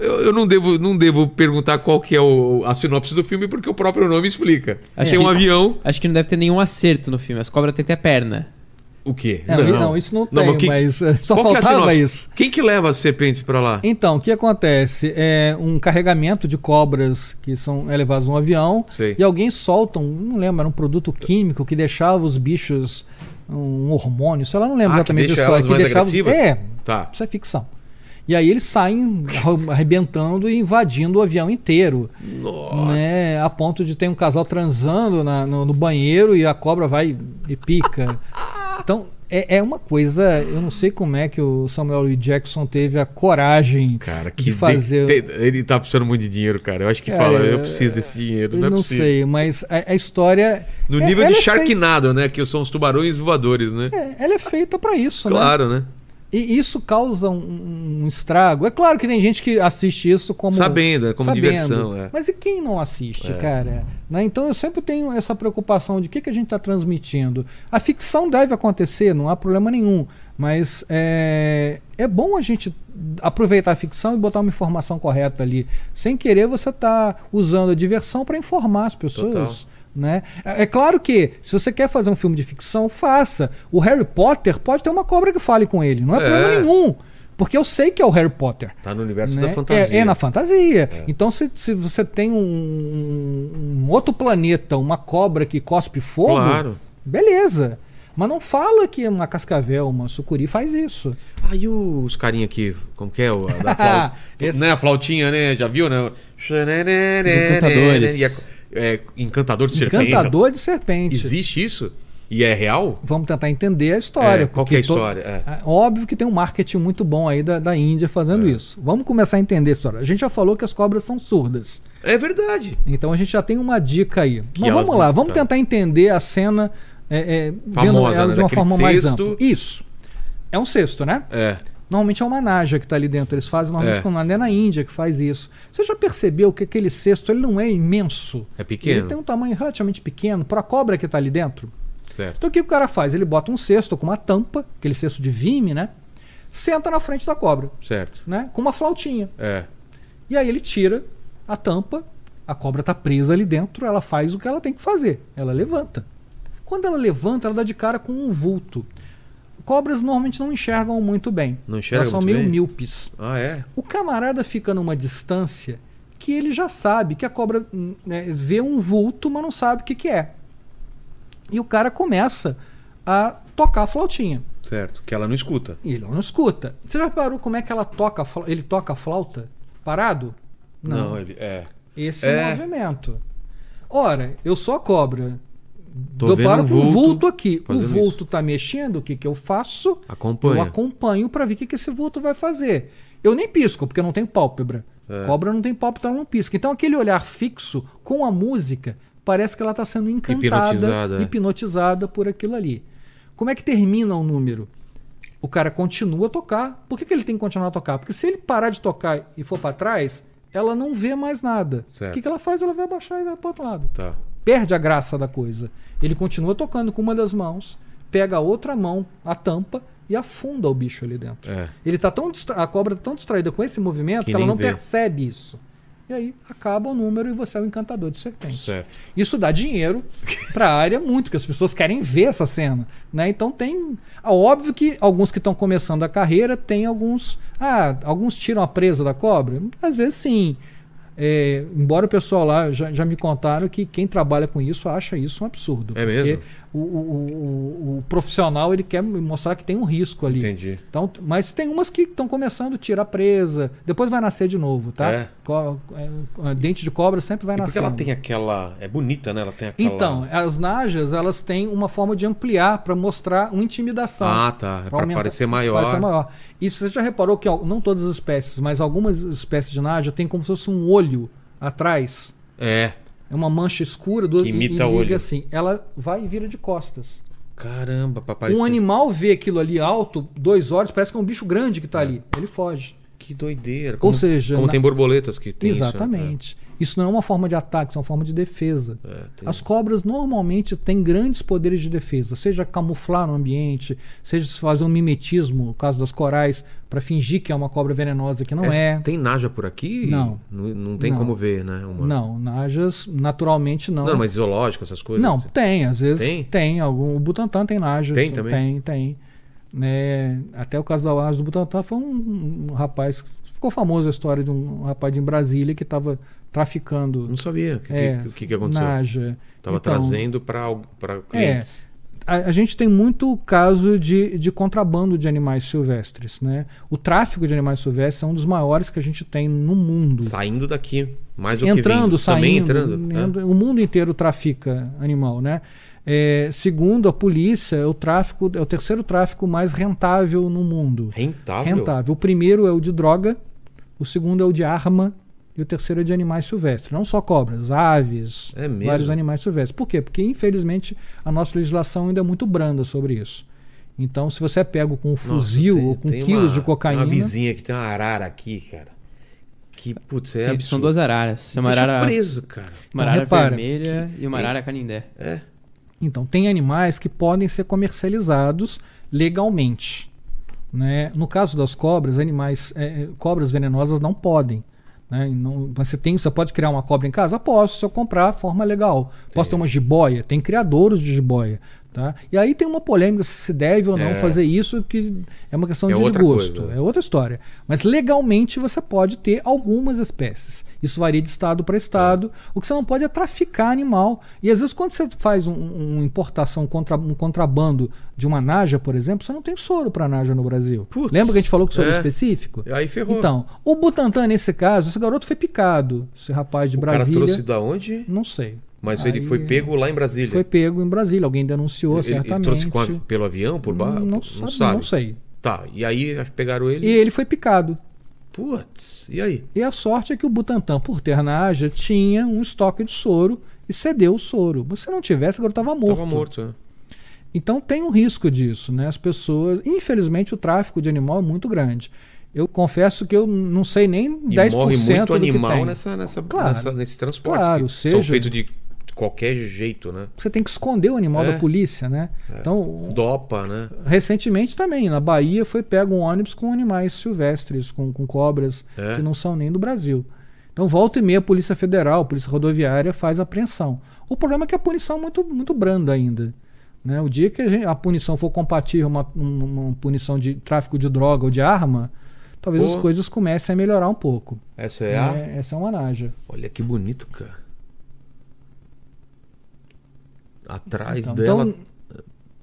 Eu, eu não, devo, não devo perguntar qual que é o- a sinopse do filme, porque o próprio nome explica. Tem que- um avião. Acho que não deve ter nenhum acerto no filme. As cobras têm até perna. O quê? É, não, isso não tem, que- mas é, só qual que é faltava sinopse? isso. Quem que leva as serpentes pra lá? Então, o que acontece? É um carregamento de cobras que são é, levados num avião Sei. e alguém solta um, não lembro, era um produto químico que deixava os bichos um hormônio, sei lá, não lembro Ah, que exatamente deixa a história. elas mais deixava agressivas? É, Tá. isso é ficção. E aí eles saem arre- arrebentando e invadindo o avião inteiro. Nossa. Né? A ponto de ter um casal transando na- no, no banheiro e a cobra vai e pica. <laughs> Então, é, é uma coisa. Eu não sei como é que o Samuel L. Jackson teve a coragem Cara, que de fazer. de- te- ele tá precisando muito de dinheiro, cara. Eu acho que Cara, fala, eu preciso desse dinheiro. Eu Não é não possível. sei, mas a, a história. No é- nível de é feita- Sharknado, né? Que são os tubarões voadores, né? é, ela é feita pra isso, né? Claro, né? E isso causa um, um estrago. É claro que tem gente que assiste isso como. Sabendo, é como sabendo. diversão, é. Mas e quem não assiste, É. cara? Né? Então eu sempre tenho essa preocupação de o que, que a gente está transmitindo. A ficção deve acontecer, não há problema nenhum. Mas é, é bom a gente aproveitar a ficção e botar uma informação correta ali. Sem querer, você está usando a diversão para informar as pessoas. Total. Né? É, é claro que, se você quer fazer um filme de ficção, faça. O Harry Potter pode ter uma cobra que fale com ele, não é, É. problema nenhum. Porque eu sei que é o Harry Potter. Tá no universo né? da fantasia. É, é na fantasia. Então, se, se você tem um, um outro planeta, uma cobra que cospe fogo, Claro. beleza. Mas não fala que uma cascavel, uma sucuri faz isso. Ah, e os carinha aqui, como que é? O, a da <laughs> flauta? Esse- Né, a flautinha, né? Já viu, né? encantadores. E a- é, encantador de serpente. Encantador de serpente. Existe isso? E é real? Vamos tentar entender a história. É, qual que é a to- história? É. É, Óbvio que tem um marketing muito bom aí da, da Índia fazendo É. isso. Vamos começar a entender a história. A gente já falou que as cobras são surdas. É verdade. Então a gente já tem uma dica aí. Mas elas vamos lá, vamos tá. tentar entender a cena é, é, vendo Famosa, ela né? de uma Daquele forma mais cesto. ampla. Isso. É um cesto, né? É. Normalmente é uma naja que está ali dentro. Eles fazem normalmente É. quando é na Índia que faz isso. Você já percebeu que aquele cesto ele não é imenso? É pequeno. Ele tem um tamanho relativamente pequeno para a cobra que está ali dentro. Certo. Então o que o cara faz? Ele bota um cesto com uma tampa, aquele cesto de vime, né? Senta na frente da cobra, Certo. né? Com uma flautinha. É. E aí ele tira a tampa, a cobra está presa ali dentro, ela faz o que ela tem que fazer. Ela levanta. Quando ela levanta, ela dá de cara com um vulto. Cobras normalmente não enxergam muito bem. Não enxerga Elas são meio bem? míopes. Ah, é? O camarada fica numa distância que ele já sabe que a cobra né, vê um vulto, mas não sabe o que, que é. E o cara começa a tocar a flautinha. Certo. Que ela não escuta. E ele não escuta. Você já parou como é que ela toca, ele toca a flauta? Parado? Não, ele. É. Esse É. movimento. Ora, eu sou a cobra. Tô para um com o vulto aqui. O vulto está mexendo, o que, que eu faço? Acompanha. Eu acompanho para ver o que, que esse vulto vai fazer. Eu nem pisco, porque eu não tenho pálpebra. É. Cobra não tem pálpebra, ela não pisca. Então aquele olhar fixo com a música, parece que ela está sendo encantada, Hipnotizada, é. hipnotizada por aquilo ali. Como é que termina o número? O cara continua a tocar. Por que, que ele tem que continuar a tocar? Porque se ele parar de tocar e for para trás, ela não vê mais nada. Certo. O que, que ela faz? Ela vai abaixar e vai para outro lado Tá. Perde a graça da coisa. Ele continua tocando com uma das mãos, pega a outra mão, a tampa e afunda o bicho ali dentro. É. Ele tá tão a cobra tá tão distraída com esse movimento Que que, ela não vê. percebe isso. E aí acaba o número e você é o encantador de serpentes. Certo. Isso dá dinheiro <laughs> para a área muito, que as pessoas querem ver essa cena, né? Então tem, ah, óbvio que alguns que estão começando a carreira tem alguns, ah, alguns tiram a presa da cobra, às vezes sim. É, embora o pessoal lá já, já me contaram que quem trabalha com isso acha isso um absurdo. É mesmo? O, o- o- profissional ele quer mostrar que tem um risco ali. Entendi. Então, mas tem umas que estão começando, tira a presa, depois vai nascer de novo, tá? É. Co- é, dente de cobra sempre vai E porque nascer. ela tem aquela. É bonita, né? Ela tem aquela. Então, as najas, elas têm uma forma de ampliar para mostrar uma intimidação. Ah, tá. É pra aumentar- parecer maior. parecer maior. Isso você já reparou que ó, não todas as espécies, mas algumas espécies de naja tem como se fosse um olho atrás. É. É uma mancha escura do Que imita e, e olho. assim. Ela vai e vira de costas. Caramba, parecer. Um animal vê aquilo ali alto, dois olhos, parece que é um bicho grande que está ali. Ele foge. Que doideira. Ou Como- seja, Como na- tem borboletas que tem. isso, né? Exatamente. Isso, não é uma forma de ataque, isso é uma forma de defesa. É, tem- As cobras normalmente têm grandes poderes de defesa, seja camuflar no ambiente, seja fazer um mimetismo, no caso das corais, para fingir que é uma cobra venenosa que não Essa- é. Tem naja por aqui? Não. Não, não tem Não. como ver, né? Uma- Não, najas naturalmente não. Não, mas zoológico, essas coisas. Não, tem, às vezes Tem? tem. algum, o Butantan tem najas. Tem também? Tem, tem. Né, até o caso da naja do Butantan foi um, um rapaz. Ficou famoso a história de um rapaz de Brasília que estava traficando Não sabia o que, é, que- que, que aconteceu. naja. Tava Então, trazendo para para clientes. A, a gente tem muito caso de, de contrabando de animais silvestres. Né? O tráfico de animais silvestres é um dos maiores que a gente tem no mundo. Saindo daqui, mais do entrando, que vindo. saindo, Também entrando. indo- O mundo inteiro trafica animal, né? É, segundo a polícia, o tráfico é o terceiro tráfico mais rentável no mundo. É. Rentável. Rentável. O primeiro é o de droga, o segundo é o de arma e o terceiro é de animais silvestres. Não só cobras, aves, É vários animais silvestres. Por quê? Porque infelizmente a nossa legislação ainda é muito branda sobre isso. Então, se você é pego com um Nossa, fuzil tem- ou com quilos uma- de cocaína, Tem uma vizinha que tem uma arara aqui, cara. Que, putz, é Tem- são duas araras. Uma Tô arara, surpreso, cara. uma arara repara, vermelha e uma arara canindé. É. Então, tem animais que podem ser comercializados legalmente. Né? No caso das cobras, animais, é, é, cobras venenosas não podem. Né? Não- mas você, tem, você pode criar uma cobra em casa? Posso, se eu comprar forma legal. Posso ter uma jiboia? Tem criadores de jiboia. Tá? E aí tem uma polêmica se deve ou não É. fazer isso, que é uma questão É de gosto. coisa. É outra história. Mas legalmente você pode ter algumas espécies. Isso varia de estado para estado. O que você não pode é traficar animal. E às vezes, quando você faz um, uma importação, contra, um contrabando de uma naja, por exemplo, você não tem soro para naja no Brasil. Putz, Lembra que a gente falou que soro é. específico? Aí ferrou. Então, o Butantan, nesse caso, esse garoto foi picado. Esse rapaz de o cara Brasília. trouxe da onde? Não sei. Mas ele Aí- foi pego lá em Brasília. Foi pego em Brasília. Alguém denunciou, ele, ele certamente. trouxe com a- pelo avião, por baixo? Não, sabe, não sei. Tá, e aí pegaram ele. E ele foi picado. Putz, e aí? E a sorte é que o Butantan, por ter na Ásia, tinha um estoque de soro e cedeu o soro. Se não tivesse, agora estava morto. Tava morto, né? Então tem um risco disso, né? As pessoas. Infelizmente, o tráfico de animal é muito grande. Eu confesso que eu não sei nem E 10% morre muito do que animal tem. nessa, nessa, Claro. nessa- nesse transporte. Claro, que São seja- feitos de qualquer jeito, né? Você tem que esconder o animal É. da polícia, né? Então, Dopa, né? recentemente também, na Bahia, foi pego um ônibus com animais silvestres, com, com cobras, É. que não são nem do Brasil. Então, volta e meia, a Polícia Federal, a Polícia Rodoviária faz apreensão. O problema é que a punição é muito, muito branda ainda. Né? O dia que a, gente- a punição for compatível uma, uma, uma punição de tráfico de droga ou de arma, talvez Pô. as coisas comecem a melhorar um pouco. Essa é a. É, essa é uma naja. Olha que bonito, cara. Atrás Então, dela. então,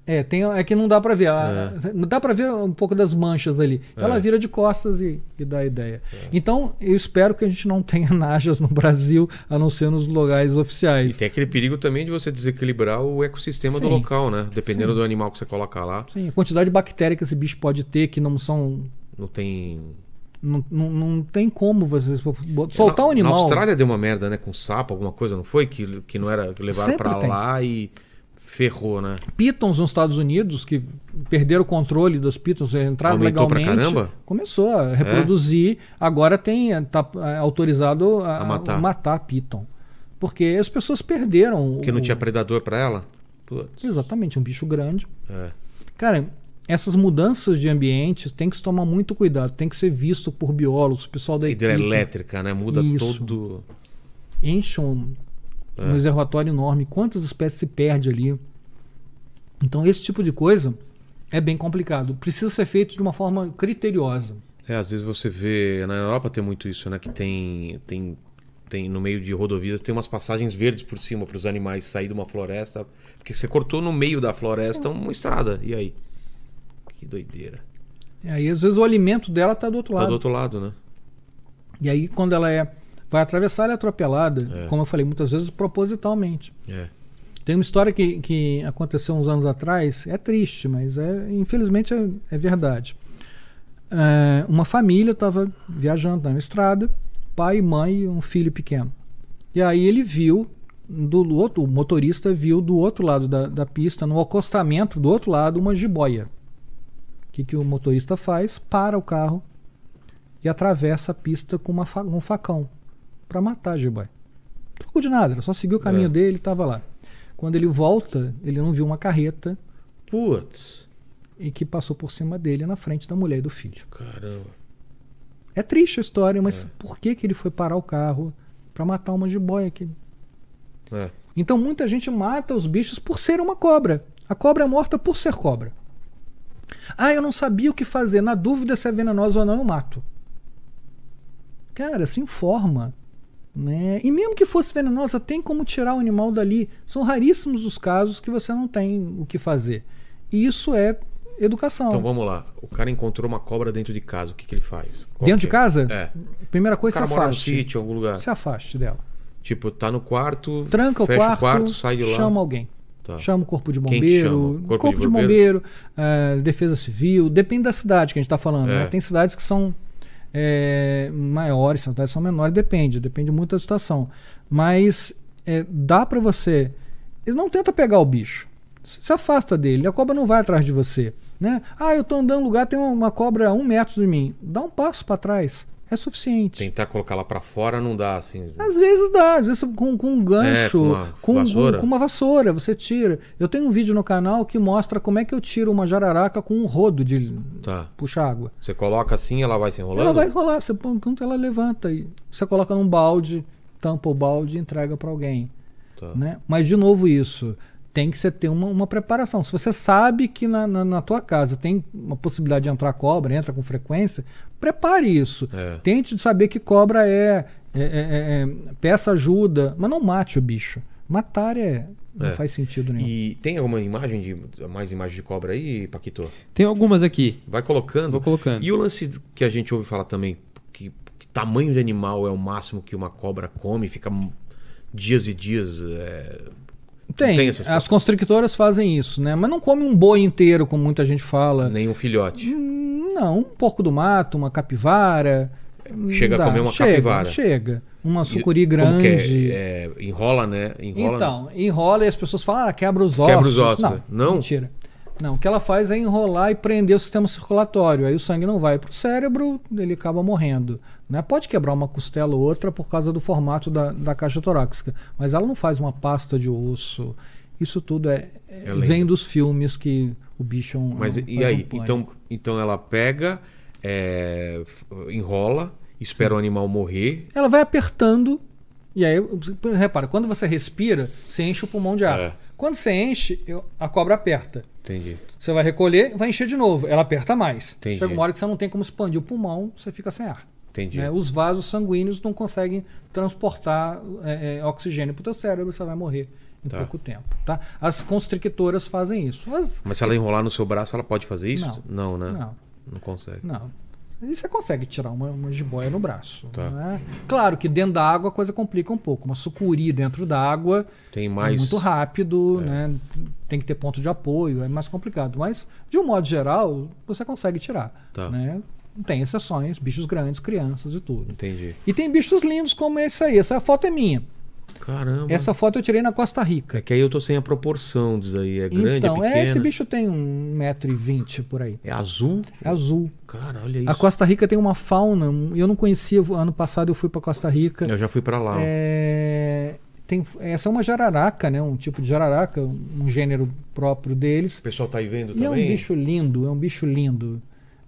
é, tem, é que não dá pra ver. a- Não dá pra ver um pouco das manchas ali. Ela É. vira de costas e, e dá ideia. Então, eu espero que a gente não tenha <laughs> najas no Brasil, a não ser nos lugares E oficiais. tem aquele perigo também de você desequilibrar o ecossistema do Sim. local, né? Dependendo Sim. do animal que você colocar lá. Sim, a quantidade de bactérias que esse bicho pode ter que não são. Não tem. Não, não, não tem como você soltar um animal. Na Austrália deu uma merda, né? Com sapo, alguma coisa, não foi? Que, que não era. Que levaram pra tem. lá e ferrou, né? Pitons nos Estados Unidos, que perderam o controle dos pitons, entraram Aumentou pra legalmente. caramba? Começou a reproduzir. Agora tem tá é, autorizado a, A matar. matar piton. Porque as pessoas perderam. Porque não o- tinha predador pra ela. Putz. Exatamente, um bicho grande. É. Cara, essas mudanças de ambiente tem que se tomar muito cuidado, tem que ser visto por biólogos, pessoal da equipe. Hidrelétrica, né? Muda Isso. todo. enche um, É. um reservatório enorme, quantas espécies se perde ali. Então esse tipo de coisa é bem complicado. Precisa ser feito de uma forma criteriosa. É, às vezes você vê. Na Europa tem muito isso, né? Que tem. tem tem no meio de rodovias tem umas passagens verdes por cima para os animais sair de uma floresta porque você cortou no meio da floresta uma estrada e aí que doideira E aí às vezes o alimento dela está do outro tá lado. do outro lado né E aí quando ela é vai atravessar, ela é atropelada, É. como eu falei muitas vezes propositalmente. é Tem uma história que, que aconteceu uns anos atrás, é triste, mas é, infelizmente é, é verdade. É, uma família estava viajando na estrada, pai, mãe e um filho pequeno. E aí ele viu, do outro, o motorista viu do outro lado da, da pista, no acostamento do outro lado, uma jiboia. Que, que o motorista faz? Para o carro e atravessa a pista com uma fa- um facão para matar a jiboia. Troco de nada, ele só seguiu o caminho É. dele e estava lá. Quando ele volta, ele não viu uma carreta putz e que passou por cima dele na frente da mulher e do filho. caramba É triste a história, mas por que, que ele foi parar o carro para matar uma jiboia aqui? é Então muita gente mata os bichos por ser uma cobra. A cobra é morta por ser cobra. Ah, eu não sabia o que fazer. Na dúvida se é venenosa ou não, eu mato. Cara, se informa. Né? E mesmo que fosse venenosa, tem como tirar o animal dali. São raríssimos os casos que você não tem o que fazer. E isso é educação. Então vamos lá. O cara encontrou uma cobra dentro de casa. O que, que ele faz? Qual Dentro que de é? casa? É. Primeira O coisa, cara se mora no afaste. sítio, algum lugar. Se afaste dela. Tipo, tá no quarto, Tranca fecha o quarto, sai de lá. chama alguém. Tá. Chama o corpo de bombeiro? Corpo corpo, de de bombeiro, eh, defesa civil, depende da cidade que a gente está falando. É. né? Tem cidades que são eh, maiores, cidades que são menores, depende, depende muito da situação. Mas eh, dá para você. Ele não tenta pegar o bicho. Se afasta dele, a cobra não vai atrás de você. Né? Ah, eu tô andando no lugar, tem uma cobra a um metro de mim. Dá um passo para trás. É suficiente. Tentar colocar lá pra fora não dá, assim. Às vezes dá, às vezes com, com um gancho, É, com uma com, vassoura. com- com uma vassoura, você tira. Eu tenho um vídeo no canal que mostra como é que eu tiro uma jararaca com um rodo de Tá. puxar água. Você coloca assim, ela vai se enrolando? Ela vai rolar, você põe enquanto ela levanta e você coloca num balde, tampa o balde e entrega para alguém. Tá. Né? Mas de novo isso, tem que você ter uma, uma preparação. Se você sabe que na, na, na tua casa tem uma possibilidade de entrar cobra, entra com frequência, prepare isso. É. Tente saber que cobra é, é, é, é, é, peça ajuda, mas não mate o bicho. Matar é não É. faz sentido nenhum. E tem alguma imagem de. mais imagem de cobra aí, Paquito? Tem algumas aqui. Vai colocando. Vou colocando. E o lance que a gente ouve falar também, que, que tamanho de animal é o máximo que uma cobra come, fica dias e dias. É, Tem, tem as constrictoras fazem isso, né? Mas não come um boi inteiro, como muita gente fala. nenhum filhote. Hum, Não, um porco do mato, uma capivara. Chega Não a dá. comer uma chega, capivara. Chega. Uma sucuri como grande. é? É, enrola, né? Enrola, Então, enrola e as pessoas falam, ah, quebra os ossos. Quebra os ossos, Não, né? Não? mentira. Não, o que ela faz é enrolar e prender o sistema circulatório. Aí o sangue não vai para o cérebro, ele acaba morrendo. Né? Pode quebrar uma costela ou outra por causa do formato da, da caixa torácica, mas ela não faz uma pasta de osso. Isso tudo é, é- vem dos filmes que o bicho é um. Mas é um- e um aí? pânico. Então, então ela pega, é, enrola, espera o animal morrer. ela vai apertando. E aí, repara, quando você respira, você enche o pulmão de ar. É. Quando você enche, a cobra aperta. Entendi. Você vai recolher, vai encher de novo. Ela aperta mais. Entendi. Chega uma hora que você não tem como expandir o pulmão, você fica sem ar. Entendi. né? Os vasos sanguíneos não conseguem transportar é, é, oxigênio para o teu cérebro, você vai morrer em Tá. pouco tempo. Tá? As constrictoras fazem isso. As- Mas se ela enrolar no seu braço, ela pode fazer isso? Não. né? não, Não consegue. não. E você consegue tirar uma, uma jiboia no braço. Tá. né? Claro que dentro da água a coisa complica um pouco. Uma sucuri dentro da água Tem é mais. muito rápido, né? tem que ter ponto de apoio, é mais complicado. Mas, de um modo geral, você consegue tirar. Tá. Né? Tem exceções, bichos grandes, crianças e tudo. Entendi. E tem bichos lindos como esse aí. Essa foto é minha. Caramba. Essa foto eu tirei na Costa Rica. É que aí eu tô sem a proporção disso aí. É grande, então, é pequena. é, esse bicho tem um metro e vinte por aí. É azul? É azul. Cara, olha isso. A Costa Rica tem uma fauna. Eu não conhecia. Ano passado eu fui para Costa Rica. Eu já fui pra lá. É, tem, essa é uma jararaca, né? Um tipo de jararaca, um gênero próprio deles. O pessoal tá aí vendo E é um também? bicho lindo, é um bicho lindo.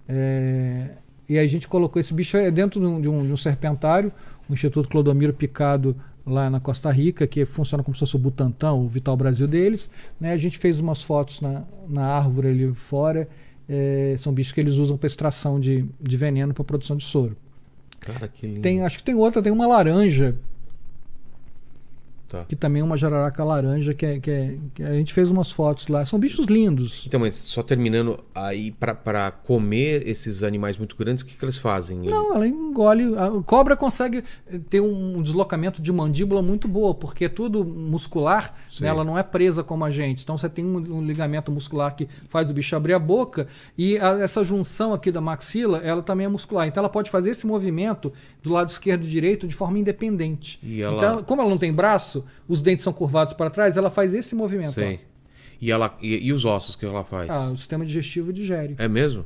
É, e a gente colocou esse bicho é dentro de um, de um- de um serpentário, o Instituto Clodomiro Picado lá na Costa Rica, que funciona como se fosse o Butantan, o Vital Brasil deles. Né? A gente fez umas fotos na, na árvore ali fora. É, são bichos que eles usam para extração de, de veneno para produção de soro. Cara, que lindo. Tem, acho que tem outra, tem uma laranja, Tá. que também é uma jararaca laranja, que, é, que, é- que a gente fez umas fotos lá. São bichos lindos. Então, mas só terminando, aí pra comer esses animais muito grandes, o que, que eles fazem? Não, ela engole. A cobra consegue eh, ter um deslocamento de mandíbula muito boa, porque é tudo muscular, né? ela não é presa como a gente. Então você tem um, ligamento muscular que faz o bicho abrir a boca e a- essa junção aqui da maxila, ela também é muscular. Então ela pode fazer esse movimento do lado esquerdo e direito de forma independente. E ela- Então, como ela não tem braço, os dentes são curvados para trás, ela faz esse movimento. Sei. E, ela, e, e os ossos que ela faz? Ah, o sistema digestivo digere. É mesmo?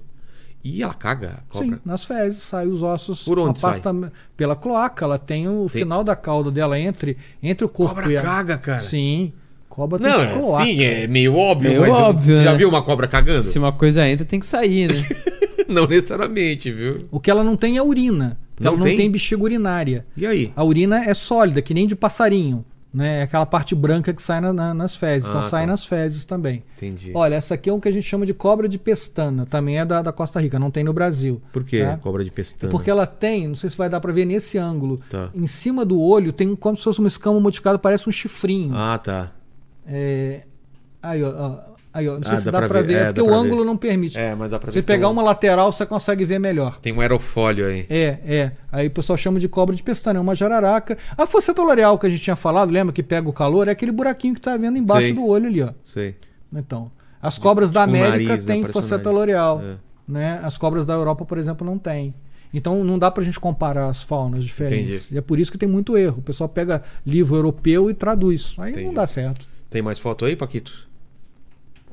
E ela caga, a cobra? Sim, nas fezes, sai os ossos. Por onde uma pasta Pela cloaca, ela tem o Tem- final da cauda dela entre, entre o corpo Cobra e a. caga, cara. Sim. Cobra Não, tem cloaca. sim, é meio óbvio, Meio mas óbvio, você já né? viu uma cobra cagando? Se uma coisa entra, tem que sair, né? <laughs> não necessariamente, viu? O que ela não tem é urina. porque Não ela tem? não tem bexiga urinária. E aí? A urina é sólida, que nem de passarinho. Né? É aquela parte branca que sai na- na- nas fezes. então Ah, sai tá. nas fezes também. Entendi. Olha, essa aqui é o que a gente chama de cobra de pestana. Também é da, da Costa Rica, não tem no Brasil. Por que tá? cobra de pestana? Porque ela tem, não sei se vai dar pra ver nesse ângulo, Tá. em cima do olho tem como se fosse uma escama modificada, parece um chifrinho. Ah, tá. É, Aí, ó, ó, aí, ó, não sei Ah, se dá dá, pra ver, ver, é, é porque o ângulo ver. não permite. É, mas dá pra Se ver você que pegar um- uma lateral, você consegue ver melhor. Tem um aerofólio aí. É, é. Aí o pessoal chama de cobra de pestana, é uma jararaca. A fosseta loreal que a gente tinha falado, lembra que pega o calor? É aquele buraquinho que tá vendo embaixo Sei. do olho ali, ó. Sei. Então, as cobras da América né? têm fosseta nariz. loreal, É. né? As cobras da Europa, por exemplo, não têm. Então não dá pra gente comparar as faunas diferentes. Entendi. E é por isso que tem muito erro. O pessoal pega livro europeu e traduz. Aí Entendi. não dá certo. Tem mais foto aí, Paquito?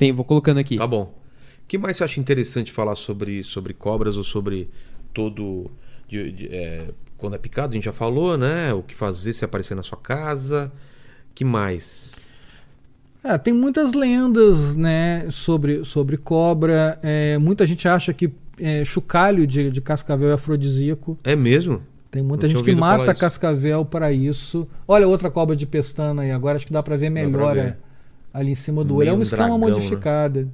Tem, vou colocando aqui. Tá bom. O que mais você acha interessante falar sobre, sobre cobras ou sobre todo. de- de- é, quando é picado, a gente já falou, né? O que fazer se aparecer na sua casa. que mais? É, tem muitas lendas, né, sobre, sobre cobra. É, muita gente acha que é, chocalho de, de cascavel é afrodisíaco. É mesmo? Tem muita Não gente que mata cascavel para isso. Olha outra cobra de pestana aí agora, acho que dá para ver pra melhor ver. é, ali em cima do olho. É uma um escama né? modificada.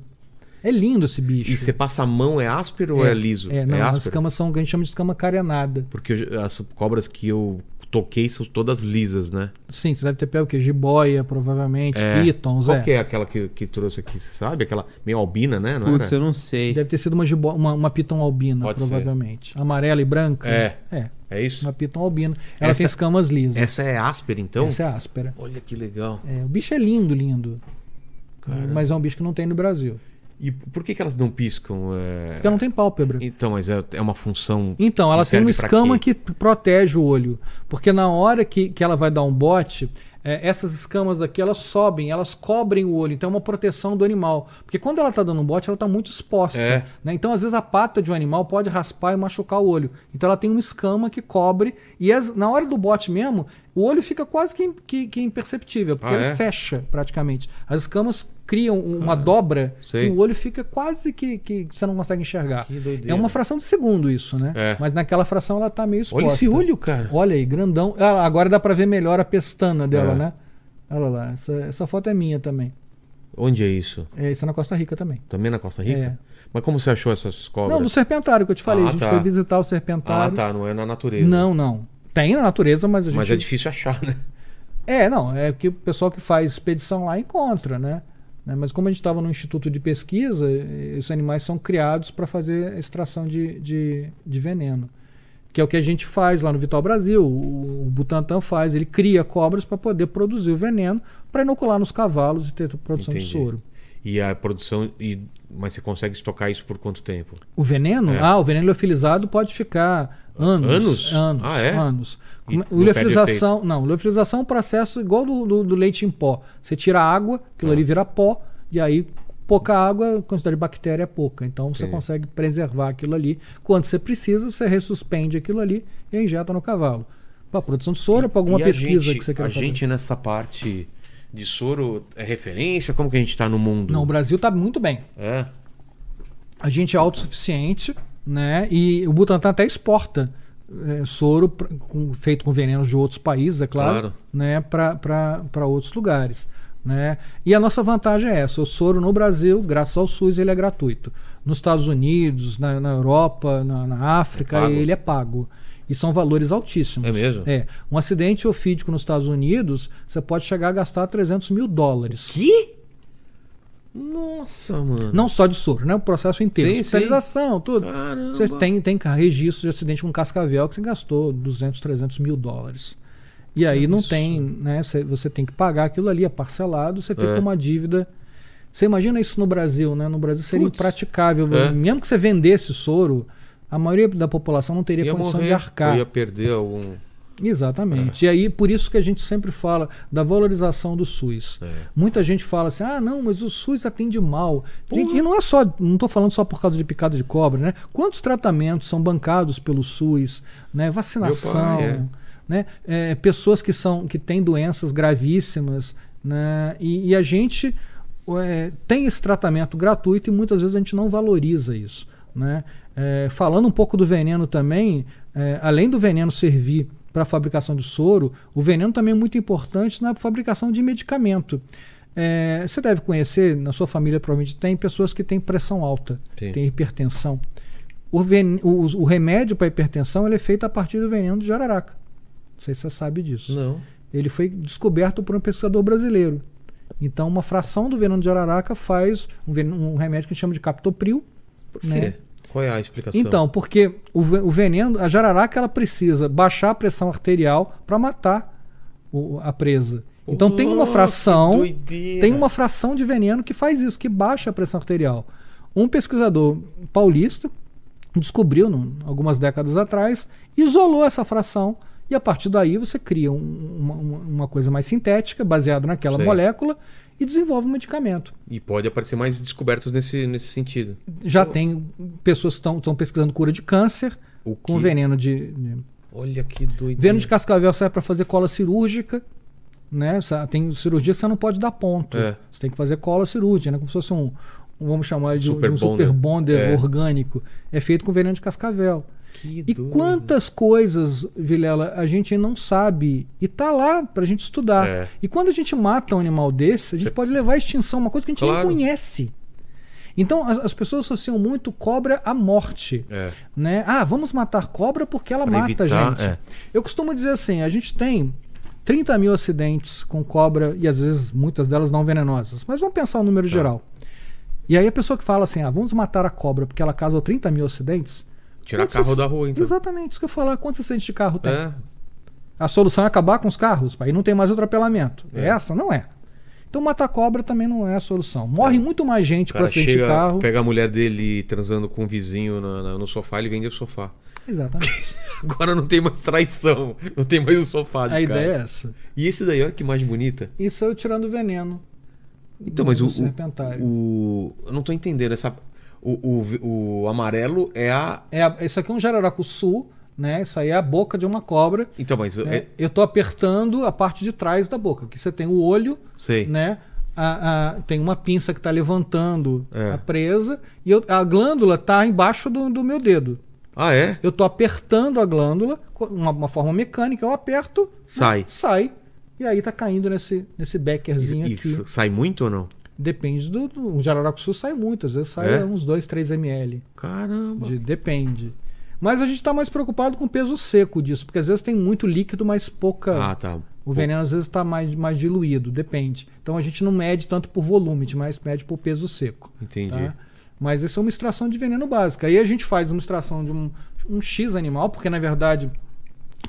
É lindo esse bicho. E você passa a mão, é áspero ou é liso? É, não, as áspero? escamas são o que a gente chama de escama carenada. Porque as cobras que eu toquei são todas lisas, né? Sim, você deve ter pego o quê? Jiboia, provavelmente, É. pitons, Qual é. que é aquela que, que trouxe aqui, você sabe? Aquela meio albina, né? Não Putz, era? eu não sei. Deve ter sido uma, jibo... uma, uma piton albina, Pode ser. provavelmente. Amarela e branca. É. É, É isso? uma piton albina. Ela Essa- tem escamas lisas. Essa é áspera, então? Essa é áspera. Olha que legal. É, o bicho é lindo, lindo. Mas é um bicho que não tem no Brasil. E por que, que elas não piscam? É... Porque ela não tem pálpebra. Então, mas é, é uma função. Então, ela tem uma escama que protege o olho. Porque na hora que, que ela vai dar um bote, é, essas escamas daqui, elas sobem, elas cobrem o olho. Então é uma proteção do animal. Porque quando ela está dando um bote, ela está muito exposta. É. né? Então, às vezes, a pata de um animal pode raspar e machucar o olho. Então ela tem uma escama que cobre. E as- na hora do bote mesmo, o olho fica quase que, que- que imperceptível. Porque Ah, ele é? fecha, praticamente. As escamas criam um- uma dobra Ah, sei. e o olho fica quase que, que você não consegue enxergar. É uma fração de segundo isso, né? É. Mas naquela fração ela tá meio exposta. Olha esse olho, cara. Olha aí, grandão. Ah, agora dá pra ver melhor a pestana dela, É. né? Olha lá, essa, essa foto é minha também. Onde é isso? É, isso é na Costa Rica também. Também na Costa Rica? É. Mas como você achou essas cobras? Não, do serpentário que eu te falei. Ah, a gente tá. foi visitar o Ah, serpentário. tá. Não é na natureza. Não, não. Tem na natureza, mas a gente. Mas é difícil achar, né? É, não, é que o pessoal que faz expedição lá encontra, né? Né, Mas como a gente estava no instituto de pesquisa, eh, os animais são criados para fazer a extração de, de, de veneno. Que é o que a gente faz lá no Vital Brasil. O, o Butantan faz, ele cria cobras para poder produzir o veneno para inocular nos cavalos e ter produção de Entendi. soro. E a produção. E... Mas você consegue estocar isso por quanto tempo? O veneno? É. Ah, o veneno liofilizado pode ficar anos. Anos? Anos. Ah, é? Anos. Perde liofilização, não, liofilização é um processo igual do, do- do leite em pó. Você tira a água, aquilo Ah. ali vira pó, e aí pouca água, a quantidade de bactéria é pouca. Então você Entendi. consegue preservar aquilo ali. Quando você precisa, você ressuspende aquilo ali e injeta no cavalo. Para produção de soro, para alguma a pesquisa gente- que você quer A fazer. gente nessa parte de soro é referência? Como que a gente tá no mundo? Não, o Brasil está muito bem. É. a gente é autossuficiente, né? E o Butantan até exporta é, soro com- feito com venenos de outros países, é claro, Claro. né? Para outros lugares. Né? E a nossa vantagem é essa: o soro no Brasil, graças ao SUS, ele é gratuito. Nos Estados Unidos, na, na Europa, na, na África, É ele é pago. E são valores altíssimos. É mesmo? É. Um acidente ofídico nos Estados Unidos, você pode chegar a gastar 300 mil dólares. Que? Nossa, mano. Não só de soro, né? O processo inteiro. Sim, sim. Hospitalização, tudo. Caramba. Você tem, tem registro de acidente com cascavel que você gastou 200, 300 mil dólares. E aí não tem, né? Você, tem que pagar aquilo ali, é parcelado, você fica É. com uma dívida. Você imagina isso no Brasil, né? No Brasil seria Putz. impraticável. É. Mesmo que você vendesse soro, a maioria da população não teria ia condição morrer. de arcar. Ia perder algum. Exatamente. E aí, por isso que a gente sempre fala da valorização do SUS. É. Muita gente fala assim: ah, não, mas o SUS atende mal. Gente, e não é só, não estou falando só por causa de picada de cobra, né? Quantos tratamentos são bancados pelo SUS, né? Vacinação, pai, é. né? É, pessoas que são que têm doenças gravíssimas, né? E, e a gente é, tem esse tratamento gratuito e muitas vezes a gente não valoriza isso, né? É, falando um pouco do veneno também, é, além do veneno servir para a fabricação de soro, o veneno também é muito importante na fabricação de medicamento. É, você deve conhecer, na sua família provavelmente tem pessoas que têm pressão alta, Sim. têm hipertensão. O, ven- o- o remédio para hipertensão ele é feito a partir do veneno de jararaca. Não sei se você sabe disso. Não. Ele foi descoberto por um pesquisador brasileiro. Então, uma fração do veneno de jararaca faz um, ven- um remédio que a gente chama de captopril. Por quê? Né? Qual é a explicação? Então, porque o, o veneno, a jararaca, ela precisa baixar a pressão arterial para matar o- a presa. Então, tem uma Oh, fração, tem uma fração de veneno que faz isso, que baixa a pressão arterial. Um pesquisador paulista descobriu, num- algumas décadas atrás, isolou essa fração e a partir daí você cria um- uma, uma- uma coisa mais sintética, baseada naquela Sei. molécula, e desenvolve um medicamento. E pode aparecer mais descobertas nesse, nesse sentido. Já tem pessoas que estão pesquisando cura de câncer O com que- veneno de- de Olha que doideira. Veneno de cascavel serve para fazer cola cirúrgica, né? Tem cirurgia que você não pode dar ponto. É. Você tem que fazer cola cirúrgica, né? Como se fosse um, vamos chamar de, um- Super de um bonder. super bonder É. orgânico. É feito com veneno de cascavel. Que E doido. quantas coisas, Vilela, a gente não sabe e tá lá pra gente estudar. É. E quando a gente mata um animal desse, a gente pode levar à extinção, uma coisa que a gente Claro. nem conhece. Então as, as pessoas associam muito cobra à morte É. né? Ah, vamos matar cobra porque ela Pra mata a evitar, gente. é. Eu costumo dizer assim: a gente tem 30 mil acidentes com cobra e às vezes muitas delas não venenosas. Mas vamos pensar o número Tá. geral. E aí a pessoa que fala assim: ah, vamos matar a cobra porque ela causou 30 mil acidentes. Tirar quantos carro da rua, então. Exatamente, isso que eu ia falar. Quantos acidentes de carro tem? É. A solução é acabar com os carros, aí não tem mais atropelamento. É. Essa não é. Então matar cobra também não é a solução. Morre muito mais gente O por cara acidente chega, de carro. pega a mulher dele transando com um vizinho na- no sofá, ele vende o sofá. Exatamente. <laughs> Agora não tem mais traição. Não tem mais o sofá de a cara. ideia é essa. E esse daí, olha que imagem bonita. Isso eu tirando o veneno. Então, mas o, o, o- Eu não tô entendendo. Essa, o, o, o amarelo é a. É, a- isso aqui é um jararacuçu, né? Isso aí é a boca de uma cobra. Então, mas. né? É, Eu tô apertando a parte de trás da boca. Aqui você tem o olho, sei. né? A- a- tem uma pinça que está levantando É. a presa e eu- a glândula está embaixo do, do meu dedo. Ah, é? Eu tô apertando a glândula, uma, uma forma mecânica, eu aperto, Sai. né, sai, e aí tá caindo nesse, nesse beckerzinho e aqui. sai muito ou não? Depende do. do um jararacuçu sai muito, às vezes sai É? uns 2, 3 ml. Caramba. De- depende. Mas a gente está mais preocupado com o peso seco disso, porque às vezes tem muito líquido, mas pouca. Ah, tá. o veneno às vezes está mais, mais diluído, depende. Então a gente não mede tanto por volume, a gente mais mede por peso seco. Entendi. Tá? Mas isso é uma extração de veneno básica. Aí a gente faz uma extração de um, um X animal, porque na verdade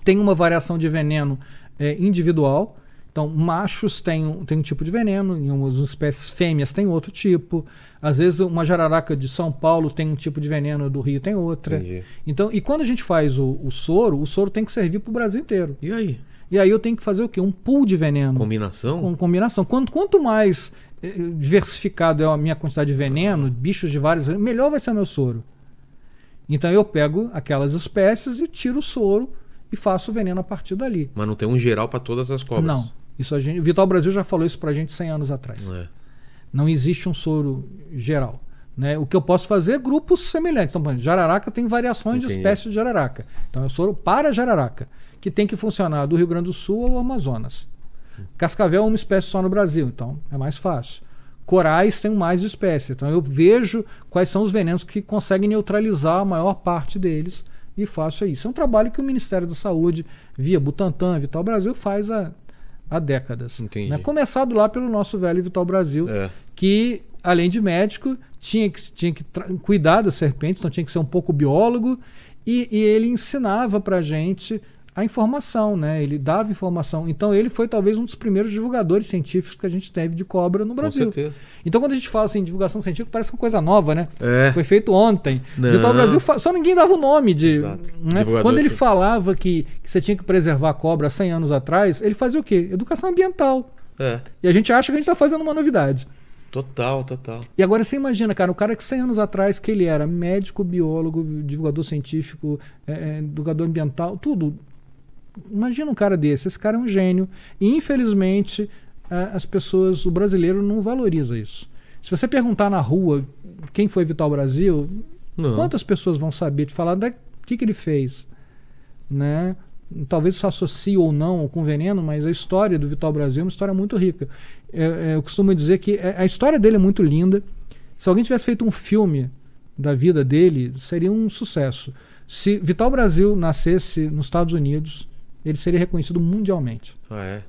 tem uma variação de veneno é, individual. Então, machos têm um, tem um tipo de veneno, em algumas espécies fêmeas tem outro tipo. Às vezes, uma jararaca de São Paulo tem um tipo de veneno, do Rio tem outra. Entendi. Então, e quando a gente faz o, o soro, o soro tem que servir para o Brasil inteiro. E aí? E aí eu tenho que fazer o quê? Um pool de veneno Combinação? com combinação. Quanto, quanto mais eh, diversificado é a minha quantidade de veneno, bichos de vários, melhor vai ser o meu soro. Então eu pego aquelas espécies e tiro o soro e faço o veneno a partir dali. Mas não tem um geral pra todas as cobras. Não. Isso a gente, o Vital Brasil já falou isso pra gente 100 anos atrás. É. Não existe um soro geral. Né? O que eu posso fazer é grupos semelhantes. Então, por exemplo, jararaca tem variações de Entendi. espécies de jararaca. Então, é o soro para jararaca, que tem que funcionar do Rio Grande do Sul ao Amazonas. Cascavel é uma espécie só no Brasil, então é mais fácil. Corais tem mais espécies. Então, eu vejo quais são os venenos que conseguem neutralizar a maior parte deles e faço isso. É um trabalho que o Ministério da Saúde, via Butantan, Vital Brasil, faz há, há décadas. Entendi. Né? Começado lá pelo nosso velho Vital Brasil, É. que, além de médico, tinha que, tinha que cuidar das serpentes, então tinha que ser um pouco biólogo, e, e ele ensinava pra gente a informação, né? Ele dava informação. Então ele foi talvez um dos primeiros divulgadores científicos que a gente teve de cobra no Com Brasil. certeza. Então quando a gente fala assim, divulgação científica, parece uma coisa nova, né? É. Foi feito ontem. Não. Vital Brasil fa- só ninguém dava o nome de. Exato. né? Quando ele falava que, que você tinha que preservar a cobra há 100 anos atrás, ele fazia o quê? Educação ambiental. É. E a gente acha que a gente está fazendo uma novidade. Total, total. E agora você imagina, cara, o cara que 100 anos atrás, que ele era médico, biólogo, divulgador científico, é, é, educador ambiental, tudo. Imagina um cara desse. Esse cara é um gênio. E infelizmente é, as pessoas, o brasileiro não valoriza isso. Se você perguntar na rua quem foi Vital Brasil, Não. quantas pessoas vão saber te falar da que que ele fez, né? talvez se associe ou não com veneno, mas a história do Vital Brasil é uma história muito rica. É, é, eu costumo dizer que a história dele é muito linda. Se alguém tivesse feito um filme da vida dele, seria um sucesso. Se Vital Brasil nascesse nos Estados Unidos, ele seria reconhecido mundialmente. Ah, é?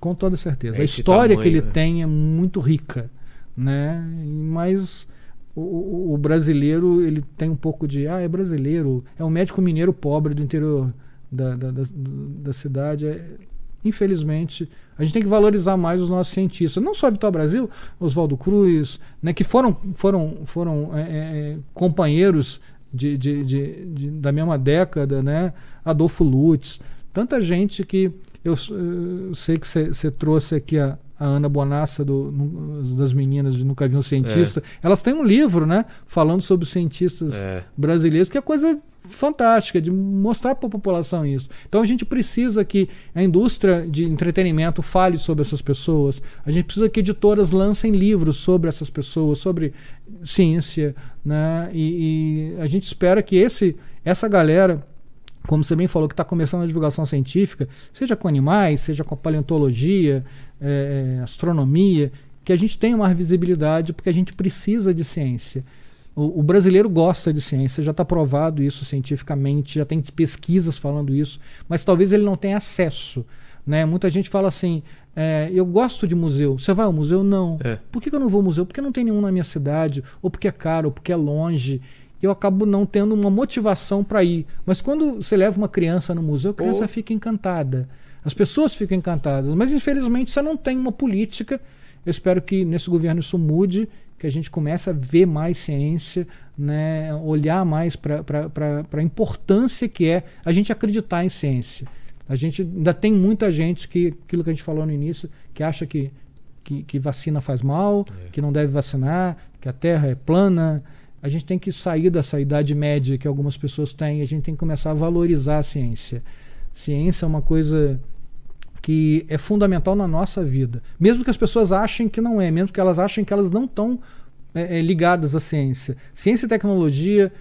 Com toda certeza. É a história tamanho, que ele né? tem é muito rica, né? Mas o, o- brasileiro ele tem um pouco de ah é brasileiro, é um médico mineiro pobre do interior da, da, da, da cidade. É- infelizmente a gente tem que valorizar mais os nossos cientistas, não só Vital Brasil, Oswaldo Cruz, né? Que foram foram foram é, é, companheiros de, de, de- de- da mesma década, né? Adolfo Lutz, tanta gente que eu, eu sei que você trouxe aqui a, a Ana Bonassa do, no- das meninas de Nunca Vi um Cientista. Elas têm um livro, né? Falando sobre cientistas É. brasileiros, que é coisa fantástica de mostrar para a população isso. Então a gente precisa que a indústria de entretenimento fale sobre essas pessoas. A gente precisa que editoras lancem livros sobre essas pessoas, sobre ciência, né? E, e a gente espera que esse essa galera como você bem falou, que está começando a divulgação científica, seja com animais, seja com a paleontologia, eh, astronomia, que a gente tenha mais visibilidade, porque a gente precisa de ciência. O, o brasileiro gosta de ciência, já está provado isso cientificamente, já tem pesquisas falando isso, mas talvez ele não tenha acesso. Né? Muita gente fala assim: eh, eu gosto de museu. Você vai ao museu? Não. É. Por que, que eu não vou ao museu? Porque não tem nenhum na minha cidade, ou porque é caro, ou porque é longe. Eu acabo não tendo uma motivação para ir. Mas quando você leva uma criança no museu, a criança Oh. fica encantada. As pessoas ficam encantadas. Mas infelizmente você não tem uma política. Eu espero que nesse governo isso mude, que a gente comece a ver mais ciência, né? olhar mais para a importância que é a gente acreditar em ciência. A gente ainda tem muita gente que, aquilo que a gente falou no início, que acha que, que, que vacina faz mal, que não deve vacinar, que a Terra é plana. A gente tem que sair dessa idade média que algumas pessoas têm, a gente tem que começar a valorizar a ciência. Ciência é uma coisa que é fundamental na nossa vida. Mesmo que as pessoas achem que não é, mesmo que elas achem que elas não estão é, é, ligadas à ciência. Ciência e tecnologia,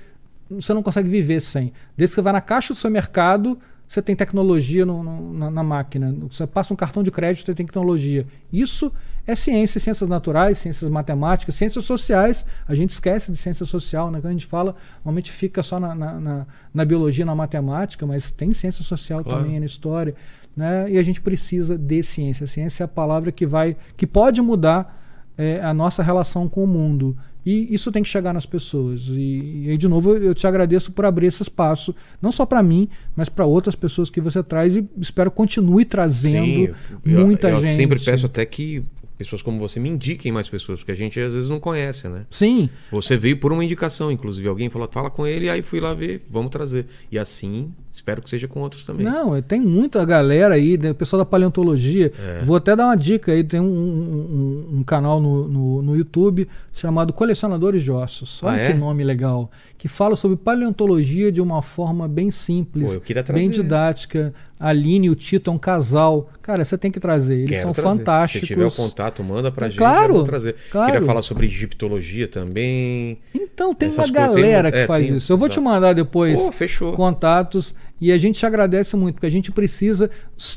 você não consegue viver sem. Desde que você vai na caixa do seu mercado, você tem tecnologia no- no- na, na máquina. Você passa um cartão de crédito, você tem tecnologia. Isso é ciência, ciências naturais, ciências matemáticas, ciências sociais. A gente esquece de ciência social, né? Quando a gente fala, normalmente fica só na, na, na- na biologia, na matemática, mas tem ciência social Claro. também na história. Né? E a gente precisa de ciência. A ciência é a palavra que vai, que pode mudar é, a nossa relação com o mundo. E isso tem que chegar nas pessoas. E, e aí, de novo, eu te agradeço por abrir esse espaço, não só para mim, mas para outras pessoas que você traz e espero continue trazendo eu- muita eu, gente. sempre peço até que pessoas como você me indiquem mais pessoas, porque a gente às vezes não conhece, né? Sim, Você veio por uma indicação, inclusive alguém falou, fala com ele, aí fui lá ver, vamos trazer. E assim, espero que seja com outros também. Não, tem muita galera aí, né, o pessoal da paleontologia. É. Vou até dar uma dica aí: tem um, um- um- canal no, no, no YouTube chamado Colecionadores de Ossos. Olha Ah, é? que nome legal. Que fala sobre paleontologia de uma forma bem simples, Pô, eu queria bem didática. A Aline e o Tito é um casal. Cara, você tem que trazer. Eles Quero são trazer. fantásticos. Se tiver o contato, manda pra gente. Claro, trazer. claro. Queria falar sobre egiptologia também. Então, tem Essas uma tem galera um- que é, faz tem- isso. Eu vou te exato. mandar depois Pô, contatos e a gente te agradece muito, porque a gente precisa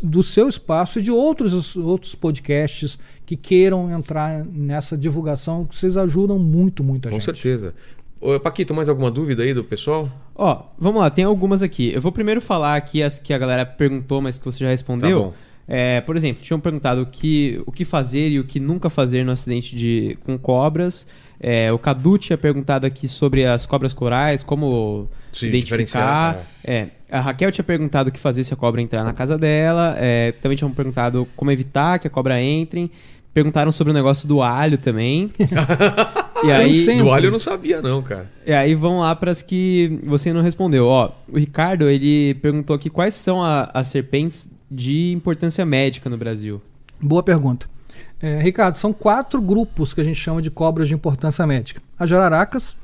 do seu espaço e de outros, outros podcasts que queiram entrar nessa divulgação, que vocês ajudam muito, muito a Com gente. certeza. Ô, Paquito, mais alguma dúvida aí do pessoal? Ó, vamos lá, tem algumas aqui. Eu vou primeiro falar aqui as que a galera perguntou, mas que você já respondeu. Tá bom. É, por exemplo, tinham perguntado o que, o que fazer e o que nunca fazer no acidente de, com cobras. É, o Cadu tinha perguntado aqui sobre as cobras corais, como Se identificar. diferenciar, É, a Raquel tinha perguntado o que fazer se a cobra entrar na casa dela. É, também tinham perguntado como evitar que a cobra entre. Perguntaram sobre o negócio do alho também. <laughs> e aí. Do alho eu não sabia, não, cara. e aí vão lá para as que você não respondeu. Ó, o Ricardo, ele perguntou aqui quais são a- as serpentes de importância médica no Brasil. Boa pergunta. É, Ricardo, são quatro grupos que a gente chama de cobras de importância médica. As jararacas,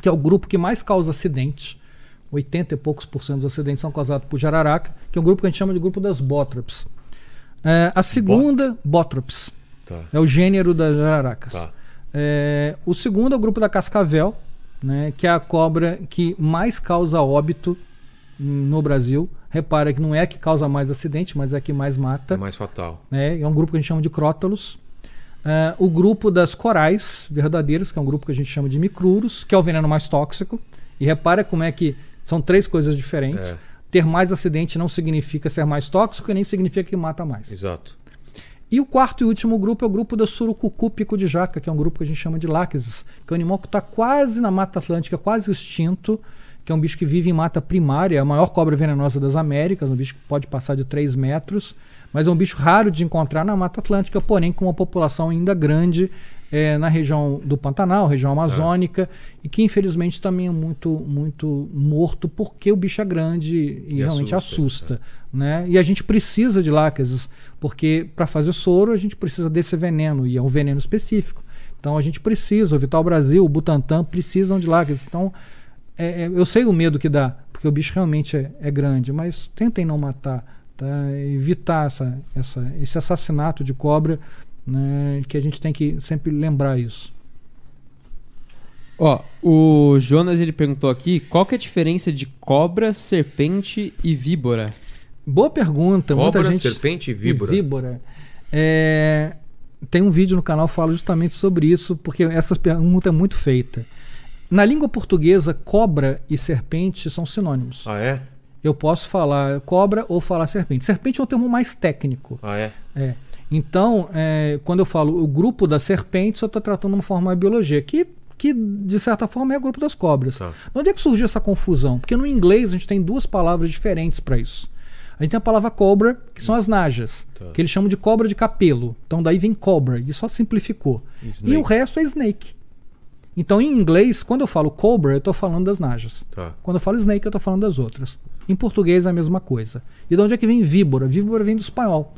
que é o grupo que mais causa acidentes. 80 e poucos por cento dos acidentes são causados por jararaca, que é um grupo que a gente chama de grupo das bótrops. É, a segunda, bótrops, Tá. é o gênero das jararacas. Tá. É, o segundo é o grupo da cascavel, né, que é a cobra que mais causa óbito no Brasil. Repara que não é a que causa mais acidente, mas é a que mais mata. É mais fatal. né? É um grupo que a gente chama de crótalos. Ah, o grupo das corais verdadeiras, que é um grupo que a gente chama de micruros, que é o veneno mais tóxico. E repara como é que são três coisas diferentes. É. Ter mais acidente não significa ser mais tóxico e nem significa que mata mais. Exato. E o quarto e último grupo é o grupo da surucucu pico de jaca, que é um grupo que a gente chama de láquesis, que é um animal que está quase na Mata Atlântica, quase extinto, que é um bicho que vive em mata primária, é a maior cobra venenosa das Américas, um bicho que pode passar de 3 metros, mas é um bicho raro de encontrar na Mata Atlântica, porém com uma população ainda grande eh, na região do Pantanal, região amazônica, e que infelizmente também é muito, muito morto porque o bicho é grande e, E realmente assusta, assusta. né? E a gente precisa de láqueses, porque para fazer soro a gente precisa desse veneno, e é um veneno específico. Então a gente precisa, o Vital Brasil, o Butantan precisam de láqueses. Então é- é- eu sei o medo que dá, porque o bicho realmente é, é grande, mas tentem não matar, tá? evitar essa, essa, esse assassinato de cobra, né? que a gente tem que sempre lembrar isso. Ó, o Jonas ele perguntou aqui qual que é a diferença de cobra, serpente e víbora? Boa pergunta. Cobra, muita gente... serpente e víbora. víbora. É, Tem um vídeo no canal que fala justamente sobre isso, porque essa pergunta é muito feita. Na língua portuguesa, cobra e serpente são sinônimos. Ah, é? Eu posso falar cobra ou falar serpente. Serpente é um termo mais técnico. Ah, é? É. Então, é, quando eu falo o grupo das serpentes, eu estou tratando uma forma de biologia, que, que de certa forma é o grupo das cobras. Tá. De onde é que surgiu essa confusão? Porque no inglês a gente tem duas palavras diferentes para isso. A gente tem a palavra cobra, que são as najas, Tá. que eles chamam de cobra de capelo. Então daí vem cobra, e só simplificou. Snake. E o resto é snake. Então em inglês, quando eu falo cobra, eu estou falando das najas. Tá. Quando eu falo snake, eu estou falando das outras. Em português é a mesma coisa. E de onde é que vem víbora? Víbora vem do espanhol.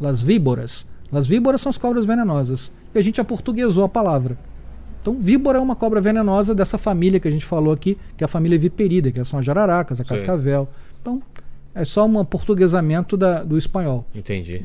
Las víboras. Las víboras são as cobras venenosas. E a gente aportuguesou a palavra. Então, víbora é uma cobra venenosa dessa família que a gente falou aqui, que é a família viperida, que são as jararacas, a Sim. cascavel. Então, é só um portuguesamento da- do espanhol. Entendi.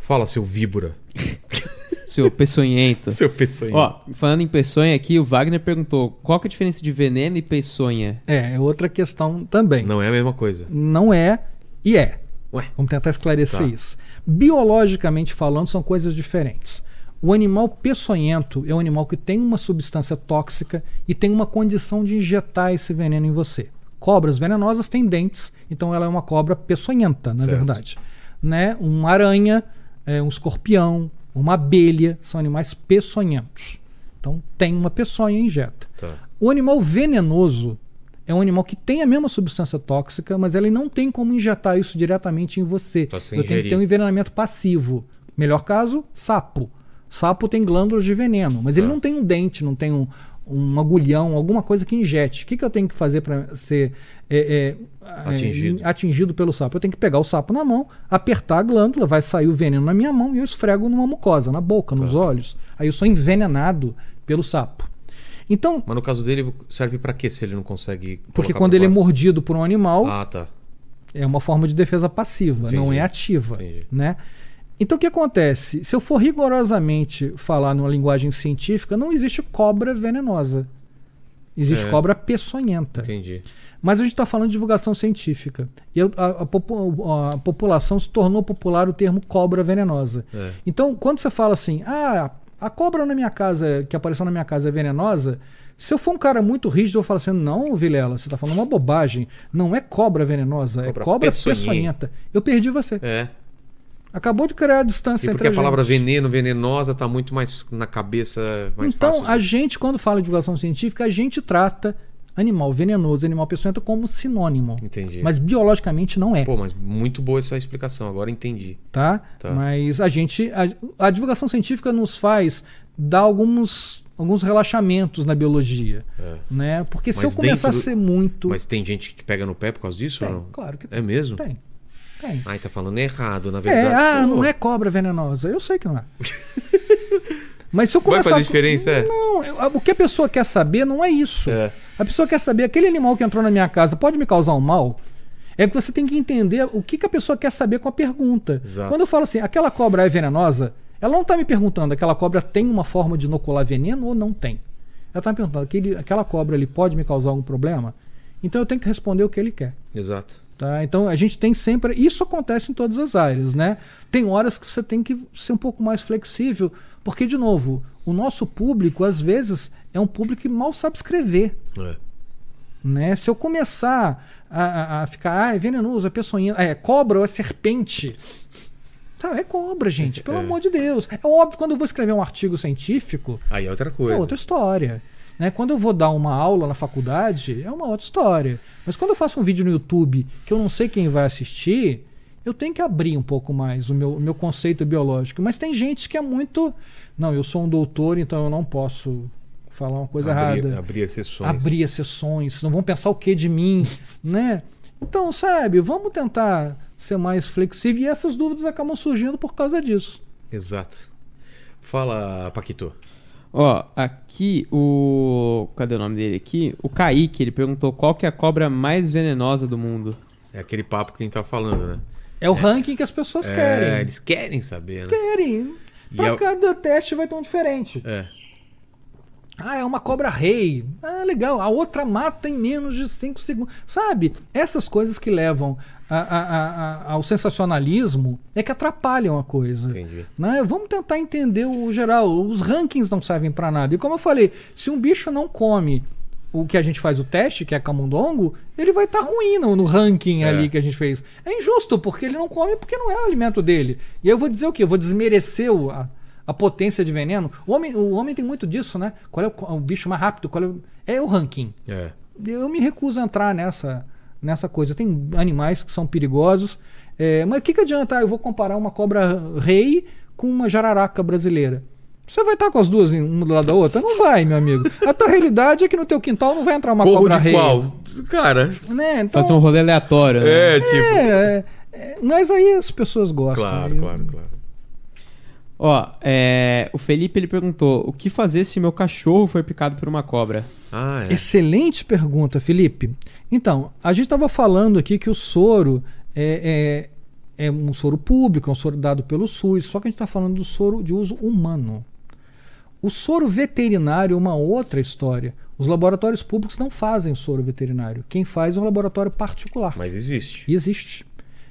Fala, seu víbora. <laughs> Seu peçonhento. Seu peçonho. Ó, falando em peçonha aqui, o Wagner perguntou qual que é a diferença de veneno e peçonha? É, é outra questão também. Não é a mesma coisa. Não é e é. Ué. Vamos tentar esclarecer Tá. isso. Biologicamente falando, são coisas diferentes. O animal peçonhento é um animal que tem uma substância tóxica e tem uma condição de injetar esse veneno em você. Cobras venenosas têm dentes, então ela é uma cobra peçonhenta, na Certo. verdade. Né? Uma aranha, é, um escorpião, uma abelha são animais peçonhentos. Então tem uma peçonha e injeta. Tá. O animal venenoso é um animal que tem a mesma substância tóxica, mas ele não tem como injetar isso diretamente em você. Eu tenho que ter um envenenamento passivo. Melhor caso, sapo. Sapo tem glândulas de veneno, mas ele Tá. não tem um dente, não tem um, um agulhão, alguma coisa que injete. O que, que eu tenho que fazer para ser é, é, Atingido. é, atingido pelo sapo? Eu tenho que pegar o sapo na mão, apertar a glândula, vai sair o veneno na minha mão e eu esfrego numa mucosa, na boca, nos Tá. olhos. Aí eu sou envenenado pelo sapo. Então, Mas no caso dele, serve pra quê se ele não consegue. porque quando ele é mordido por um animal, Ah, tá. é uma forma de defesa passiva, não Entendi, é ativa, entendi. né? Então o que acontece? Se eu for rigorosamente falar numa linguagem científica, não existe cobra venenosa. Existe É. cobra peçonhenta. Entendi. Mas a gente está falando de divulgação científica. E a, a- a a população se tornou popular o termo cobra venenosa. É. Então, quando você fala assim, ah, a cobra na minha casa, que apareceu na minha casa é venenosa, se eu for um cara muito rígido, eu falo assim, não, Vilela, você está falando uma bobagem. Não é cobra venenosa, Cobra é cobra peçonhenta. Eu perdi você. É. Acabou de criar a distância E entre porque a palavra veneno, venenosa, tá muito mais na cabeça, mais então, fácil. de- a gente, quando fala de divulgação científica, a gente trata animal venenoso, animal peçonhento como sinônimo. Entendi. Mas biologicamente não é. Pô, mas muito boa essa explicação, agora entendi. tá? Tá. Mas a gente. A, a divulgação científica nos faz dar alguns, alguns relaxamentos na biologia. É. Né? Porque se Mas eu começar a dentro do- ser muito. Mas tem gente que pega no pé por causa disso tem, claro que tem. É mesmo? Tem. Tem. Ai, tá falando errado, na É, verdade. ah, Pô, não é cobra venenosa. Eu sei que não é. <laughs> Mas se eu Vai começar. fazer diferença, é? Não, o que a pessoa quer saber não é isso. É. A pessoa quer saber, aquele animal que entrou na minha casa pode me causar um mal? É que você tem que entender o que, que a pessoa quer saber com a pergunta. Exato. Quando eu falo assim, aquela cobra é venenosa, ela não está me perguntando, aquela cobra tem uma forma de inocular veneno ou não tem? Ela está me perguntando, aquele, aquela cobra ele pode me causar algum problema? Então eu tenho que responder o que ele quer. Exato. Tá? Então a gente tem sempre. Isso acontece em todas as áreas, né? Tem horas que você tem que ser um pouco mais flexível, porque, de novo, o nosso público, às vezes, é um público que mal sabe escrever. É. Né? Se eu começar a, a- a ficar, ah, é venenoso, é peçonhento, é cobra ou é serpente. Tá, é cobra, gente, pelo É. amor de Deus. É óbvio, quando eu vou escrever um artigo científico, Aí é outra coisa. é outra história. Né? Quando eu vou dar uma aula na faculdade, é uma outra história. Mas quando eu faço um vídeo no YouTube que eu não sei quem vai assistir, eu tenho que abrir um pouco mais o meu, o meu conceito biológico. Mas tem gente que é muito. Não, eu sou um doutor, então eu não posso falar uma coisa abrir, errada. abrir sessões. Abrir as sessões, não vão pensar o que de mim, <laughs> né? Então, sabe, vamos tentar ser mais flexível. E essas dúvidas acabam surgindo por causa disso. Exato. Fala, Paquito. Ó, aqui o. Cadê o nome dele aqui? O Kaique, ele perguntou qual que é a cobra mais venenosa do mundo. É aquele papo que a gente tá falando, né? É o ranking que as pessoas É, querem. eles querem saber, né? Querem. E Pra é o- cada teste vai ter um diferente. É. Ah, é uma cobra rei. Ah, legal. A outra mata em menos de 5 segundos. Sabe? Essas coisas que levam a- a- a- ao sensacionalismo é que atrapalham a coisa. Entendi. Né? Vamos tentar entender o geral. Os rankings não servem pra nada. E como eu falei, se um bicho não come o que a gente faz o teste, que é camundongo, ele vai estar ruim no, no ranking É. ali que a gente fez. É injusto, porque ele não come porque não é o alimento dele. E aí eu vou dizer o quê? Eu vou desmerecer o- a, a potência de veneno. O homem, o homem tem muito disso, né? Qual é o, o bicho mais rápido? Qual é, o, é o ranking. É. Eu me recuso a entrar nessa, nessa coisa. Tem animais que são perigosos. É, mas o que, que adianta? Ah, eu vou comparar uma cobra rei com uma jararaca brasileira. Você vai estar com as duas em- uma do lado da outra? Não vai, meu amigo. A tua realidade é que no teu quintal não vai entrar uma Corro cobra de rei. qual? Cara, Né? Então, Fazer um rolê aleatório, né? é, tipo. é, é, mas aí as pessoas gostam. Claro, Eu- claro, claro. Ó, é, o Felipe ele perguntou: o que fazer se meu cachorro foi picado por uma cobra? Ah, é. Excelente pergunta, Felipe. Então, a gente estava falando aqui que o soro é, é, é um soro público, é um soro dado pelo SUS, só que a gente está falando do soro de uso humano. O soro veterinário é uma outra história. Os laboratórios públicos não fazem soro veterinário. Quem faz é um laboratório particular. Mas existe. Existe.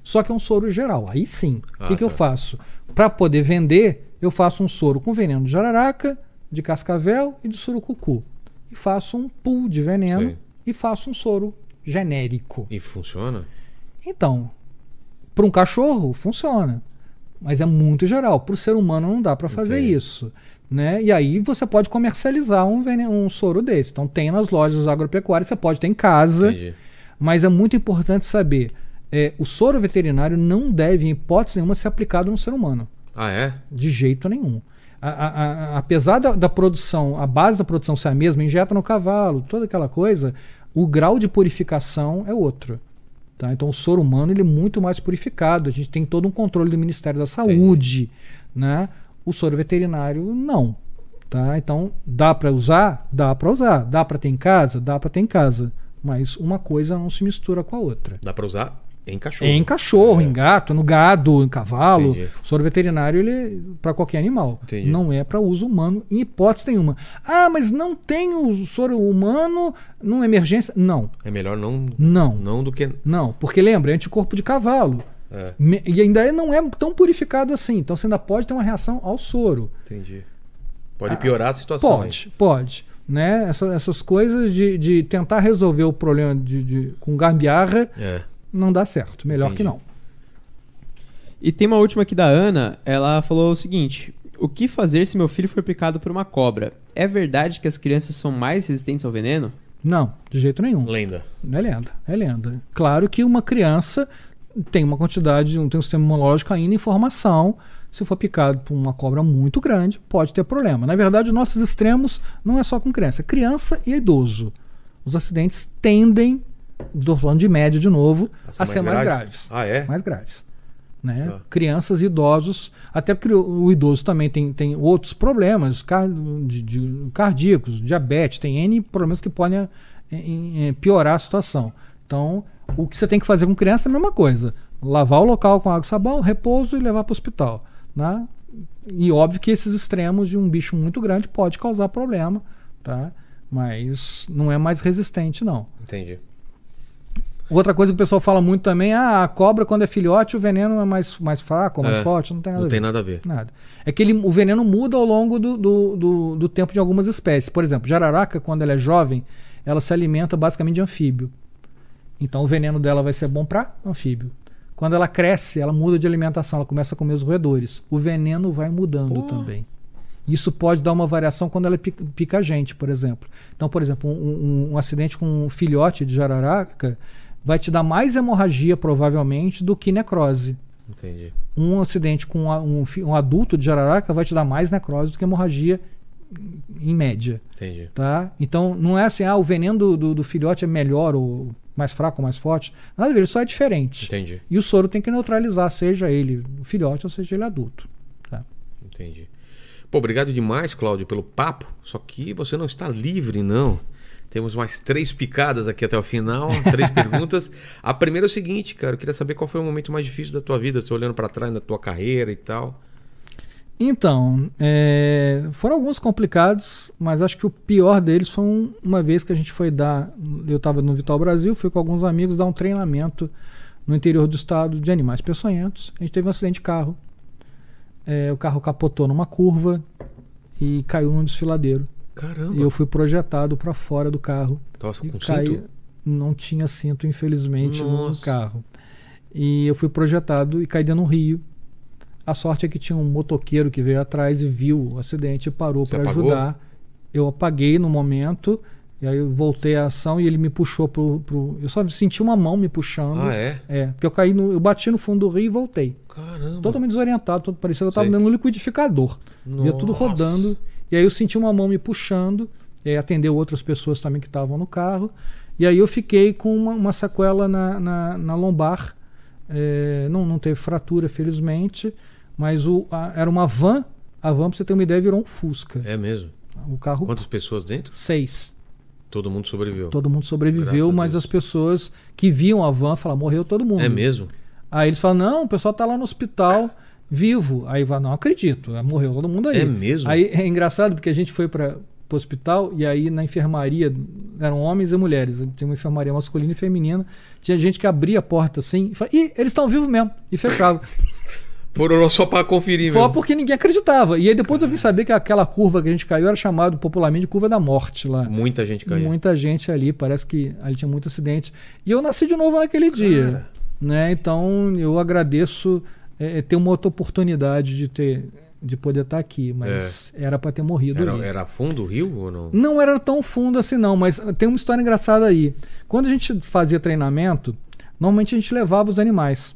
Só que é um soro geral. Aí sim. O Ah, que, que eu tá. faço? Para poder vender, eu faço um soro com veneno de jararaca, de cascavel e de surucucu. E faço um pool de veneno Sei. e faço um soro genérico. E funciona? Então, para um cachorro, funciona. Mas é muito geral. Para o ser humano não dá para fazer Entendi. isso. Né? E aí você pode comercializar um, veneno, um soro desse. Então tem nas lojas agropecuárias, você pode ter em casa. Entendi. Mas é muito importante saber: é, o soro veterinário não deve, em hipótese nenhuma, ser aplicado no ser humano. Ah, é? De jeito nenhum. A- a- a- apesar da, da produção, a base da produção ser a mesma, injeta no cavalo, toda aquela coisa, o grau de purificação é outro. Tá? Então o soro humano ele é muito mais purificado. A gente tem todo um controle do Ministério da Saúde. Né? O soro veterinário, não. Tá? Então, dá para usar? Dá para usar. Dá para ter em casa? Dá para ter em casa. Mas uma coisa não se mistura com a outra. Dá pra usar em cachorro. Em cachorro, É. em gato, no gado, em cavalo. Entendi. O soro veterinário ele é para qualquer animal. Entendi. Não é para uso humano em hipótese nenhuma. Ah, mas não tem o soro humano numa emergência? Não. É melhor não, Não. não do que. Não, porque lembra, é anticorpo de cavalo. É, E ainda não é tão purificado assim. Então você ainda pode ter uma reação ao soro. entendi. Pode piorar a situação. Ah, Pode, pode. Né? Essa- essas coisas de, de tentar resolver o problema de, de- com gambiarra? É. não dá certo. Melhor Entendi. que não. E tem uma última aqui da Ana, ela falou o seguinte: O que fazer se meu filho foi picado por uma cobra? É verdade que as crianças são mais resistentes ao veneno? Não, de jeito nenhum. Lenda. É lenda, é lenda. Claro que uma criança tem uma quantidade, tem um sistema imunológico ainda em formação. Se for picado por uma cobra muito grande, pode ter problema. Na verdade, os nossos extremos não é só com criança, é criança e idoso. Os acidentes tendem, estou falando de média de novo, a ser mais graves. Ah, é? Mais graves. Né? Tá. Crianças e idosos, até porque o, o idoso também tem, tem outros problemas car- de, de cardíacos, diabetes, tem N problemas que podem eh, eh, piorar a situação. Então, o que você tem que fazer com criança é a mesma coisa: lavar o local com água e sabão, repouso e levar para o hospital. Né? E óbvio que esses extremos de um bicho muito grande pode causar problema, tá? mas não é mais resistente, não. Entendi. Outra coisa que o pessoal fala muito também, ah, a cobra quando é filhote o veneno é mais, mais fraco, mais É, forte, não tem nada Não a ver. tem nada a ver. Nada. É que ele, o veneno muda ao longo do, do, do, do tempo de algumas espécies. Por exemplo, jararaca, quando ela é jovem, ela se alimenta basicamente de anfíbio. Então o veneno dela vai ser bom para anfíbio. Quando ela cresce, ela muda de alimentação, ela começa a comer os roedores. O veneno vai mudando Pô. também. Isso pode dar uma variação quando ela pica, pica a gente, por exemplo. Então, por exemplo, um, um- um acidente com um filhote de jararaca vai te dar mais hemorragia, provavelmente, do que necrose Entendi. um acidente com um, um adulto de jararaca vai te dar mais necrose do que hemorragia em média, Entendi. tá? Então não é assim, ah, o veneno do, do, do filhote é melhor ou mais fraco ou mais forte. Nada a ver, ele só é diferente. Entendi. E o soro tem que neutralizar, seja ele o filhote ou seja ele adulto. Tá? Entendi. Pô, obrigado demais, Cláudio, pelo papo. Só que você não está livre, não. Temos mais três picadas aqui até o final, <laughs> três perguntas. A primeira é o seguinte, cara, eu queria saber qual foi o momento mais difícil da tua vida, você olhando pra trás na tua carreira e tal. Então, é, foram alguns complicados, mas acho que o pior deles foi um- uma vez que a gente foi dar. Eu estava no Vital Brasil, fui com alguns amigos dar um treinamento no interior do estado de animais peçonhentos. A gente teve um acidente de carro. É, o carro capotou numa curva e caiu num desfiladeiro. Caramba. E eu fui projetado para fora do carro. Nossa, E com caí- cinto? Não tinha cinto, infelizmente, no Nossa. carro. E eu fui projetado e caí dentro de um rio. A sorte é que tinha um motoqueiro que veio atrás e viu o acidente e parou para ajudar. Eu apaguei no momento, e aí eu voltei à ação e ele me puxou pro. pro- eu só senti uma mão me puxando. Ah, é? É, porque eu caí no. Eu bati no fundo do rio e voltei. Caramba. Totalmente desorientado, todo, parecia que eu estava dentro de um liquidificador. Via tudo Nossa. rodando. E aí eu senti uma mão me puxando. E atendeu outras pessoas também que estavam no carro. E aí eu fiquei com uma, uma sequela na, na, na lombar. É, não, não teve fratura, felizmente. Mas o, a- era uma van. A van, pra você ter uma ideia, virou um Fusca. É mesmo. O carro, Quantas pessoas dentro? seis. Todo mundo sobreviveu. Todo mundo Graças sobreviveu, a mas as pessoas que viam a van falaram, morreu todo mundo. É mesmo? Aí eles falam, não, o pessoal tá lá no hospital, vivo. Aí vai, não acredito, morreu todo mundo aí. É mesmo? Aí é engraçado porque a gente foi para o hospital e aí na enfermaria eram homens e mulheres. Tinha uma enfermaria masculina e feminina. Tinha gente que abria a porta assim e falava, ih, eles estão vivos mesmo. E fechava. <laughs> Foram só pra conferir Só mesmo. porque ninguém acreditava. E aí depois eu vim saber que aquela curva que a gente caiu era chamado popularmente de curva da morte lá. Muita gente caiu. Muita gente ali, parece que ali tinha muito acidente. E eu nasci de novo naquele dia. Né? Então eu agradeço é, ter uma outra oportunidade de ter de poder estar aqui, mas era para ter morrido ali. Era, era fundo o rio ou não? Não era tão fundo assim não, mas tem uma história engraçada aí. Quando a gente fazia treinamento, normalmente a gente levava os animais,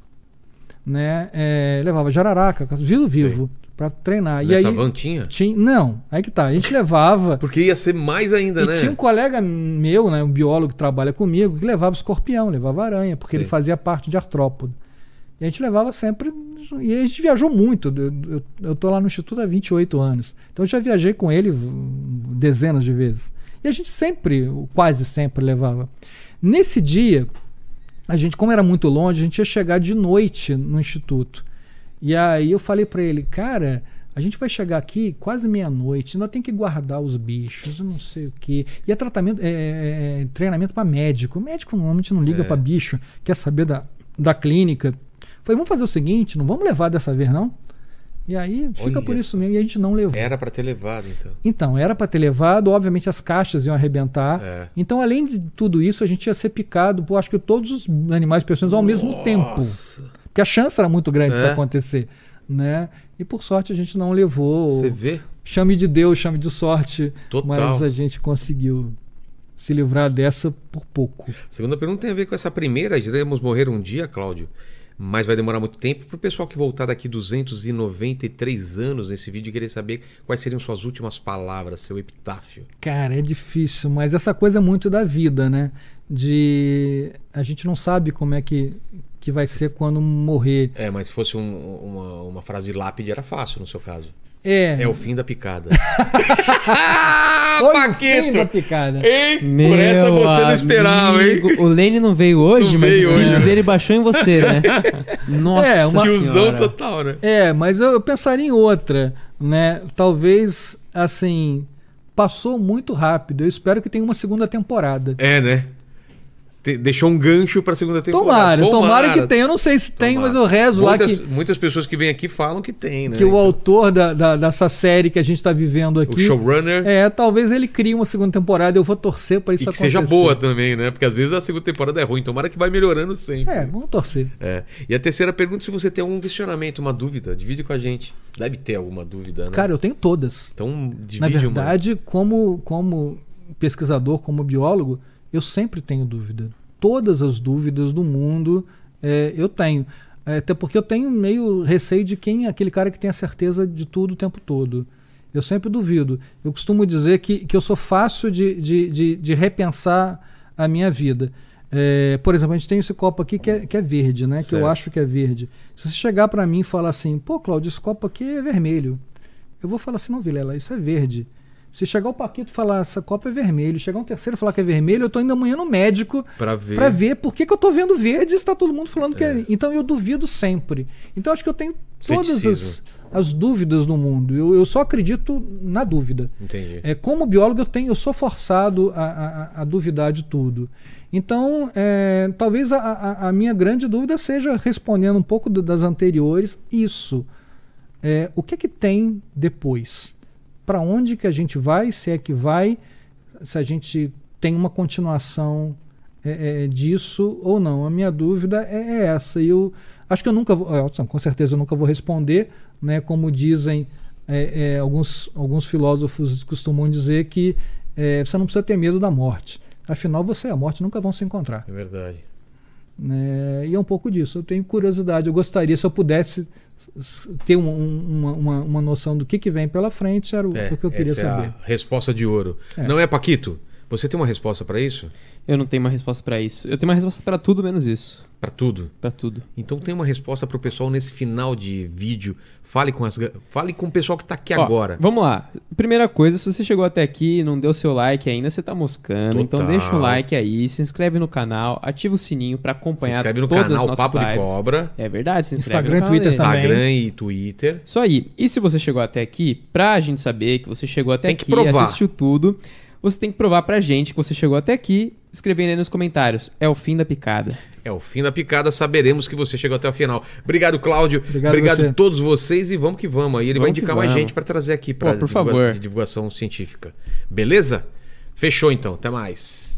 né? É, levava jararaca, vivo vivo, para treinar. E Nessa aí van tinha? tinha, não, aí que tá. A gente levava Porque ia ser mais ainda, e né? tinha um colega meu, né, um biólogo que trabalha comigo, que levava escorpião, levava aranha, porque Sei. ele fazia parte de artrópode. E a gente levava sempre. E a gente viajou muito. Eu, tô lá no Instituto há 28 anos. Então eu já viajei com ele dezenas de vezes. E a gente sempre, quase sempre, levava. Nesse dia, a gente, como era muito longe, a gente ia chegar de noite no Instituto. E aí eu falei para ele, cara, a gente vai chegar aqui quase meia-noite, ainda tem que guardar os bichos, não sei o quê. E é tratamento, é, é- é treinamento para médico. O médico normalmente não liga É. para bicho, quer saber da, da clínica. Falei, vamos fazer o seguinte, não vamos levar dessa vez, não? E aí fica Olha por isso mesmo, e a gente não levou. Era pra ter levado, então. Então, era para ter levado, obviamente as caixas iam arrebentar. É. Então, além de tudo isso, a gente ia ser picado por acho que todos os animais peçonhentos ao mesmo tempo. Porque a chance era muito grande disso É. acontecer. Né? E por sorte a gente não levou. Você vê? Chame de Deus, chame de sorte. Total. Mas a gente conseguiu se livrar dessa por pouco. Segunda pergunta tem a ver com essa primeira. Iremos morrer um dia, Cláudio. Mas vai demorar muito tempo. Para o pessoal que voltar daqui 293 anos nesse vídeo e querer saber quais seriam suas últimas palavras, seu epitáfio. Cara, é difícil, mas essa coisa é muito da vida, né? De. A gente não sabe como é que, que vai ser quando morrer. É, mas se fosse um- uma, uma frase lápide, era fácil no seu caso. É. É o fim da picada. <laughs> Foi o fim da picada. Hein? Por essa você não esperava, hein? amigo, O Lene não veio hoje, Não mas veio o espírito hoje. dele baixou em você, né? <laughs> Nossa É, uma- Tiozão senhora. total, né? É, mas eu, eu pensaria em outra, né? Talvez, assim, passou muito rápido. Eu espero que tenha uma segunda temporada. É, né? Te- deixou um gancho pra segunda Tomara, temporada. tomara, que tenha. Eu não sei se tem, Tomara. mas eu rezo muitas, lá que, Muitas pessoas que vêm aqui falam que tem, né? que o Então, autor da, da- dessa série que a gente está vivendo o aqui. showrunner. É, talvez ele crie uma segunda temporada. Eu vou torcer para isso E que acontecer. seja boa também, né? Porque às vezes a segunda temporada é ruim. Tomara que vai melhorando sempre. É, vamos torcer. É. E a terceira pergunta, se você tem algum questionamento, uma dúvida, divide com a gente. Deve ter alguma dúvida, né? Cara, eu tenho todas. então divide Na uma. verdade, como, como pesquisador, como biólogo, eu sempre tenho dúvida. Todas as dúvidas do mundo é, eu tenho. É, Até porque eu tenho meio receio de quem é aquele cara que tem a certeza de tudo o tempo todo. Eu sempre duvido. Eu costumo dizer que, que eu sou fácil de, de, de, de repensar a minha vida. É, por exemplo, a gente tem esse copo aqui que é, que é verde, né? Que eu Certo. acho que é verde. Se você chegar para mim e falar assim, pô, Cláudio, esse copo aqui é vermelho. Eu vou falar assim, não, Vilela, isso é verde. Se chegar o Paquito e falar, essa copa é vermelho, chegar um terceiro e falar que é vermelho, eu tô indo amanhã no médico Pra ver. para ver por que, que eu tô vendo verde e está todo mundo falando que é. Então eu duvido sempre. Então acho que eu tenho todas as, as dúvidas no mundo. Eu, eu só acredito na dúvida. Entendi. É, como biólogo, eu, tenho, eu sou forçado a, a- a duvidar de tudo. Então, é, talvez a, a- a minha grande dúvida seja, respondendo um pouco do- das anteriores, isso. É, o que é que tem depois? Para onde que a gente vai? Se é que vai? Se a gente tem uma continuação é, é, disso ou não? A minha dúvida é, é essa. E eu acho que eu nunca vou, é, com certeza eu nunca vou responder, né? Como dizem é, é, alguns, alguns filósofos costumam dizer que você não precisa ter medo da morte. Afinal, você e a morte nunca vão se encontrar. É verdade. né? E é um pouco disso. Eu tenho curiosidade. Eu gostaria, se eu pudesse ter um- um- uma, uma, uma noção do que, que vem pela frente, era o, É, o que eu queria saber. é a resposta de ouro. É. Não é, Paquito? Você tem uma resposta pra isso? Eu não tenho uma resposta pra isso. Eu tenho uma resposta pra tudo menos isso. Pra tudo? Pra tudo. Então tem uma resposta pro pessoal nesse final de vídeo. Fale com, as, fale com o pessoal que tá aqui Ó, agora. Vamos lá. Primeira coisa, se você chegou até aqui e não deu seu like ainda, você tá moscando. Então Total. deixa um like aí, se inscreve no canal, ativa o sininho pra Se acompanhar inscreve no todas canal as nossas Papo de lives. Cobra, É verdade, se inscreve Instagram, no canal Twitter também. Instagram e Twitter. Isso aí. E se você chegou até aqui, pra gente saber que você chegou até Tem aqui, assistiu tudo, você tem que provar pra gente que você chegou até aqui, escrevendo aí nos comentários. É o fim da picada. É o fim da picada, saberemos que você chegou até o final. Obrigado, Cláudio. Obrigado a você. todos vocês e vamos que vamos. Aí ele vai Vamos que indicar mais gente pra trazer aqui para por favor. divulgação científica. Beleza? Fechou então. Até mais.